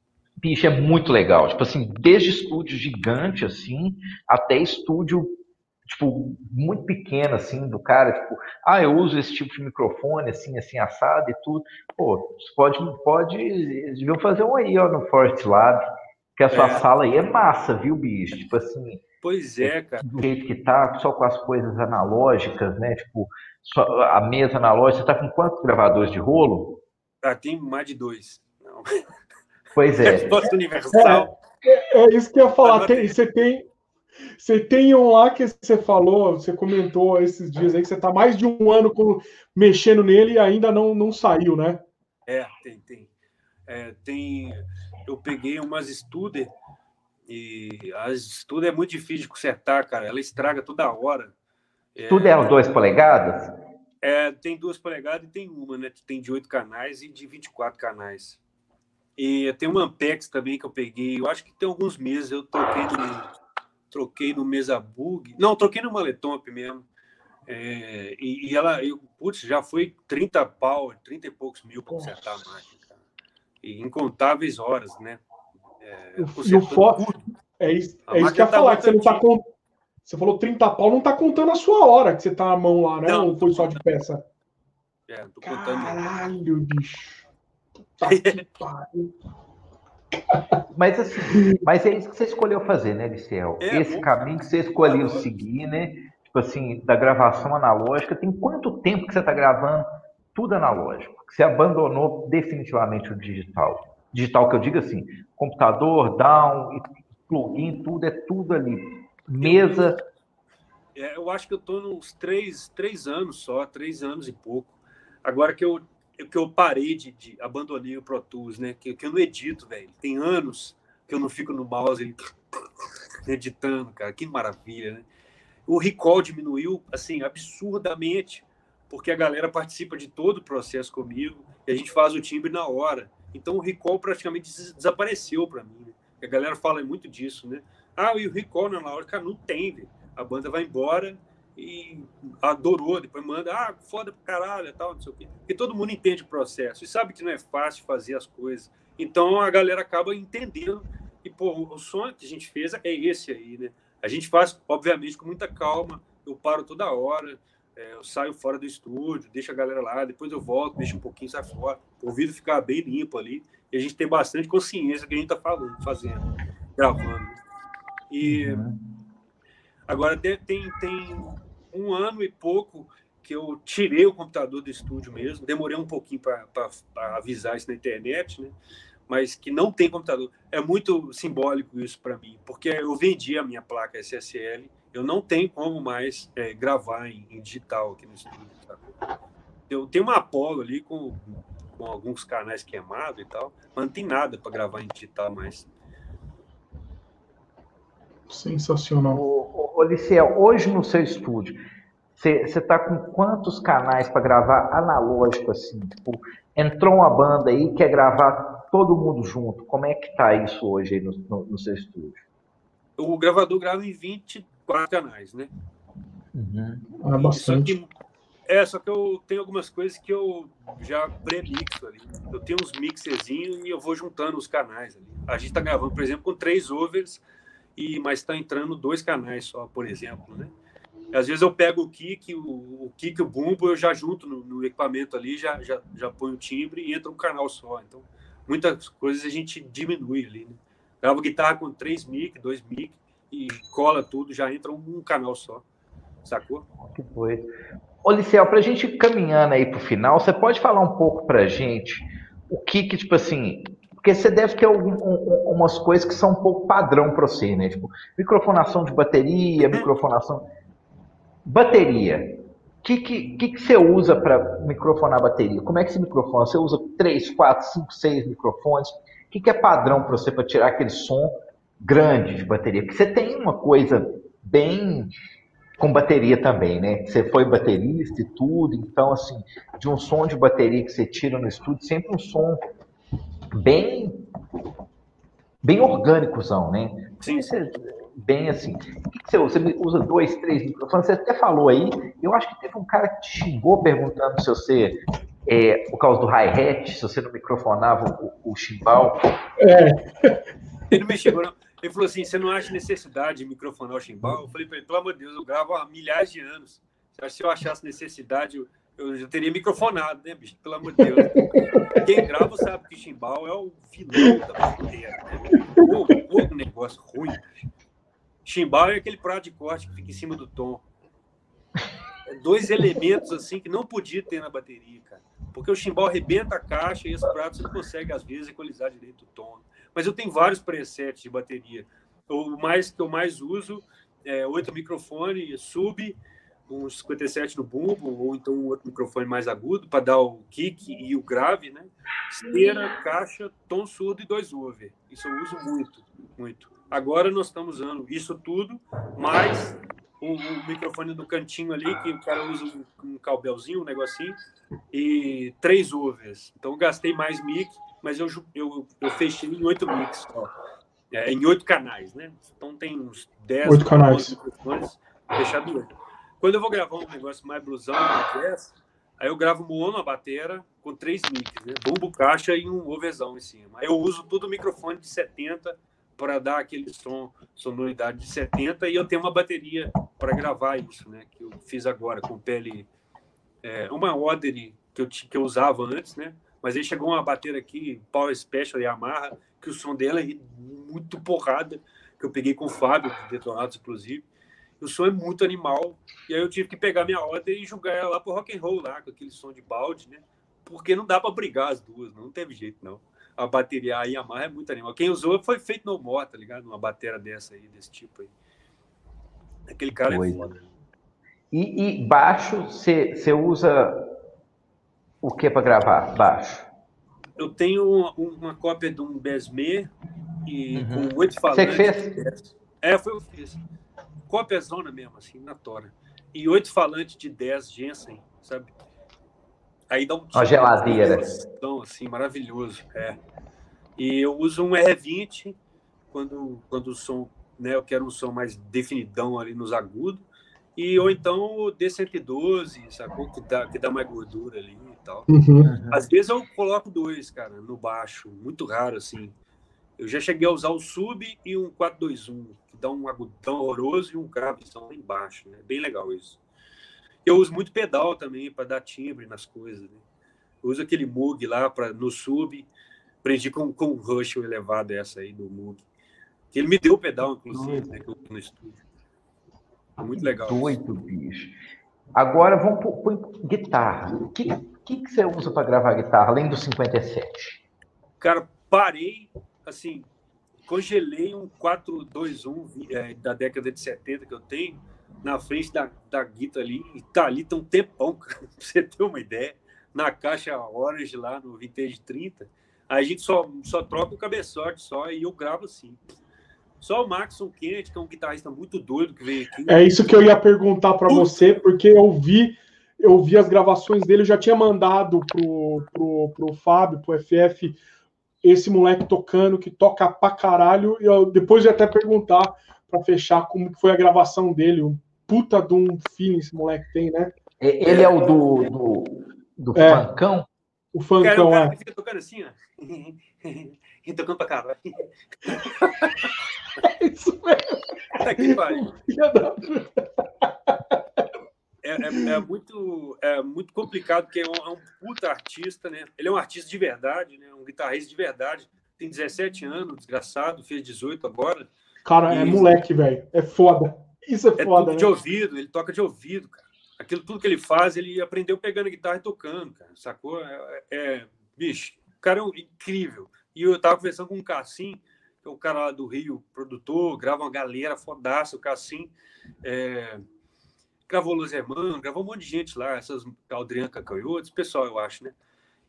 bicho, é muito legal. Tipo assim, desde estúdio gigante, assim, até estúdio, tipo, muito pequeno, assim, do cara, tipo, ah, eu uso esse tipo de microfone, assim, assim, assado e tudo. Pô, você pode, pode, eles deviam fazer um aí, ó, no Forest Lab, que a sua é. sala aí é massa, viu, bicho? Tipo assim... Pois é, cara. Do jeito que tá, só com as coisas analógicas, né? Tipo, a mesa analógica, você tá com quantos gravadores de rolo? Ah, tem mais de dois. Não. Pois é. Resposta universal. É, é, isso que eu ia falar. Tem, você tem. Você tem um lá que você falou, você comentou esses dias aí que você está mais de um ano com, mexendo nele e ainda não, não saiu, né? É, tem, tem. É, tem eu peguei umas Studer e as Studer é muito difícil de consertar, cara. Ela estraga toda hora. Tudo é, é dois polegadas? É, tem duas polegadas e tem uma, né? Tem de oito canais e de 24 canais. E tem uma Ampex também que eu peguei, eu acho que tem alguns meses, eu troquei no, troquei no Mesa Bug. Não, troquei no Maletomp mesmo. É, e, e, ela, eu, putz, já foi 30 pau, 30 e poucos mil para consertar a máquina. Cara. E incontáveis horas, né? É, e o foco é isso, é isso que eu ia tá falar, que você não tá com... Você falou 30 pau, não tá contando a sua hora que você tá na mão lá, né? Não, Ou foi só de peça? É, tô contando. Mas assim, mas é isso que você escolheu fazer, né, Liceu? É, Esse caminho que você escolheu seguir, né? Tipo assim, da gravação analógica. Tem quanto tempo que você está gravando tudo analógico? Que você abandonou definitivamente o digital? Digital que eu digo assim, computador, down, plugin, tudo é tudo ali. Mesa. É, eu acho que eu estou nos três, três anos só, três anos e pouco. Agora que eu que eu parei de, de, abandonei o Pro Tools, né? Que, que eu não edito, velho. Tem anos que eu não fico no mouse editando, cara. Que maravilha, né? O recall diminuiu, assim, absurdamente, porque a galera participa de todo o processo comigo e a gente faz o timbre na hora. Então o recall praticamente desapareceu para mim. Né? A galera fala muito disso, né? Ah, e o recall na hora, cara, não tem, velho. A banda vai embora e adorou, depois manda, ah, foda pra caralho, tal, não sei o quê. Porque todo mundo entende o processo e sabe que não é fácil fazer as coisas. Então a galera acaba entendendo e, pô, o sonho que a gente fez é esse aí, né? A gente faz, obviamente, com muita calma, eu paro toda hora, é, eu saio fora do estúdio, deixo a galera lá, depois eu volto, deixo um pouquinho, sai fora, o ouvido ficar bem limpo ali, e a gente tem bastante consciência do que a gente tá falando, fazendo, gravando. E uhum. agora tem, tem um ano e pouco porque eu tirei o computador do estúdio mesmo, demorei um pouquinho para avisar isso na internet, né? mas que não tem computador. É muito simbólico isso para mim, porque eu vendi a minha placa SSL, eu não tenho como mais é, gravar em, em, digital aqui no estúdio. Sabe? Eu tenho uma Apollo ali com, com alguns canais queimados e tal, mas não tem nada para gravar em digital mais. Sensacional. Ô, ô, Liceu, hoje no seu estúdio, você está com quantos canais para gravar analógico assim? Tipo, entrou uma banda aí quer gravar todo mundo junto. Como é que tá isso hoje aí no, no, no seu estúdio? O gravador grava em 24 canais, né? Uhum. É bastante. Só que, é, só que eu tenho algumas coisas que eu já pré-mixo ali. Eu tenho uns mixerzinhos e eu vou juntando os canais ali. A gente está gravando, por exemplo, com três overs e mas está entrando dois canais só, por exemplo, né? Às vezes eu pego o kick, o, o kick, o bumbo, eu já junto no, no, equipamento ali, já, já, já ponho o timbre e entra um canal só. Então, muitas coisas a gente diminui ali, né? Gravo guitarra com três mic, dois mic e cola tudo, já entra um, um canal só. Sacou? Que doido. Ô, Liceu, pra gente caminhando aí pro final, você pode falar um pouco pra gente o que que, tipo assim, porque você deve ter algum, um, umas coisas que são um pouco padrão para você, né? Tipo, microfonação de bateria, microfonação. Bateria. O que, que, que, que você usa para microfonar a bateria? Como é que você microfona? Você usa 3, 4, 5, 6 microfones? O que, que é padrão para você para tirar aquele som grande de bateria? Porque você tem uma coisa bem com bateria também, né? Você foi baterista e tudo, então, assim, de um som de bateria que você tira no estúdio, sempre um som bem bem orgânicozão, né? Sim. Você, bem assim. O que, você usa? Você usa dois, três microfones? Você até falou aí, eu acho que teve um cara que te xingou perguntando se você, é, por causa do hi-hat, se você não microfonava o, o chimbal. É. Ele não me xingou, não. Ele falou assim: você não acha necessidade de microfonar o chimbal? Eu falei para ele, pelo amor de Deus, eu gravo há milhares de anos. Se eu achasse necessidade, eu, eu já teria microfonado, né, bicho? Pelo amor de Deus. Quem grava sabe que chimbal é o vilão da bateria. Né? Pô, pô, negócio ruim. Chimbal é aquele prato de corte que fica em cima do tom. É dois elementos assim que não podia ter na bateria, cara. Porque o chimbal arrebenta a caixa e esse prato você não consegue, às vezes, equalizar direito o tom. Mas eu tenho vários presets de bateria. O mais que eu mais uso é oito microfones, sub, um 57 no bumbo, ou então um outro microfone mais agudo para dar o kick e o grave, né? Esteira, caixa, tom surdo e dois over. Isso eu uso muito, muito. Agora nós estamos usando isso tudo, mais o, o microfone do cantinho ali, que o cara usa um, um calbelzinho, um negocinho, e três overs. Então gastei mais mic, mas eu, eu, eu fechei em oito mix, é, em oito canais, né? Então tem uns dez oito canais. microfones fechados em oito. Quando eu vou gravar um negócio mais blusão, aí eu gravo mono a bateria com três mics, né? Bumbo, caixa e um overzão em cima. Aí eu uso tudo microfone de 70 para dar aquele som, sonoridade de 70 e eu tenho uma bateria para gravar isso, né? Que eu fiz agora com pele, é, uma Odery que eu, que eu usava antes, né? Mas aí chegou uma bateria aqui, Power Special Yamaha, que o som dela é muito porrada, que eu peguei com o Fábio, Detonados, inclusive o som é muito animal. E aí eu tive que pegar minha ordem e jogar ela lá pro rock and roll lá, com aquele som de balde, né? Porque não dá para brigar as duas, não teve jeito não. A bateria a Yamaha é muito animal. Quem usou foi feito no more, tá ligado? Uma bateria dessa aí, desse tipo aí. Aquele cara é foda. E, e baixo, você usa o que para gravar? Baixo? Eu tenho uma, uma cópia de um Besme e uhum. com oito falantes. Você fez? É, foi o que fiz cópia zona mesmo, assim, na tora. E oito falantes de 10 Jensen, sabe? Aí dá um. Uma geladeira. Então, assim, maravilhoso. É. E eu uso um R20 quando, quando o som, né, eu quero um som mais definidão ali nos agudos. E, ou então o D112, sacou? Que dá, que dá mais gordura ali e tal. Uhum. Às vezes eu coloco dois, cara, no baixo. Muito raro, assim. Eu já cheguei a usar o sub e um 421, que dá um agudão horroroso e um gravizão lá embaixo, né? Bem legal isso. Eu uso muito pedal também para dar timbre nas coisas. Né? Eu uso aquele Moog lá para no sub, aprendi com, com o Rush elevado essa aí do Moog. Que ele me deu o pedal, inclusive, né, no estúdio. Muito legal. Doido, bicho. Agora vamos para guitarra. O que, que, que você usa para gravar guitarra, além do 57? Cara, parei, assim, congelei um 421 é, da década de 70 que eu tenho na frente da, da guitarra ali, e tá ali tem um tempão, cara, pra você ter uma ideia, na caixa Orange lá no Vintage 30. A gente só, só troca o cabeçote só e eu gravo assim. Só o Maxon Kennedy, que é um guitarrista muito doido que veio aqui. É isso que eu ia perguntar para você, porque eu vi eu vi as gravações dele, eu já tinha mandado pro, pro, pro Fábio, pro FF, esse moleque tocando, que toca pra caralho. E eu, depois eu ia até perguntar para fechar como foi a gravação dele. Um puta de um feeling esse moleque tem, né? Ele é o do, do, do é, funkão? O funkão, cara, o cara é. fica tocando assim, ó. E tocando pra caralho. É isso mesmo. Tá aqui, pai. É, é, é, muito, é muito complicado, porque é um, é um puta artista, né? Ele é um artista de verdade, né? Um guitarrista de verdade. Tem 17 anos, desgraçado, fez 18 agora. Cara, é e... é moleque, velho. É foda. Isso é, é foda. Né? de ouvido, ele toca de ouvido, cara. Aquilo tudo que ele faz, ele aprendeu pegando guitarra e tocando, cara. Sacou? É, é bicho, o cara é incrível. E eu tava conversando com o Cassim, que é o cara lá do Rio, produtor, grava uma galera fodaça, o Cassim. É, gravou Los Hermanos, gravou um monte de gente lá, essas Adriana Cacanhotes, pessoal, eu acho, né?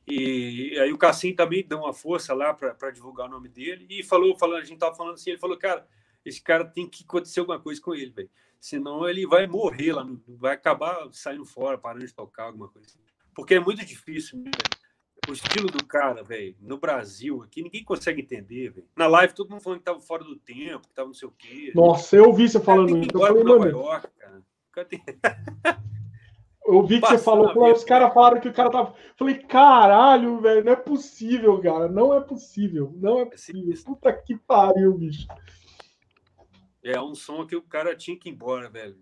E, e aí o Cassim também deu uma força lá para divulgar o nome dele e falou, falando, a gente tava falando assim, ele falou, cara, esse cara tem que acontecer alguma coisa com ele, velho. Senão ele vai morrer lá, vai acabar saindo fora, parando de tocar, alguma coisa assim. Porque é muito difícil, né, o estilo do cara, velho, no Brasil, aqui ninguém consegue entender, velho. Na live todo mundo falando que tava fora do tempo, que tava não sei o quê. Nossa, eu ouvi você falando isso. Eu falei, Nova York, cara. Eu vi que você falou, falou os caras falaram que o cara tava. Falei, caralho, velho, não é possível, cara. Não é possível. Não é possível. Puta que pariu, bicho. É um som que o cara tinha que ir embora, velho.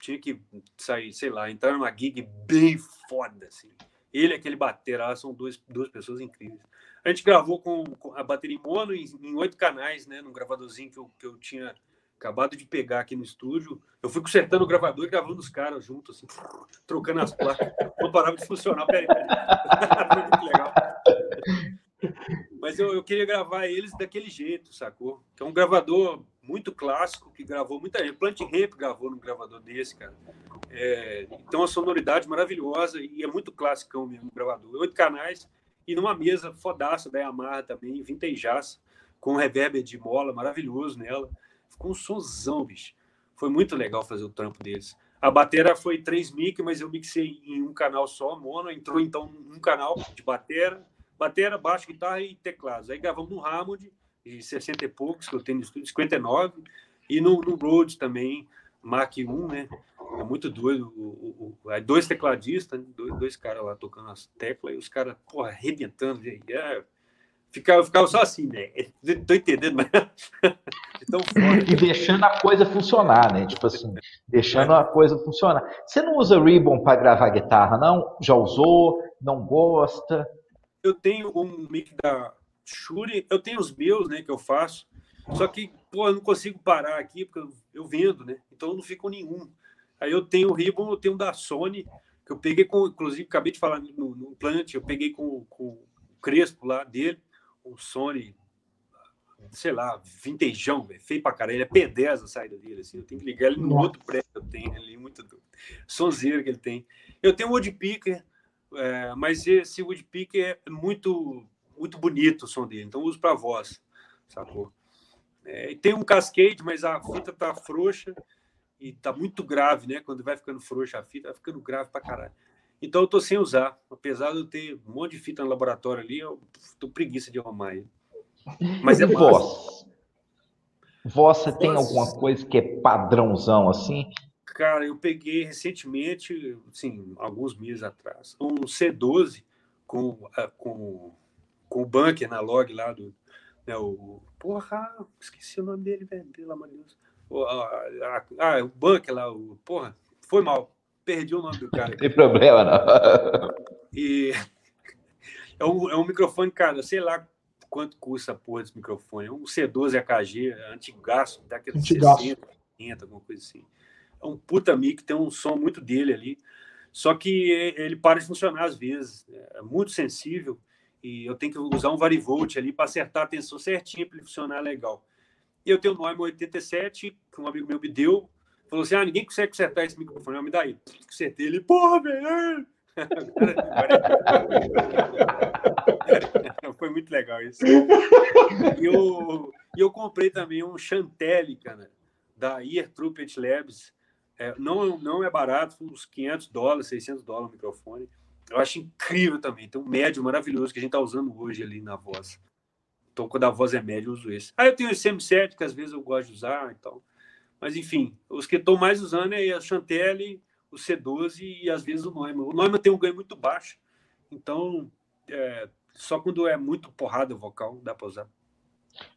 Tinha que sair, sei lá, entrar numa gig bem foda, assim. Ele e aquele batera lá são dois, duas pessoas incríveis. A gente gravou com, com a bateria em mono em oito canais, né? Num gravadorzinho que eu, que eu tinha acabado de pegar aqui no estúdio. Eu fui consertando o gravador e gravando os caras juntos, assim, trocando as placas. Não parava de funcionar. Peraí, peraí. Muito legal. Mas eu, eu, queria gravar eles daquele jeito, sacou? Que é um gravador muito clássico, que gravou muita gente. Plant Ramp gravou num gravador desse, cara. É, então, a sonoridade maravilhosa e é muito clássico mesmo o gravador. Oito canais e numa mesa fodaça da Yamaha também, vintejaça, com reverber de mola maravilhoso nela. Ficou um sonzão, bicho. Foi muito legal fazer o trampo deles. A bateria foi três mic, mas eu mixei em um canal só, mono. Entrou então um canal de bateria, bateria, baixo, guitarra e teclados. Aí gravamos no Hammond, de 60 e poucos, que eu tenho no estúdio, 59, e no, no Rhodes também, Mark 1, né? É muito doido. O, o, o, dois tecladistas, né? dois, dois caras lá tocando as teclas, e os caras, porra, arrebentando. É, ficava, ficava só assim, né? Tô entendendo, mas. então, e deixando a coisa funcionar, né? Tipo assim, deixando a coisa funcionar. Você não usa Ribbon para gravar guitarra, não? Já usou? Não gosta? Eu tenho um mic da Shure, eu tenho os meus, né, que eu faço. Só que, pô, eu não consigo parar aqui, porque eu vendo, né? Então eu não fico nenhum. Aí eu tenho o Ribbon, eu tenho um da Sony, que eu peguei com, inclusive, acabei de falar no, no Plant, eu peguei com, com o Crespo lá dele o Sony, sei lá, vintejão, véio, feio pra caralho. Ele é P10 a saída dele, assim. Eu tenho que ligar ele no Nossa. outro prédio que eu tenho ali, muito do... sonzeiro que ele tem. Eu tenho um Woodpeaker, é, mas esse Woodpeaker é muito, muito bonito o som dele, então uso para voz, sacou? É, tem um Cascade, mas a fita tá frouxa e tá muito grave, né? Quando vai ficando frouxa a fita, vai ficando grave pra caralho. Então eu tô sem usar. Apesar de eu ter um monte de fita no laboratório ali, eu tô preguiça de arrumar ele. Mas é voz. Você tem alguma coisa que é padrãozão assim? Cara, eu peguei recentemente, sim, alguns meses atrás, um C12 com, ah, com, com o bunker na log lá do. Né, o, porra, esqueci o nome dele, velho, pelo amor de Deus. Ah, o bunker lá, o, porra, foi mal perdi o nome do cara. Não tem problema, não. E é um, é um microfone, cara, sei lá quanto custa a porra desse microfone. É um C12 AKG, antigaço, daquele 60, 50, alguma coisa assim. é um puta mic, tem um som muito dele ali. Só que ele para de funcionar às vezes. É muito sensível e eu tenho que usar um varivolt ali para acertar a tensão certinho para ele funcionar legal. E eu tenho um Neumann 87 que um amigo meu me deu. Falou assim: ah, ninguém consegue consertar esse microfone. Me dá aí. Consertei ele. Porra, velho! Foi muito legal isso. E eu, eu comprei também um Chantelli, cara, da Ear Trumpet Labs. É, não, não é barato, uns 500 dólares, 600 dólares o microfone. Eu acho incrível também. Tem um médio maravilhoso que a gente está usando hoje ali na voz. Então, quando a voz é média, eu uso esse. Aí eu tenho esse M7, que às vezes eu gosto de usar e tal. Mas, enfim, os que estou mais usando é a Chantelli, o C12 e às vezes o Neumann. O Neumann tem um ganho muito baixo. Então, é, só quando é muito porrada o vocal, dá para usar.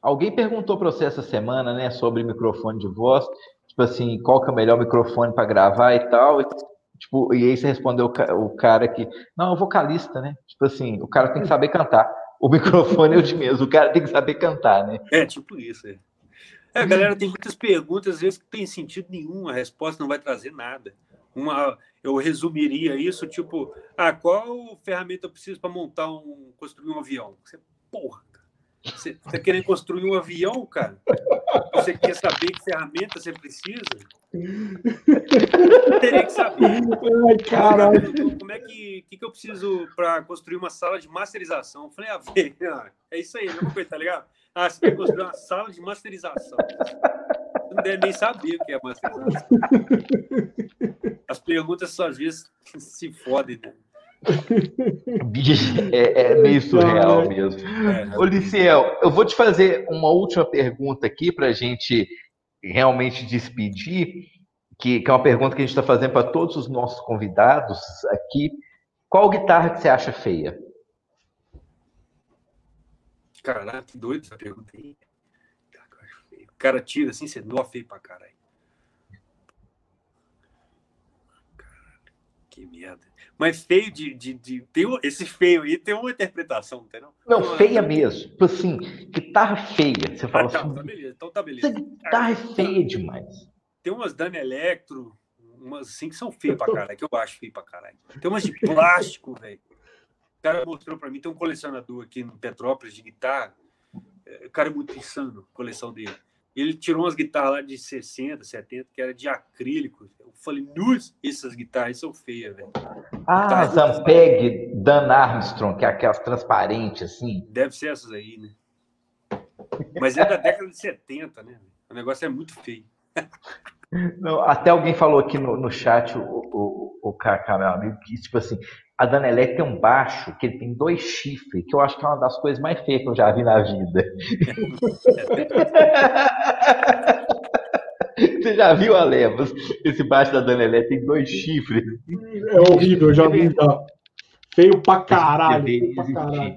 Alguém perguntou para você essa semana, né, sobre microfone de voz, tipo assim, qual que é o melhor microfone para gravar e tal. Tipo, e aí você respondeu o cara que, não, é o vocalista, né? Tipo assim, o cara tem que saber cantar. O microfone é o de mesmo, o cara tem que saber cantar, né? É, tipo isso, é. É galera tem muitas perguntas, às vezes que tem sentido nenhum, a resposta não vai trazer nada. Uma, eu resumiria isso, tipo, ah, qual ferramenta eu preciso para montar um, construir um avião? Você, porra, você está querendo construir um avião, cara? Você quer saber que ferramenta você precisa? Teria que saber. Ai, caralho. É que, que, que eu preciso para construir uma sala de masterização? Eu falei, ah, é isso aí, mesma coisa, tá ligado? Ah, você quer construir uma sala de masterização. Você não deve nem saber o que é masterização. As perguntas só às vezes se fodem, né? É, é, meio surreal mesmo. É, Ô, Liciel, eu vou te fazer uma última pergunta aqui para a gente realmente despedir, que, que, é uma pergunta que a gente está fazendo para todos os nossos convidados aqui. Qual guitarra que você acha feia? Caralho, que doido essa pergunta aí. O cara tira assim, você não feio pra caralho. Que merda. Mas feio de. de, de tem esse feio aí tem uma interpretação, entendeu? Não, feia mesmo. Tipo assim, guitarra feia. Você fala ah, tá, assim. Tá beleza, então tá beleza. Essa guitarra é feia demais. Tem umas Dani Electro, umas assim que são feias pra caralho, que eu acho feio pra caralho. Tem umas de plástico, velho. O cara mostrou pra mim, tem um colecionador aqui no Petrópolis de guitarra. É, o cara é muito insano, a coleção dele. Ele tirou umas guitarras lá de 60, 70, que era de acrílico. Eu falei, nossa, essas guitarras são feias, velho. Ah, Zampeg Dan Armstrong, que é aquelas transparentes, assim. Deve ser essas aí, né? Mas é da década de 70, né? O negócio é muito feio. Não, até alguém falou aqui no, no chat, o, o, o Kaká, meu amigo, que tipo assim, a Danelec tem um baixo que ele tem dois chifres, que eu acho que é uma das coisas mais feias que eu já vi na vida. Você já viu, Alebas? Esse baixo da Danelec tem dois chifres. É horrível, já vi. Já. Feio pra caralho. Feio pra caralho.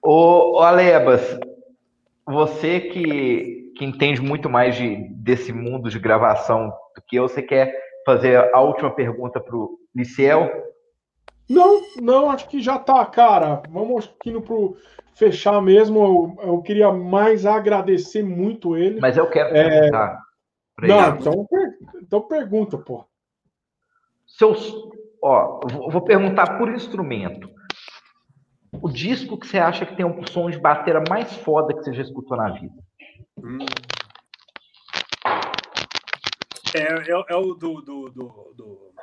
Ô, ô, Alebas, você que, que entende muito mais de, desse mundo de gravação do que eu, você quer fazer a última pergunta para o Liciel? Não, não, acho que já tá, cara. Vamos indo pro fechar mesmo. Eu, eu queria mais agradecer muito ele. Mas eu quero é, perguntar. É... Não, então, então pergunta, pô. Seus, ó, vou perguntar por instrumento. O disco que você acha que tem um som de bateria mais foda que você já escutou na vida? Hum. É, é, é, o do, do, do, do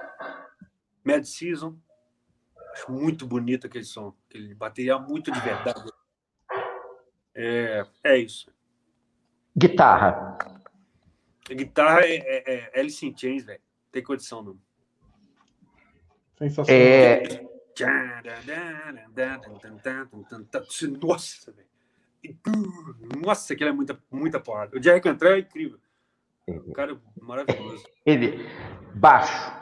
Mad Season. Acho muito bonito aquele som. Aquele bateria muito de verdade. É, é isso. Guitarra. A guitarra é, é, é Alice in Chains, velho. Tem condição, não. Sensacional. É... Nossa, velho. Nossa, aquilo é muita, muita porrada. O Jerry Cantrell é incrível. O cara é maravilhoso. Ele, baixo.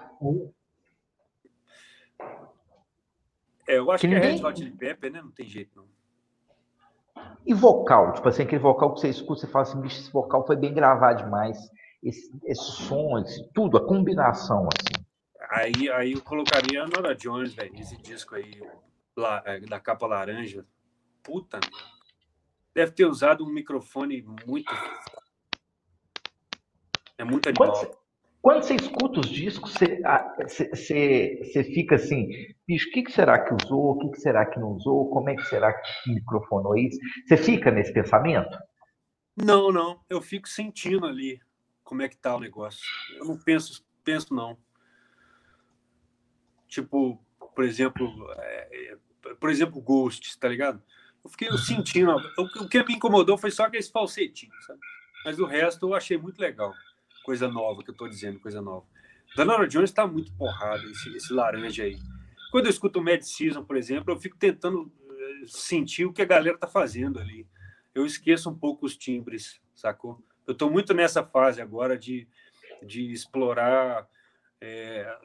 É, eu acho que, que ninguém... é Red Hot Chili Pepper, né? Não tem jeito, não. E vocal? Tipo assim, aquele vocal que você escuta, você fala assim, bicho, esse vocal foi bem gravado demais. Esse, esse som, esse, tudo, a combinação, assim. Aí, aí eu colocaria a Nora Jones, velho, esse disco aí, lá, é, da capa laranja. Puta, deve ter usado um microfone muito. É muito animal. Quando você, quando você escuta os discos, você, você, você fica assim, bicho, o que, que será que usou? O que, que será que não usou? Como é que será que microfonou isso? Você fica nesse pensamento? Não, não. Eu fico sentindo ali como é que tá o negócio. Eu não penso, penso não. Tipo, por exemplo, é, por exemplo, Ghost, tá ligado? Eu fiquei sentindo. O que me incomodou foi só aquele falsetinho, sabe? Mas o resto eu achei muito legal coisa nova que eu tô dizendo, coisa nova. Danora Jones está muito porrada, esse, esse, laranja aí. Quando eu escuto o Mad Season, por exemplo, eu fico tentando eh, sentir o que a galera tá fazendo ali. Eu esqueço um pouco os timbres, sacou? Eu estou muito nessa fase agora de, de explorar é,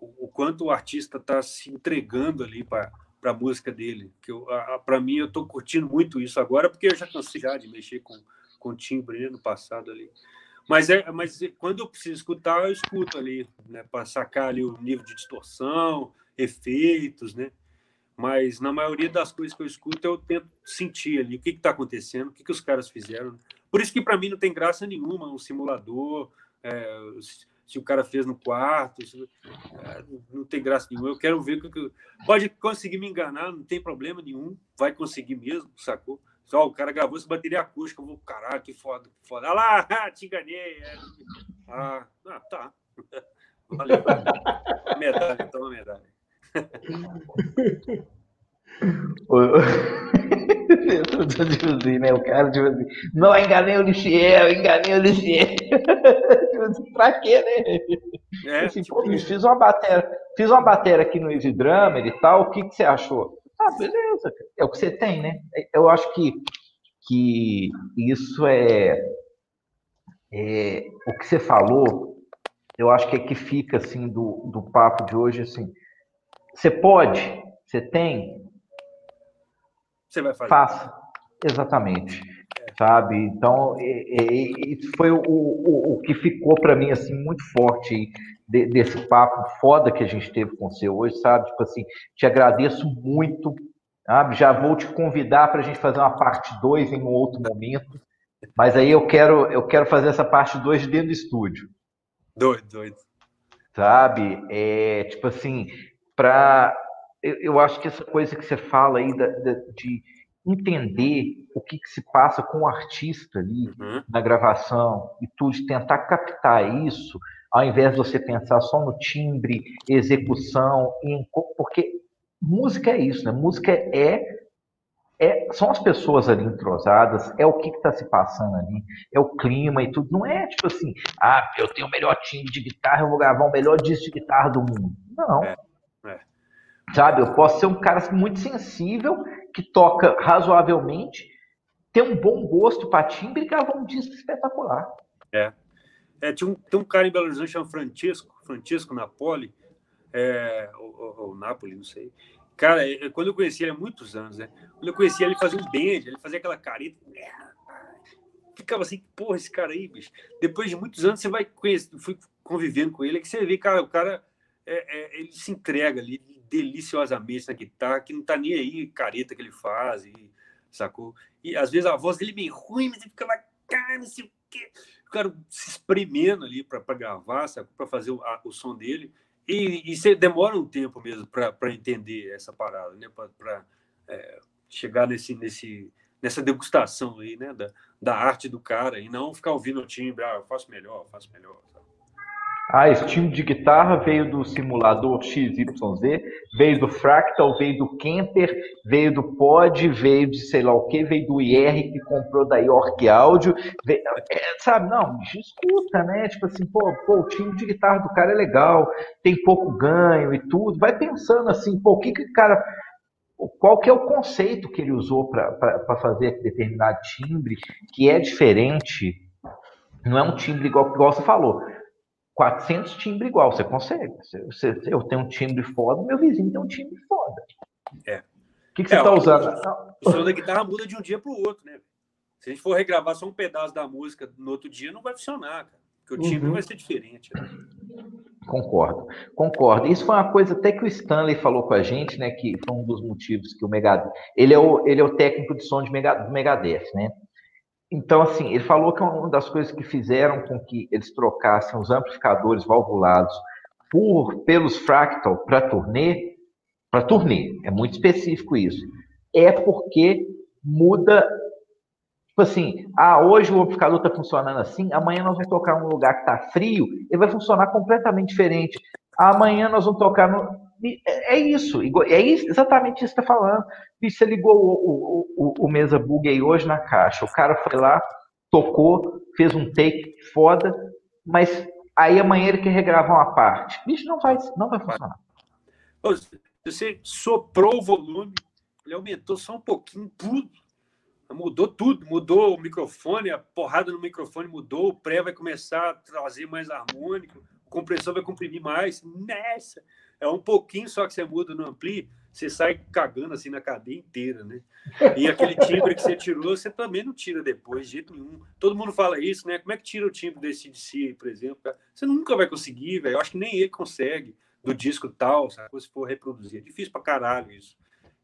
o, quanto o artista está se entregando ali para a música dele. Que para mim, eu estou curtindo muito isso agora, porque eu já cansei já de mexer com, com timbre né, no passado ali. Mas, é, mas quando eu preciso escutar, eu escuto ali, né, para sacar ali o nível de distorção, efeitos, né? Mas na maioria das coisas que eu escuto, eu tento sentir ali o que está acontecendo, o que, que os caras fizeram. Por isso que para mim não tem graça nenhuma um simulador, é, se o cara fez no quarto, se, é, não tem graça nenhuma. Eu quero ver o que. Pode conseguir me enganar, não tem problema nenhum, vai conseguir mesmo, sacou? Só o cara gravou essa bateria acústica. Eu vou, caralho, que foda, que foda. Olha lá, te enganei. É. Ah, ah, tá. Valeu. medalha, toma medalha. tipo assim, né? O cara, tipo assim, não, enganei o Lixiel, enganei o Lixiel. tipo assim, pra quê, né? É, assim, tipo, pô, fiz uma bateria, fiz uma bateria aqui no Easy Drummer e tal, o que, que você achou? Ah, beleza, é o que você tem, né? Eu acho que, que isso é, é o que você falou, eu acho que é que fica assim do, do papo de hoje, assim, você pode, você tem, você vai fazer. Faça, exatamente. Sabe? Então, isso foi o, o, o que ficou para mim assim muito forte de, desse papo foda que a gente teve com você hoje, sabe? Tipo assim, te agradeço muito, sabe? Já vou te convidar para a gente fazer uma parte 2 em um outro momento. Mas aí eu quero, eu quero fazer essa parte 2 dentro do estúdio. Doido, doido. Sabe? É, tipo assim, para eu, eu, acho que essa coisa que você fala aí da, da, de entender o que, que, se passa com o artista ali uhum. na gravação e tudo, tentar captar isso, ao invés de você pensar só no timbre, execução, em, porque música é isso, né? Música é, é são as pessoas ali entrosadas, é o que está se passando ali, é o clima e tudo. Não é tipo assim, ah, eu tenho o melhor timbre de guitarra, eu vou gravar o melhor disco de guitarra do mundo. Não. É. Sabe? Eu posso ser um cara muito sensível, que toca razoavelmente, ter um bom gosto para timbre e gravar um disco espetacular. É. é tinha um, tem um cara em Belo Horizonte chamado Francisco, Francisco Napoli, é, ou, ou, Napoli, não sei. Cara, é, quando eu conheci ele há muitos anos, né? Quando eu conheci ele, ele fazia um band, ele fazia aquela careta. Ficava assim, porra, esse cara aí, bicho. Depois de muitos anos, você vai conhecer, fui convivendo com ele, que você vê, cara, o cara, é, é, ele se entrega ali, deliciosamente na guitarra, que não tá nem aí careta que ele faz, e, sacou? E às vezes a voz dele é meio ruim, mas ele fica lá, cara, não sei o quê. O cara se espremendo ali para gravar, para fazer o, a, o, som dele. E, e você demora um tempo mesmo para entender essa parada, né? Para é, chegar nesse, nesse, nessa degustação aí, né? Da, da arte do cara e não ficar ouvindo o timbre, ah, eu faço melhor, eu faço melhor. Ah, esse time de guitarra veio do simulador XYZ, veio do Fractal, veio do Kemper, veio do Pod, veio de sei lá o que, veio do IR que comprou da York Audio, veio, é, sabe? Não, escuta, né? Tipo assim, pô, pô, o time de guitarra do cara é legal, tem pouco ganho e tudo. Vai pensando assim, pô, o que que o cara qual que é o conceito que ele usou para fazer determinado timbre, que é diferente, não é um timbre igual, igual você falou. 400 timbres igual, você consegue. Você, eu tenho um timbre foda, meu vizinho tem um timbre foda. É. O que, que você está é, usando? O som da guitarra muda de um dia para o outro, né? Se a gente for regravar só um pedaço da música no outro dia, não vai funcionar, cara. Porque o timbre uhum. vai ser diferente. Né? Concordo, concordo. Isso foi uma coisa até que o Stanley falou com a gente, né? Que foi um dos motivos que o Megadeth. Ele é o, ele é o técnico de som de Megadeth, né? Então, assim, ele falou que uma das coisas que fizeram com que eles trocassem os amplificadores valvulados por, pelos fractal para turnê, para turnê, é muito específico isso, é porque muda, tipo assim, ah, hoje o amplificador está funcionando assim, amanhã nós vamos tocar num lugar que está frio, ele vai funcionar completamente diferente. Amanhã nós vamos tocar no, é, é isso, é exatamente isso que está falando. Você ligou o, o, o, o, Mesa Bug aí hoje na caixa, o cara foi lá, tocou, fez um take foda, mas aí amanhã ele quer regravar uma parte. Bicho, não vai, não vai funcionar. Você soprou o volume, ele aumentou só um pouquinho, tudo. Mudou tudo, mudou o microfone, a porrada no microfone mudou, o pré vai começar a trazer mais harmônico, o compressor vai comprimir mais. Nessa! É um pouquinho só que você muda no ampli, você sai cagando assim na cadeia inteira, né? E aquele timbre que você tirou, você também não tira depois, de jeito nenhum. Todo mundo fala isso, né? Como é que tira o timbre desse DC, por exemplo? Você nunca vai conseguir, velho. Eu acho que nem ele consegue, do disco tal, sabe? se for reproduzir. É difícil pra caralho isso.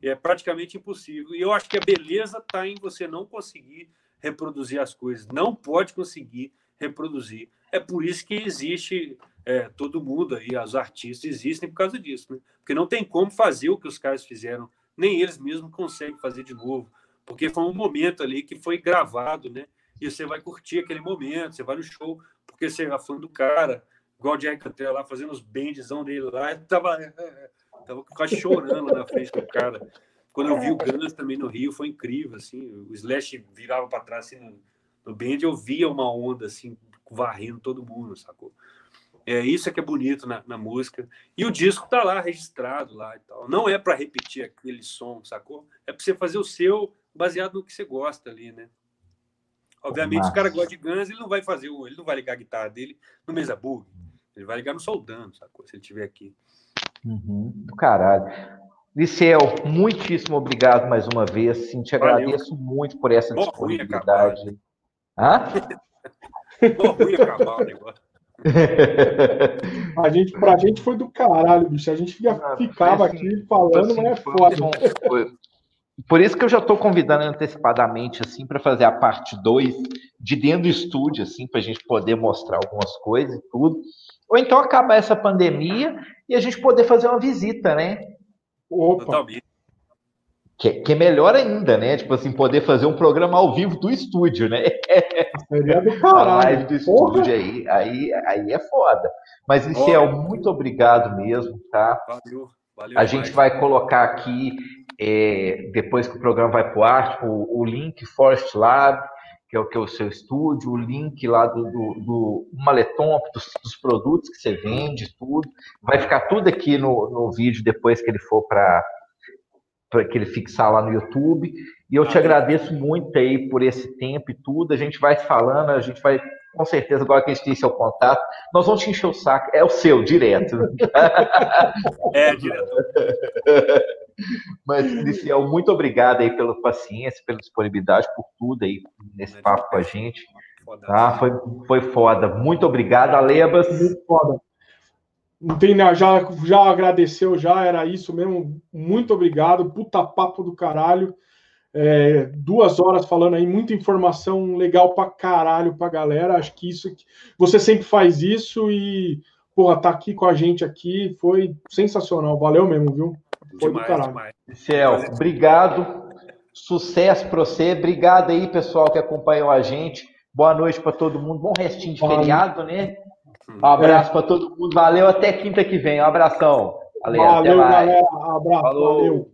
É praticamente impossível. E eu acho que a beleza tá em você não conseguir reproduzir as coisas. Não pode conseguir reproduzir. É por isso que existe é, todo mundo aí, os artistas existem por causa disso, né? Porque não tem como fazer o que os caras fizeram, nem eles mesmos conseguem fazer de novo, porque foi um momento ali que foi gravado, né? E você vai curtir aquele momento, você vai no show, porque você é fã do cara, igual o Jack até lá fazendo os bandzão dele lá, tava, tava quase chorando na frente do cara. Quando eu vi o Guns também no Rio, foi incrível, assim, o Slash virava para trás assim, no, band, eu via uma onda assim, varrendo todo mundo, sacou? É isso é que é bonito na, na música. E o disco tá lá registrado lá e tal. Não é para repetir aquele som, sacou? É para você fazer o seu baseado no que você gosta ali, né? Obviamente, Nossa. o cara gosta de Guns, ele não vai fazer, ele não vai ligar a guitarra dele no Mesa Bug. Ele vai ligar no Soldando, sacou? Se ele estiver aqui. Uhum, do caralho. Liceu, muitíssimo obrigado mais uma vez. Sim, te Valeu. agradeço muito por essa Pô, disponibilidade. Hã? Pô, ruim acabar o negócio a gente, pra gente foi do caralho, bicho. A gente fica, ficava assim, aqui falando, assim, mas é foda. Foi, por isso que eu já estou convidando antecipadamente, assim, para fazer a parte 2 de dentro do estúdio, assim, para a gente poder mostrar algumas coisas e tudo. Ou então acabar essa pandemia e a gente poder fazer uma visita, né? Opa. Totalmente. Que, que, é melhor ainda, né? Tipo assim, poder fazer um programa ao vivo do estúdio, né? Seria do caralho. A live do estúdio aí, aí, aí é foda. Mas, Iciel, muito obrigado mesmo, tá? Valeu. Valeu a gente vai colocar aqui, é, depois que o programa vai pro ar, tipo, o link Forest Lab, que é o que é o seu estúdio, o link lá do, do, do Maleton, dos, dos, produtos que você vende, tudo. Vai ficar tudo aqui no, no vídeo depois que ele for para para que ele fixar lá no YouTube. E eu te agradeço muito aí por esse tempo e tudo. A gente vai falando, a gente vai, com certeza, agora que a gente tem seu contato, nós vamos te encher o saco. É o seu, direto. é, direto. Mas, Liciel, muito obrigado aí pela paciência, pela disponibilidade, por tudo aí nesse papo com a gente. Tá? Foi, foi foda. Muito obrigado, Alebas. Muito foda. Não tem já, já agradeceu, já era isso mesmo. Muito obrigado. Puta papo do caralho. É, duas horas falando aí, muita informação legal pra caralho pra galera. Acho que isso você sempre faz isso e, porra, tá aqui com a gente aqui foi sensacional. Valeu mesmo, viu? Foi demais, do caralho. Céu, obrigado. Sucesso pra você. Obrigado aí, pessoal, que acompanhou a gente. Boa noite para todo mundo. Bom restinho de feriado, né? Um abraço é. para todo mundo. Valeu, até quinta que vem. Um abração. Valeu, Valeu galera. Abraço. Falou. Valeu.